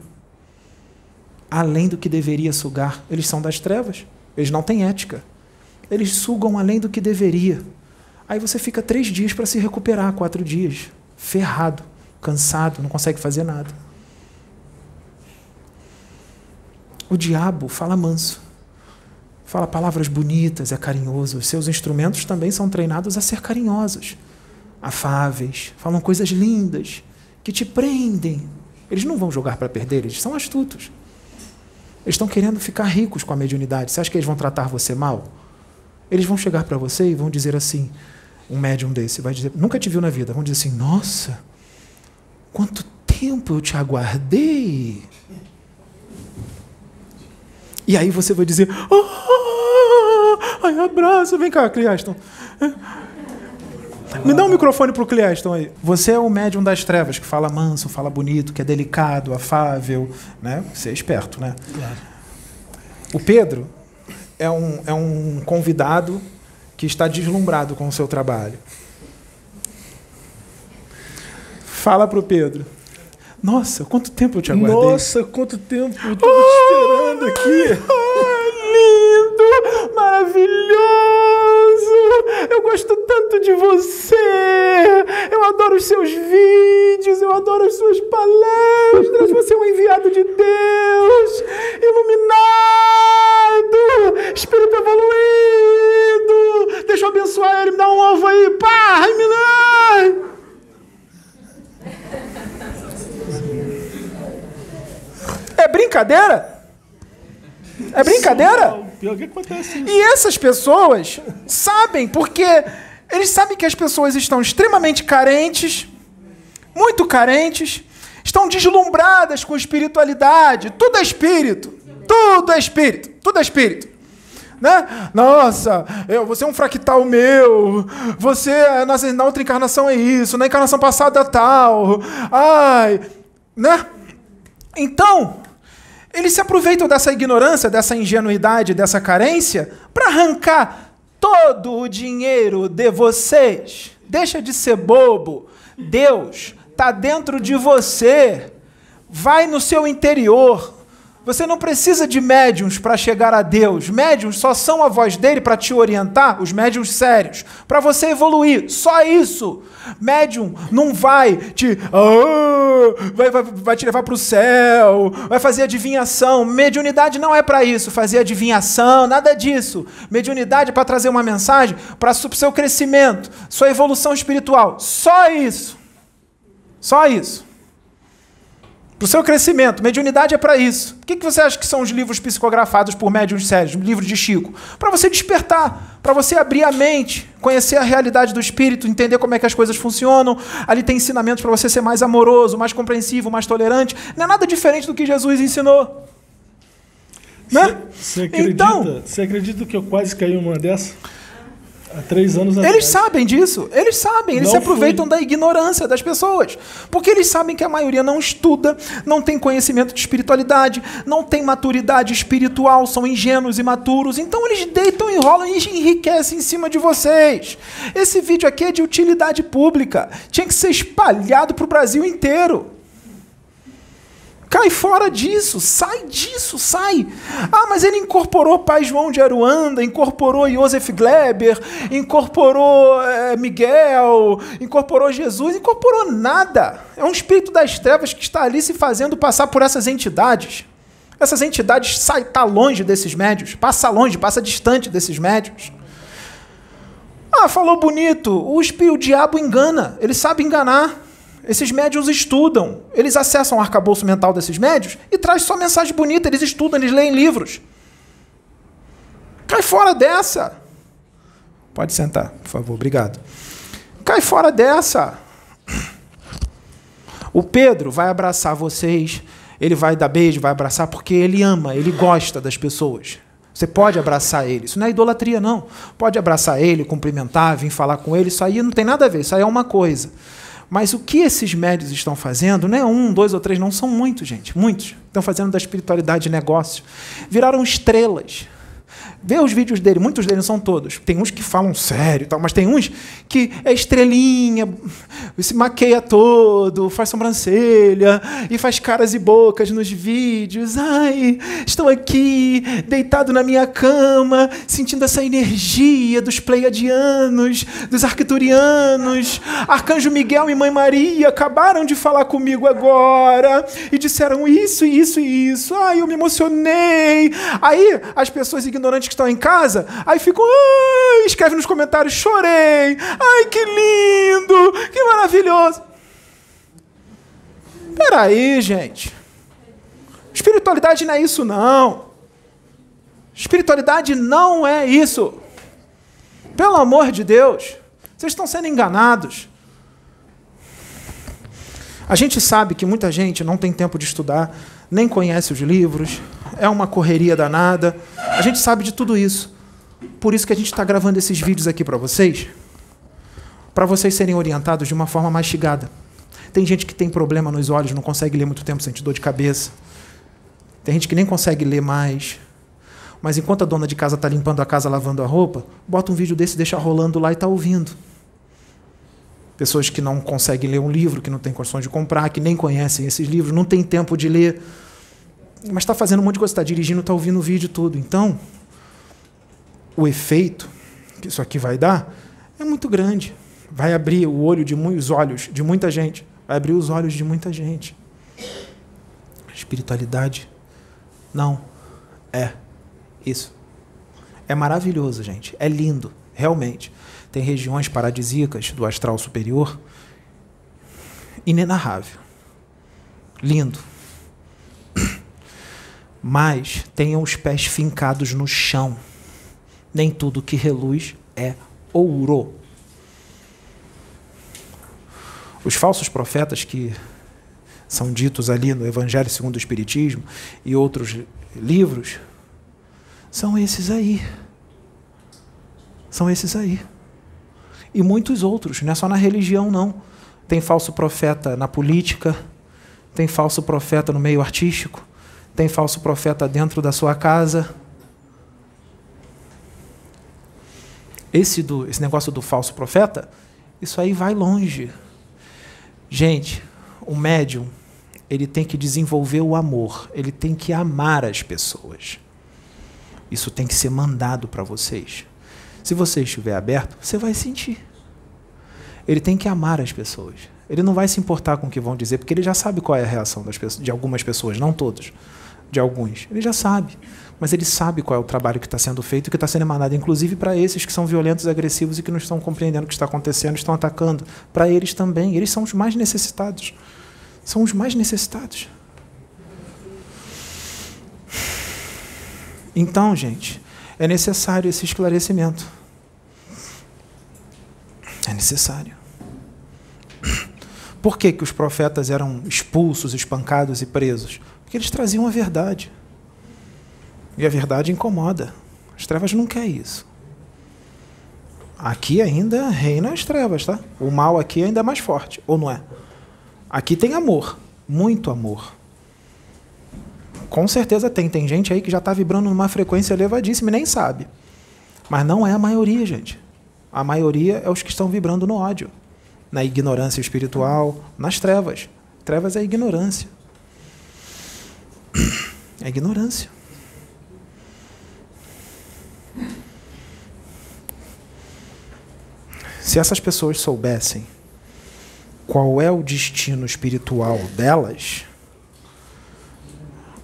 Além do que deveria sugar. Eles são das trevas. Eles não têm ética. Eles sugam além do que deveria. Aí você fica três dias para se recuperar, quatro dias. Ferrado, cansado, não consegue fazer nada. O diabo fala manso. Fala palavras bonitas, é carinhoso. Os seus instrumentos também são treinados a ser carinhosos, afáveis, falam coisas lindas que te prendem. Eles não vão jogar para perder, eles são astutos. Eles estão querendo ficar ricos com a mediunidade. Você acha que eles vão tratar você mal? Eles vão chegar para você e vão dizer assim: um médium desse vai dizer, nunca te viu na vida, vão dizer assim: nossa, quanto tempo eu te aguardei. E aí você vai dizer: ah, ai, abraço, vem cá, Criaston. Me dá um microfone pro Cleaston aí. Você é o médium das trevas, que fala manso, fala bonito, que é delicado, afável, né? Você é esperto, né? Claro. O Pedro é um, é um convidado que está deslumbrado com o seu trabalho. Fala pro Pedro. Nossa, quanto tempo eu te aguardei. Nossa, quanto tempo eu tô oh, te esperando aqui. Oh, lindo, maravilhoso. Eu gosto tanto você! Eu adoro os seus vídeos, eu adoro as suas palestras. Você é um enviado de Deus, iluminado, espírito evoluído. Deixa eu abençoar ele, me dá um ovo aí, pá, ai, milagre. É brincadeira? É brincadeira? E essas pessoas sabem, porque eles sabem que as pessoas estão extremamente carentes, muito carentes, estão deslumbradas com espiritualidade. Tudo é espírito. Tudo é espírito. Tudo é espírito. Né? Nossa, eu, você é um fractal meu. Você, na, na outra encarnação é isso. Na encarnação passada tal. Ai, né? Então, eles se aproveitam dessa ignorância, dessa ingenuidade, dessa carência, para arrancar todo o dinheiro de vocês. Deixa de ser bobo. Deus está dentro de você. Vai no seu interior. Você não precisa de médiums para chegar a Deus. Médiums só são a voz dele para te orientar, os médiums sérios, para você evoluir. Só isso. Médium não vai te. Oh, vai, vai, vai te levar para o céu, vai fazer adivinhação. Mediunidade não é para isso, fazer adivinhação, nada disso. Mediunidade é para trazer uma mensagem para o seu crescimento, sua evolução espiritual. Só isso. Só isso para o seu crescimento. Mediunidade é para isso. O que, que você acha que são os livros psicografados por médiuns sérios, livro de Chico? Para você despertar, para você abrir a mente, conhecer a realidade do espírito, entender como é que as coisas funcionam. Ali tem ensinamentos para você ser mais amoroso, mais compreensivo, mais tolerante. Não é nada diferente do que Jesus ensinou. Né? Você acredita, Então- você acredita que eu quase caí numa dessa? Há três anos atrás. Eles sabem disso, eles sabem, eles Não se aproveitam fui. da ignorância das pessoas. Porque eles sabem que a maioria não estuda, não tem conhecimento de espiritualidade, não tem maturidade espiritual, são ingênuos e imaturos. Então eles deitam, enrolam e enriquecem em cima de vocês. Esse vídeo aqui é de utilidade pública, tinha que ser espalhado para o Brasil inteiro. Cai fora disso, sai disso, sai. Ah, mas ele incorporou Pai João de Aruanda, incorporou Joseph Gleber, incorporou eh, Miguel, incorporou Jesus, incorporou nada. É um espírito das trevas que está ali se fazendo passar por essas entidades. Essas entidades saem, tá longe desses médios, passa longe, passa distante desses médios. Ah, falou bonito. O, espí- o diabo engana, ele sabe enganar. Esses médios estudam, eles acessam o arcabouço mental desses médios e traz só mensagem bonita, eles estudam, eles leem livros. Cai fora dessa. Pode sentar, por favor, obrigado. Cai fora dessa. O Pedro vai abraçar vocês, ele vai dar beijo, vai abraçar porque ele ama, ele gosta das pessoas. Você pode abraçar ele. Isso não é idolatria, não. Pode abraçar ele, cumprimentar, vir falar com ele. Isso aí não tem nada a ver. Isso aí é uma coisa. Mas o que esses médios estão fazendo, não é um, dois ou três, não, são muitos, gente. Muitos. Estão fazendo da espiritualidade negócio. Viraram estrelas. Vê os vídeos dele, muitos deles são todos. Tem uns que falam sério tal, mas tem uns que é estrelinha, se maqueia todo, faz sobrancelha e faz caras e bocas nos vídeos. Ai, estou aqui, deitado na minha cama, sentindo essa energia dos pleiadianos, dos arcturianos. Arcanjo Miguel e Mãe Maria acabaram de falar comigo agora e disseram isso, isso e isso. Ai, eu me emocionei. Aí as pessoas ignorantes que estão em casa, aí ficam, ai, escreve nos comentários, chorei. Ai, que lindo, que maravilhoso. Peraí, gente. Espiritualidade não é isso, não. Espiritualidade não é isso. Pelo amor de Deus, vocês estão sendo enganados. A gente sabe que muita gente não tem tempo de estudar, nem conhece os livros, é uma correria danada. A gente sabe de tudo isso. Por isso que a gente está gravando esses vídeos aqui para vocês, para vocês serem orientados de uma forma mastigada. Tem gente que tem problema nos olhos, não consegue ler muito tempo, sente dor de cabeça. Tem gente que nem consegue ler mais. Mas enquanto a dona de casa está limpando a casa, lavando a roupa, bota um vídeo desse, deixa rolando lá e está ouvindo. Pessoas que não conseguem ler um livro, que não têm condições de comprar, que nem conhecem esses livros, não tem tempo de ler, mas está fazendo um monte de coisa, está dirigindo, está ouvindo o vídeo todo. Então, o efeito que isso aqui vai dar é muito grande. vai abrir o olho de muitos olhos de muita gente, vai abrir os olhos de muita gente. Espiritualidade não é isso. É maravilhoso, gente. É lindo, realmente. Tem regiões paradisíacas do astral superior inenarrável. Lindo. Mas tenham os pés fincados no chão. Nem tudo que reluz é ouro. Os falsos profetas que são ditos ali no Evangelho segundo o Espiritismo e outros livros são esses aí. São esses aí. E muitos outros, não é só na religião, não. Tem falso profeta na política, tem falso profeta no meio artístico, tem falso profeta dentro da sua casa. Esse, do, esse negócio do falso profeta, isso aí vai longe. Gente, o médium, ele tem que desenvolver o amor, ele tem que amar as pessoas. Isso tem que ser mandado para vocês. Se você estiver aberto, você vai sentir. Ele tem que amar as pessoas. Ele não vai se importar com o que vão dizer, porque ele já sabe qual é a reação das pessoas, de algumas pessoas, não todos, de alguns. Ele já sabe. Mas ele sabe qual é o trabalho que está sendo feito que está sendo emanado, inclusive para esses que são violentos, agressivos e que não estão compreendendo o que está acontecendo, estão atacando. Para eles também. Eles são os mais necessitados. São os mais necessitados. Então, gente, é necessário esse esclarecimento. É necessário. Por que, que os profetas eram expulsos, espancados e presos? Porque eles traziam a verdade. E a verdade incomoda. As trevas não querem isso. Aqui ainda reina as trevas, tá? O mal aqui ainda é mais forte, ou não é? Aqui tem amor, muito amor. Com certeza tem. Tem gente aí que já está vibrando numa frequência elevadíssima e nem sabe. Mas não é a maioria, gente. A maioria é os que estão vibrando no ódio, na ignorância espiritual, nas trevas. Trevas é ignorância. É ignorância. Se essas pessoas soubessem qual é o destino espiritual delas,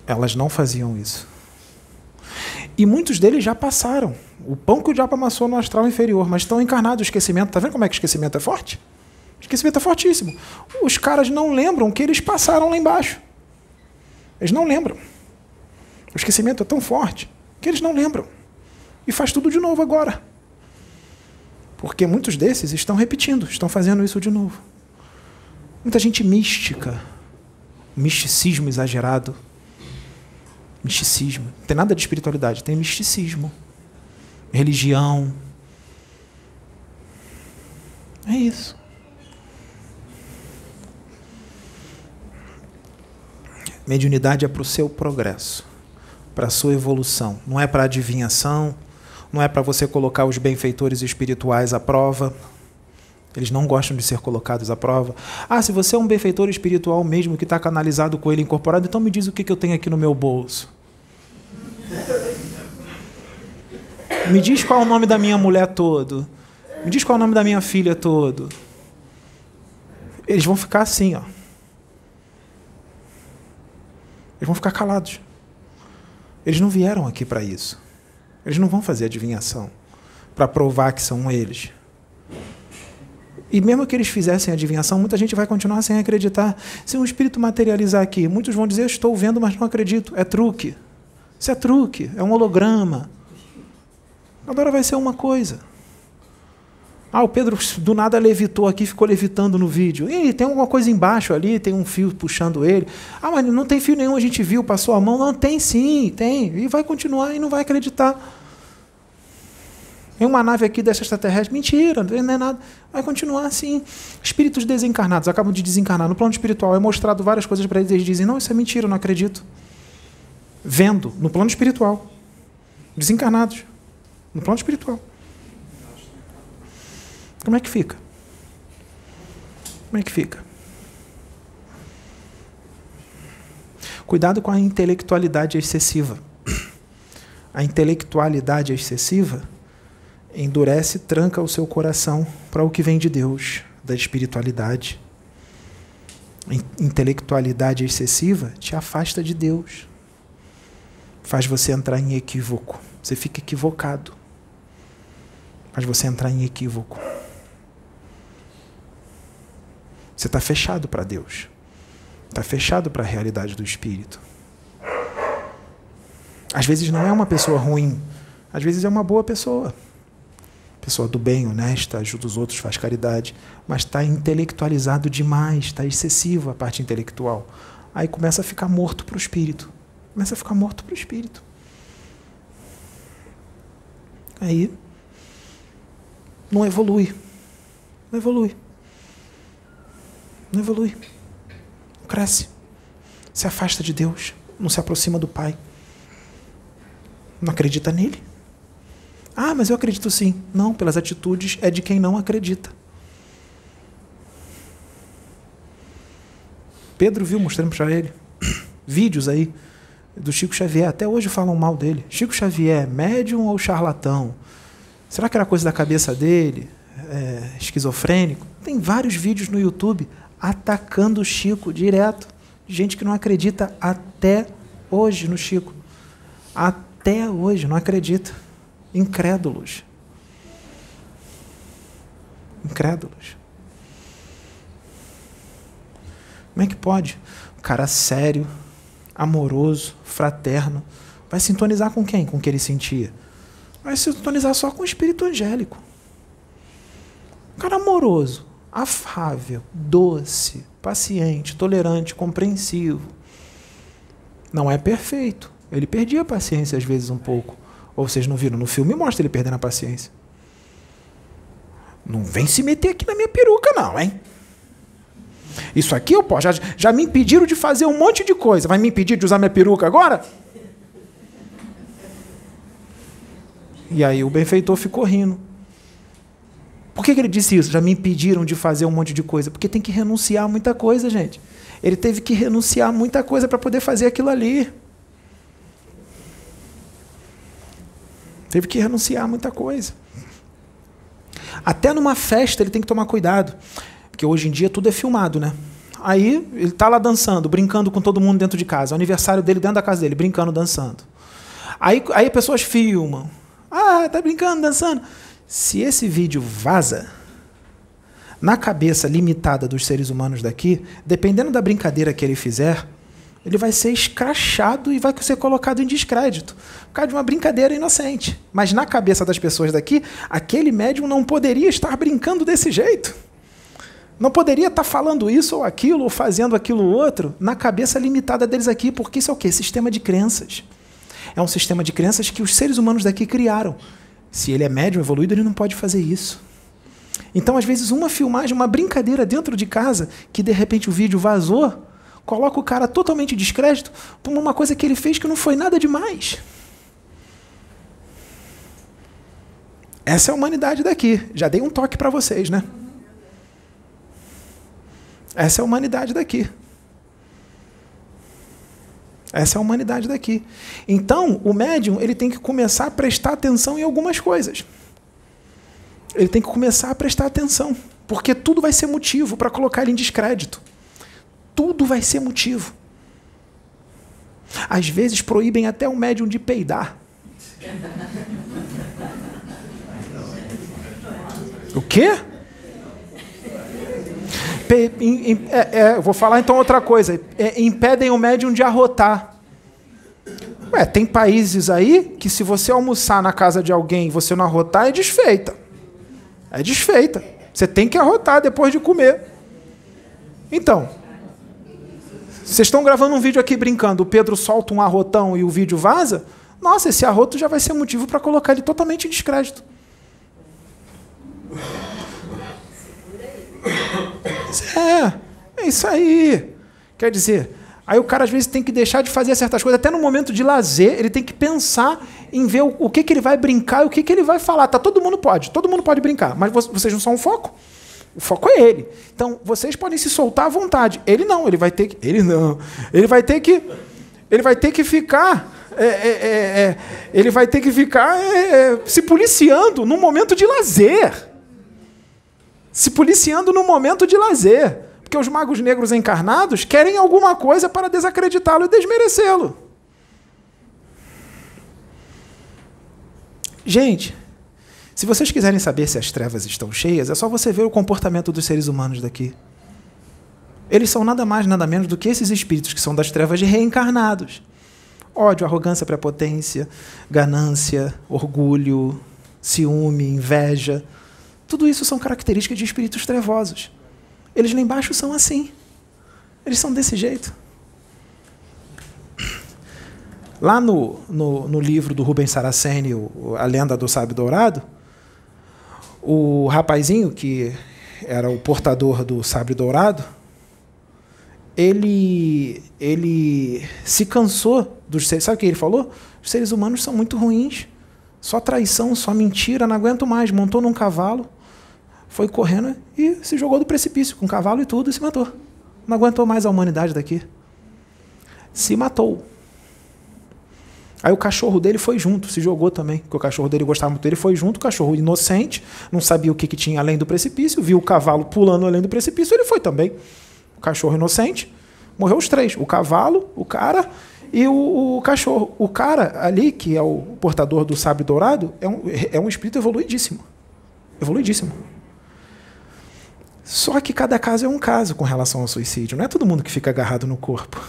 elas não faziam isso. E muitos deles já passaram. O pão que o diabo amassou no astral inferior, mas estão encarnados o esquecimento. Tá vendo como é que o esquecimento é forte? O esquecimento é fortíssimo. Os caras não lembram que eles passaram lá embaixo. Eles não lembram. O esquecimento é tão forte que eles não lembram. E faz tudo de novo agora. Porque muitos desses estão repetindo, estão fazendo isso de novo. Muita gente mística, misticismo exagerado, Misticismo. Não tem nada de espiritualidade, tem misticismo. Religião. É isso. Mediunidade é para o seu progresso, para a sua evolução. Não é para adivinhação, não é para você colocar os benfeitores espirituais à prova. Eles não gostam de ser colocados à prova. Ah, se você é um benfeitor espiritual mesmo que está canalizado com ele incorporado, então me diz o que, que eu tenho aqui no meu bolso. Me diz qual é o nome da minha mulher todo. Me diz qual é o nome da minha filha todo. Eles vão ficar assim, ó. Eles vão ficar calados. Eles não vieram aqui para isso. Eles não vão fazer adivinhação para provar que são eles. E mesmo que eles fizessem adivinhação, muita gente vai continuar sem acreditar. Se um espírito materializar aqui, muitos vão dizer: Estou vendo, mas não acredito. É truque. Isso é truque, é um holograma. Agora vai ser uma coisa. Ah, o Pedro do nada levitou aqui, ficou levitando no vídeo. E tem alguma coisa embaixo ali, tem um fio puxando ele. Ah, mas não tem fio nenhum, a gente viu, passou a mão. Não, tem sim, tem. E vai continuar e não vai acreditar. Tem uma nave aqui dessa extraterrestre. Mentira, não é nada. Vai continuar assim. Espíritos desencarnados acabam de desencarnar. No plano espiritual é mostrado várias coisas para eles. Eles dizem: Não, isso é mentira, não acredito. Vendo, no plano espiritual. Desencarnados. No plano espiritual. Como é que fica? Como é que fica? Cuidado com a intelectualidade excessiva. A intelectualidade excessiva endurece, tranca o seu coração para o que vem de Deus, da espiritualidade. Intelectualidade excessiva te afasta de Deus. Faz você entrar em equívoco. Você fica equivocado. Faz você entrar em equívoco. Você está fechado para Deus. Está fechado para a realidade do Espírito. Às vezes não é uma pessoa ruim, às vezes é uma boa pessoa. Pessoa do bem, honesta, ajuda os outros, faz caridade, mas está intelectualizado demais, está excessivo a parte intelectual. Aí começa a ficar morto para o espírito. Começa a ficar morto para o espírito. Aí não evolui. Não evolui. Não evolui. Não cresce. Se afasta de Deus. Não se aproxima do Pai. Não acredita nele. Ah, mas eu acredito sim. Não, pelas atitudes é de quem não acredita. Pedro viu, mostrando para ele, vídeos aí do Chico Xavier. Até hoje falam mal dele. Chico Xavier, médium ou charlatão? Será que era coisa da cabeça dele? É, esquizofrênico? Tem vários vídeos no YouTube atacando o Chico direto. Gente que não acredita até hoje no Chico. Até hoje não acredita. Incrédulos. Incrédulos. Como é que pode? Um cara sério, amoroso, fraterno, vai sintonizar com quem? Com o que ele sentia? Vai sintonizar só com o espírito angélico. Um cara amoroso, afável, doce, paciente, tolerante, compreensivo. Não é perfeito. Ele perdia a paciência às vezes um pouco. Ou vocês não viram? No filme mostra ele perdendo a paciência. Não vem se meter aqui na minha peruca, não, hein? Isso aqui eu posso. Já, já me impediram de fazer um monte de coisa. Vai me impedir de usar minha peruca agora? E aí o benfeitor ficou rindo. Por que, que ele disse isso? Já me impediram de fazer um monte de coisa. Porque tem que renunciar a muita coisa, gente. Ele teve que renunciar a muita coisa para poder fazer aquilo ali. Teve que renunciar a muita coisa. Até numa festa ele tem que tomar cuidado. Porque hoje em dia tudo é filmado, né? Aí ele está lá dançando, brincando com todo mundo dentro de casa. Aniversário dele dentro da casa dele, brincando, dançando. Aí, aí pessoas filmam. Ah, tá brincando, dançando. Se esse vídeo vaza, na cabeça limitada dos seres humanos daqui, dependendo da brincadeira que ele fizer, ele vai ser escrachado e vai ser colocado em descrédito. Por causa de uma brincadeira inocente. Mas na cabeça das pessoas daqui, aquele médium não poderia estar brincando desse jeito. Não poderia estar falando isso ou aquilo, ou fazendo aquilo ou outro, na cabeça limitada deles aqui, porque isso é o quê? Sistema de crenças. É um sistema de crenças que os seres humanos daqui criaram. Se ele é médium evoluído, ele não pode fazer isso. Então, às vezes, uma filmagem, uma brincadeira dentro de casa, que de repente o vídeo vazou, coloca o cara totalmente descrédito por uma coisa que ele fez que não foi nada demais. Essa é a humanidade daqui. Já dei um toque para vocês, né? Essa é a humanidade daqui. Essa é a humanidade daqui. Então, o médium ele tem que começar a prestar atenção em algumas coisas. Ele tem que começar a prestar atenção, porque tudo vai ser motivo para colocar ele em descrédito tudo vai ser motivo. Às vezes proíbem até o médium de peidar. O quê? É, é, vou falar então outra coisa. É, impedem o médium de arrotar. Ué, tem países aí que se você almoçar na casa de alguém e você não arrotar, é desfeita. É desfeita. Você tem que arrotar depois de comer. Então, vocês estão gravando um vídeo aqui brincando, o Pedro solta um arrotão e o vídeo vaza? Nossa, esse arroto já vai ser motivo para colocar ele totalmente em descrédito. É, é isso aí. Quer dizer, aí o cara às vezes tem que deixar de fazer certas coisas, até no momento de lazer, ele tem que pensar em ver o, o que, que ele vai brincar e o que, que ele vai falar. Tá, todo mundo pode, todo mundo pode brincar, mas vocês não são um foco. O foco é ele. Então, vocês podem se soltar à vontade. Ele não, ele vai ter que. Ele não. Ele vai ter que. Ele vai ter que ficar é, é, é, é ele vai ter que ficar é, é, se policiando num momento de lazer. Se policiando num momento de lazer. Porque os magos negros encarnados querem alguma coisa para desacreditá-lo e desmerecê-lo. Gente, se vocês quiserem saber se as trevas estão cheias, é só você ver o comportamento dos seres humanos daqui. Eles são nada mais, nada menos do que esses espíritos que são das trevas reencarnados. Ódio, arrogância, prepotência, ganância, orgulho, ciúme, inveja. Tudo isso são características de espíritos trevosos. Eles lá embaixo são assim. Eles são desse jeito. Lá no, no, no livro do Rubens Saraceni, A Lenda do Sábio Dourado, o rapazinho que era o portador do sabre dourado, ele, ele se cansou dos seres. Sabe o que ele falou? Os seres humanos são muito ruins. Só traição, só mentira, não aguento mais. Montou num cavalo, foi correndo e se jogou do precipício, com cavalo e tudo, e se matou. Não aguentou mais a humanidade daqui. Se matou. Aí o cachorro dele foi junto, se jogou também, porque o cachorro dele gostava muito dele, foi junto, o cachorro inocente, não sabia o que, que tinha além do precipício, viu o cavalo pulando além do precipício, ele foi também. O cachorro inocente, morreu os três: o cavalo, o cara e o, o, cachorro. O cara ali, que é o portador do sábio dourado, é um, é um espírito evoluidíssimo. Evoluidíssimo. Só que cada caso é um caso com relação ao suicídio. Não é todo mundo que fica agarrado no corpo.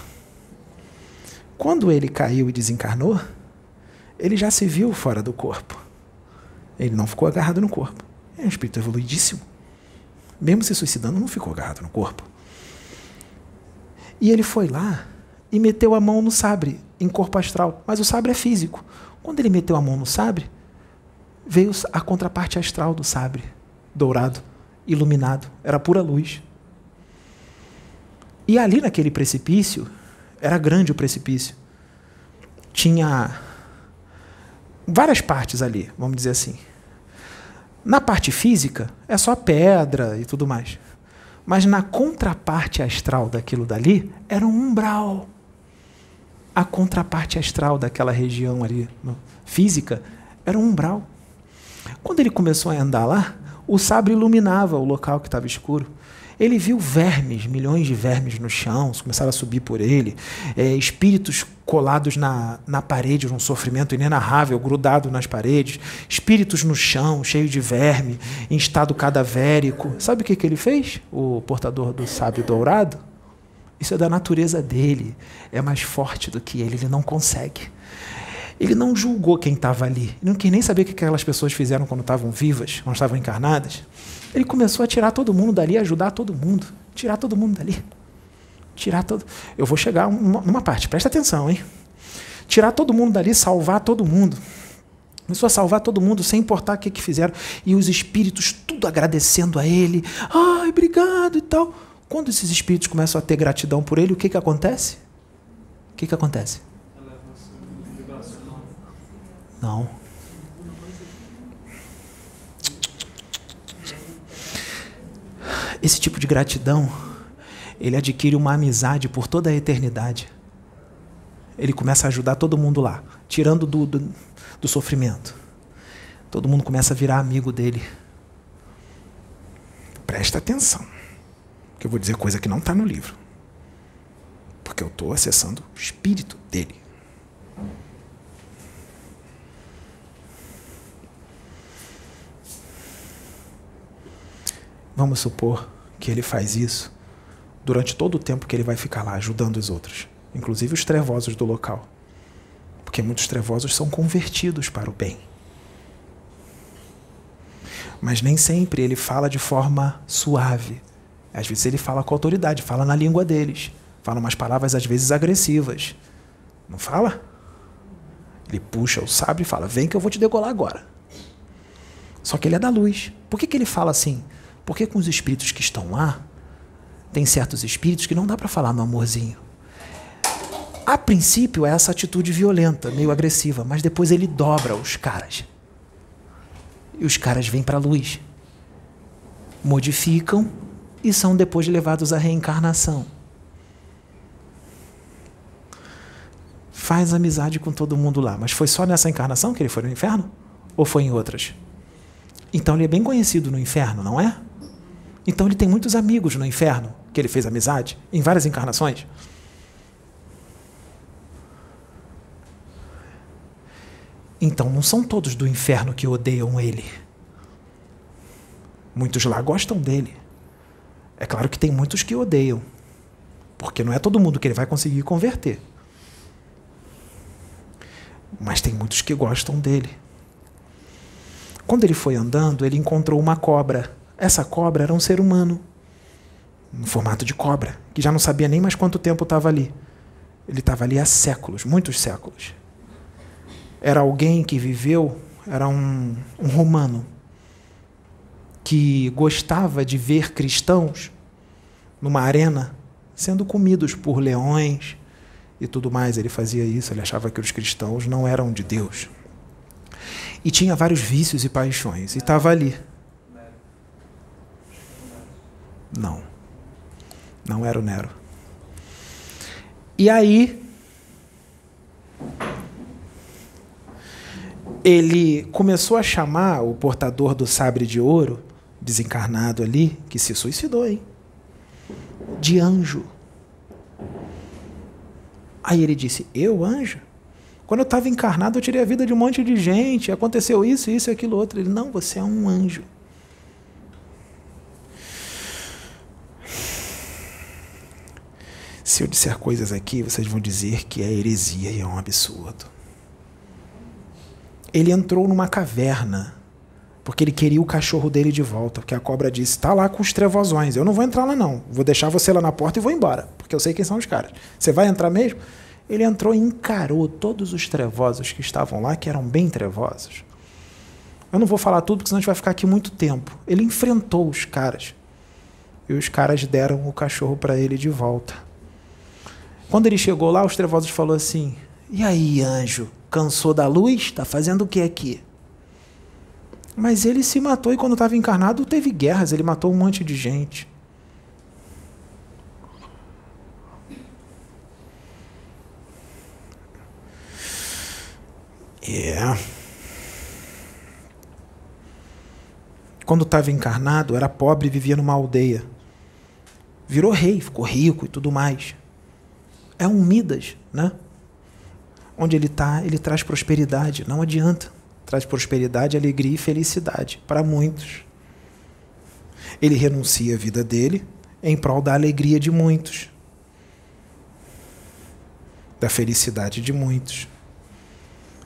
Quando ele caiu e desencarnou, ele já se viu fora do corpo. Ele não ficou agarrado no corpo. É um espírito evoluidíssimo. Mesmo se suicidando, não ficou agarrado no corpo. E ele foi lá e meteu a mão no sabre, em corpo astral. Mas o sabre é físico. Quando ele meteu a mão no sabre, veio a contraparte astral do sabre, dourado, iluminado. Era pura luz. E ali naquele precipício, era grande o precipício. Tinha várias partes ali, vamos dizer assim. Na parte física, é só pedra e tudo mais. Mas na contraparte astral daquilo dali, era um umbral. A contraparte astral daquela região ali, física, era um umbral. Quando ele começou a andar lá, o sabre iluminava o local que estava escuro. Ele viu vermes, milhões de vermes no chão, começaram a subir por ele, é, espíritos colados na, na parede, num sofrimento inenarrável, grudado nas paredes, espíritos no chão, cheios de verme, em estado cadavérico. Sabe o que, que ele fez? O portador do sábio dourado? Isso é da natureza dele, é mais forte do que ele, ele não consegue. Ele não julgou quem estava ali. Ele não quis nem saber o que aquelas pessoas fizeram quando estavam vivas, quando estavam encarnadas. Ele começou a tirar todo mundo dali, ajudar todo mundo. Tirar todo mundo dali. Tirar todo. Eu vou chegar numa parte, presta atenção, hein? Tirar todo mundo dali, salvar todo mundo. Começou a salvar todo mundo, sem importar o que, que fizeram. E os espíritos tudo agradecendo a ele. Ai, obrigado e tal. Quando esses espíritos começam a ter gratidão por ele, o que, que acontece? O que, que acontece? Não. Esse tipo de gratidão, ele adquire uma amizade por toda a eternidade. Ele começa a ajudar todo mundo lá, tirando do, do, do sofrimento. Todo mundo começa a virar amigo dele. Presta atenção, que eu vou dizer coisa que não está no livro. Porque eu estou acessando o espírito dele. Vamos supor que ele faz isso durante todo o tempo que ele vai ficar lá ajudando os outros, inclusive os trevosos do local. Porque muitos trevosos são convertidos para o bem. Mas nem sempre ele fala de forma suave. Às vezes ele fala com autoridade, fala na língua deles. Fala umas palavras às vezes agressivas. Não fala? Ele puxa o sábio e fala: Vem que eu vou te degolar agora. Só que ele é da luz. Por que, que ele fala assim? Porque com os espíritos que estão lá, tem certos espíritos que não dá para falar no amorzinho. A princípio é essa atitude violenta, meio agressiva, mas depois ele dobra os caras. E os caras vêm para a luz, modificam e são depois levados à reencarnação. faz amizade com todo mundo lá. Mas foi só nessa encarnação que ele foi no inferno? Ou foi em outras? Então ele é bem conhecido no inferno, não é? Então ele tem muitos amigos no inferno que ele fez amizade em várias encarnações. Então não são todos do inferno que odeiam ele. Muitos lá gostam dele. É claro que tem muitos que odeiam, porque não é todo mundo que ele vai conseguir converter. Mas tem muitos que gostam dele. Quando ele foi andando, ele encontrou uma cobra. Essa cobra era um ser humano, no formato de cobra, que já não sabia nem mais quanto tempo estava ali. Ele estava ali há séculos, muitos séculos. Era alguém que viveu, era um, um romano, que gostava de ver cristãos numa arena sendo comidos por leões e tudo mais. Ele fazia isso, ele achava que os cristãos não eram de Deus. E tinha vários vícios e paixões, e estava ali. Não. Não era o Nero. E aí, ele começou a chamar o portador do sabre de ouro, desencarnado ali, que se suicidou, hein? De anjo. Aí ele disse: Eu, anjo? Quando eu estava encarnado, eu tirei a vida de um monte de gente, aconteceu isso, isso e aquilo outro. Ele: Não, você é um anjo. Se eu disser coisas aqui, vocês vão dizer que é heresia e é um absurdo. Ele entrou numa caverna porque ele queria o cachorro dele de volta, porque a cobra disse: "Tá lá com os trevosões. Eu não vou entrar lá não. Vou deixar você lá na porta e vou embora, porque eu sei quem são os caras. Você vai entrar mesmo?" Ele entrou e encarou todos os trevosos que estavam lá, que eram bem trevosos. Eu não vou falar tudo, porque senão a gente vai ficar aqui muito tempo. Ele enfrentou os caras. E os caras deram o cachorro para ele de volta. Quando ele chegou lá, os trevosos falou assim: "E aí, anjo, cansou da luz? Tá fazendo o que aqui?" Mas ele se matou e quando estava encarnado teve guerras, ele matou um monte de gente. É. Quando estava encarnado, era pobre e vivia numa aldeia. Virou rei, ficou rico e tudo mais. É um Midas, né? Onde ele está, ele traz prosperidade, não adianta traz prosperidade, alegria e felicidade para muitos. Ele renuncia a vida dele em prol da alegria de muitos, da felicidade de muitos.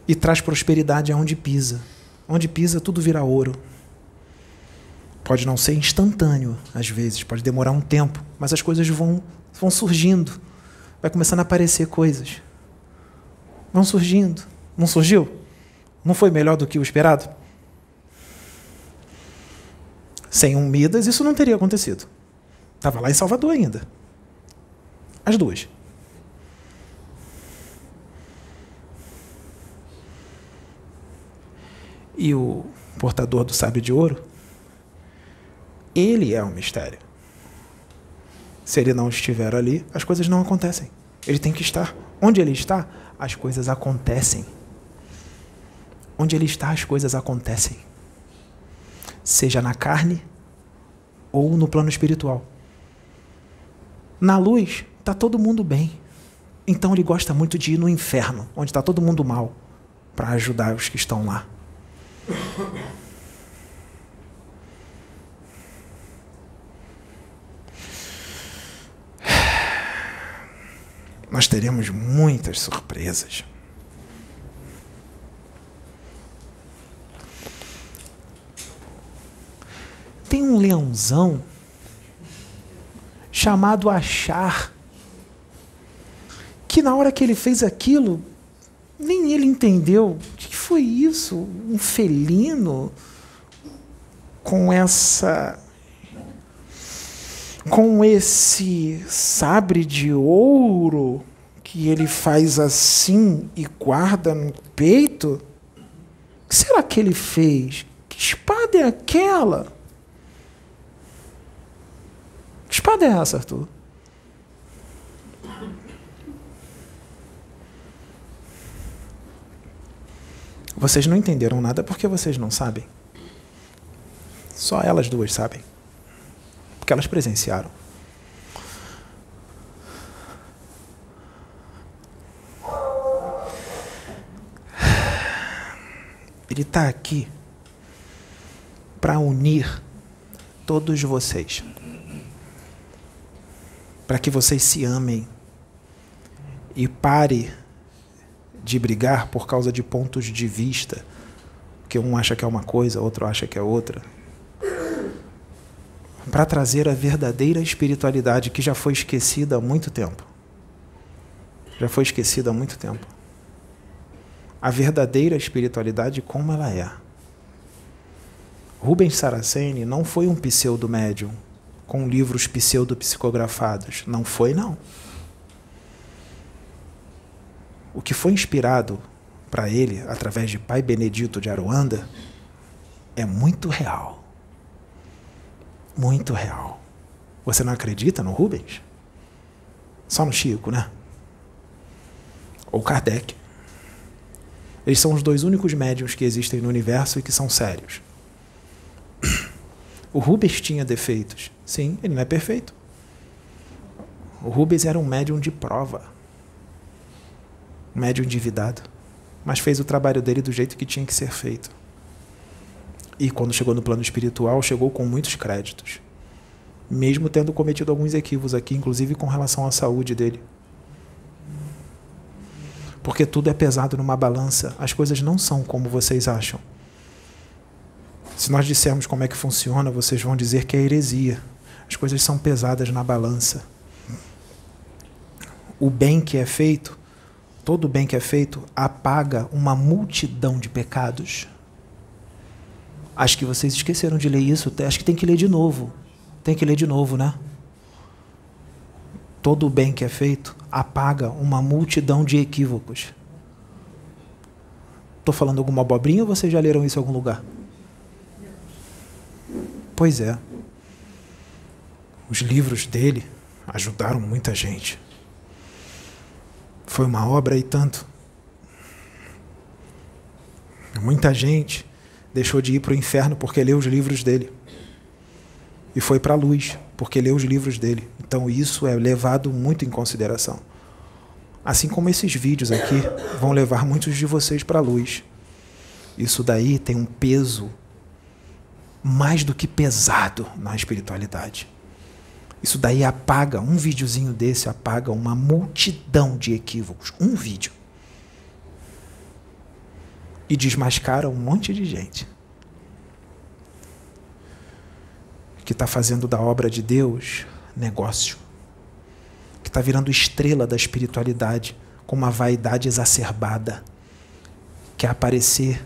E traz prosperidade aonde pisa. Onde pisa, tudo vira ouro. Pode não ser instantâneo, às vezes, pode demorar um tempo, mas as coisas vão, vão surgindo. Vai começando a aparecer coisas. Vão surgindo. Não surgiu? Não foi melhor do que o esperado? Sem um Midas, isso não teria acontecido. Estava lá em Salvador ainda. As duas. E o portador do sábio de ouro, ele é um mistério. Se ele não estiver ali, as coisas não acontecem. Ele tem que estar. Onde ele está, as coisas acontecem. Onde ele está, as coisas acontecem. Seja na carne ou no plano espiritual. Na luz, está todo mundo bem. Então ele gosta muito de ir no inferno, onde está todo mundo mal, para ajudar os que estão lá. Nós teremos muitas surpresas. tem um leãozão chamado Achar, que na hora que ele fez aquilo, nem ele entendeu o que foi isso, um felino com essa com esse sabre de ouro que ele faz assim e guarda no peito? O que será que ele fez? Que espada é aquela? Que espada é essa, Arthur? Vocês não entenderam nada porque vocês não sabem. Só elas duas sabem. Porque elas presenciaram. Ele está aqui para unir todos vocês. Para que vocês se amem e pare de brigar por causa de pontos de vista, que um acha que é uma coisa, outro acha que é outra. Para trazer a verdadeira espiritualidade que já foi esquecida há muito tempo. Já foi esquecida há muito tempo a verdadeira espiritualidade como ela é. Rubens Saraceni não foi um pseudo-médium com livros pseudo-psicografados. Não foi, não. O que foi inspirado para ele, através de Pai Benedito de Aruanda, é muito real. Muito real. Você não acredita no Rubens? Só no Chico, né? Ou Kardec. Eles são os dois únicos médiums que existem no universo e que são sérios. O Rubens tinha defeitos. Sim, ele não é perfeito. O Rubens era um médium de prova. Um médium endividado. Mas fez o trabalho dele do jeito que tinha que ser feito. E quando chegou no plano espiritual, chegou com muitos créditos. Mesmo tendo cometido alguns equívocos aqui, inclusive com relação à saúde dele porque tudo é pesado numa balança. As coisas não são como vocês acham. Se nós dissermos como é que funciona, vocês vão dizer que é heresia. As coisas são pesadas na balança. O bem que é feito, todo bem que é feito, apaga uma multidão de pecados. Acho que vocês esqueceram de ler isso. Acho que tem que ler de novo. Tem que ler de novo, né? Todo o bem que é feito apaga uma multidão de equívocos. Estou falando alguma abobrinha ou vocês já leram isso em algum lugar? Pois é. Os livros dele ajudaram muita gente. Foi uma obra e tanto. Muita gente deixou de ir para o inferno porque leu os livros dele. E foi para a luz porque leu os livros dele. Então isso é levado muito em consideração. Assim como esses vídeos aqui vão levar muitos de vocês para a luz. Isso daí tem um peso mais do que pesado na espiritualidade. Isso daí apaga, um videozinho desse apaga uma multidão de equívocos. Um vídeo. E desmascara um monte de gente. que está fazendo da obra de Deus negócio, que está virando estrela da espiritualidade com uma vaidade exacerbada, quer aparecer,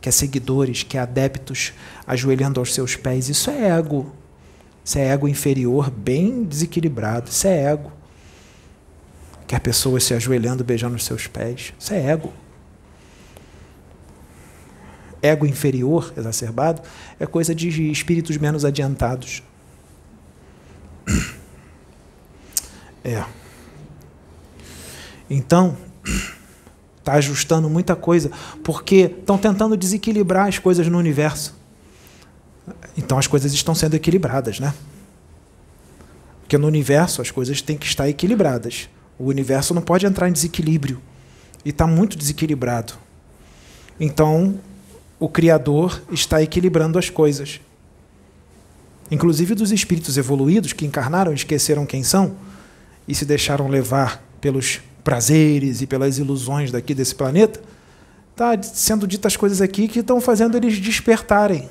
quer seguidores, quer adeptos ajoelhando aos seus pés. Isso é ego. Isso é ego inferior, bem desequilibrado. Isso é ego. Quer pessoas se ajoelhando, beijando os seus pés. Isso é ego ego inferior exacerbado é coisa de espíritos menos adiantados. É. Então, está ajustando muita coisa, porque estão tentando desequilibrar as coisas no universo. Então as coisas estão sendo equilibradas, né? Porque no universo as coisas têm que estar equilibradas. O universo não pode entrar em desequilíbrio. E está muito desequilibrado. Então, o Criador está equilibrando as coisas. Inclusive dos espíritos evoluídos que encarnaram esqueceram quem são e se deixaram levar pelos prazeres e pelas ilusões daqui desse planeta, está sendo ditas coisas aqui que estão fazendo eles despertarem.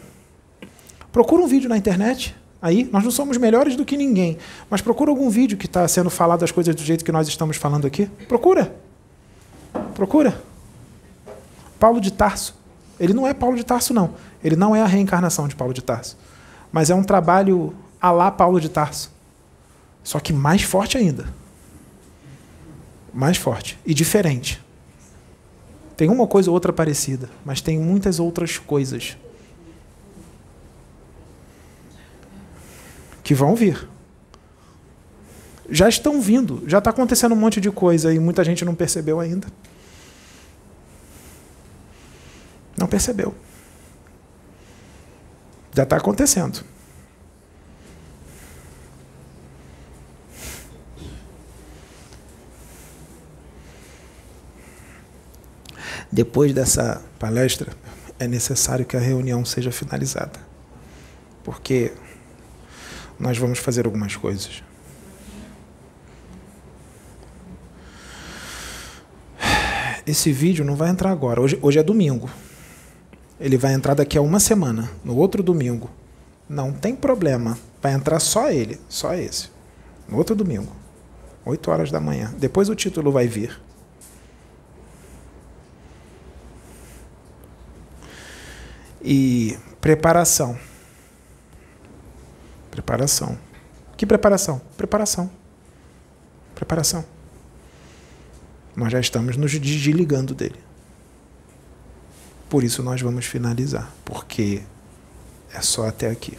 Procura um vídeo na internet. Aí, nós não somos melhores do que ninguém, mas procura algum vídeo que está sendo falado as coisas do jeito que nós estamos falando aqui. Procura. Procura. Paulo de Tarso. Ele não é Paulo de Tarso, não. Ele não é a reencarnação de Paulo de Tarso. Mas é um trabalho a lá Paulo de Tarso. Só que mais forte ainda. Mais forte. E diferente. Tem uma coisa ou outra parecida, mas tem muitas outras coisas que vão vir. Já estão vindo, já está acontecendo um monte de coisa e muita gente não percebeu ainda. Não percebeu. Já está acontecendo. Depois dessa palestra, é necessário que a reunião seja finalizada. Porque nós vamos fazer algumas coisas. Esse vídeo não vai entrar agora. Hoje, hoje é domingo. Ele vai entrar daqui a uma semana, no outro domingo. Não tem problema. Vai entrar só ele, só esse. No outro domingo. 8 horas da manhã. Depois o título vai vir. E preparação. Preparação. Que preparação? Preparação. Preparação. Nós já estamos nos desligando dele. Por isso nós vamos finalizar, porque é só até aqui.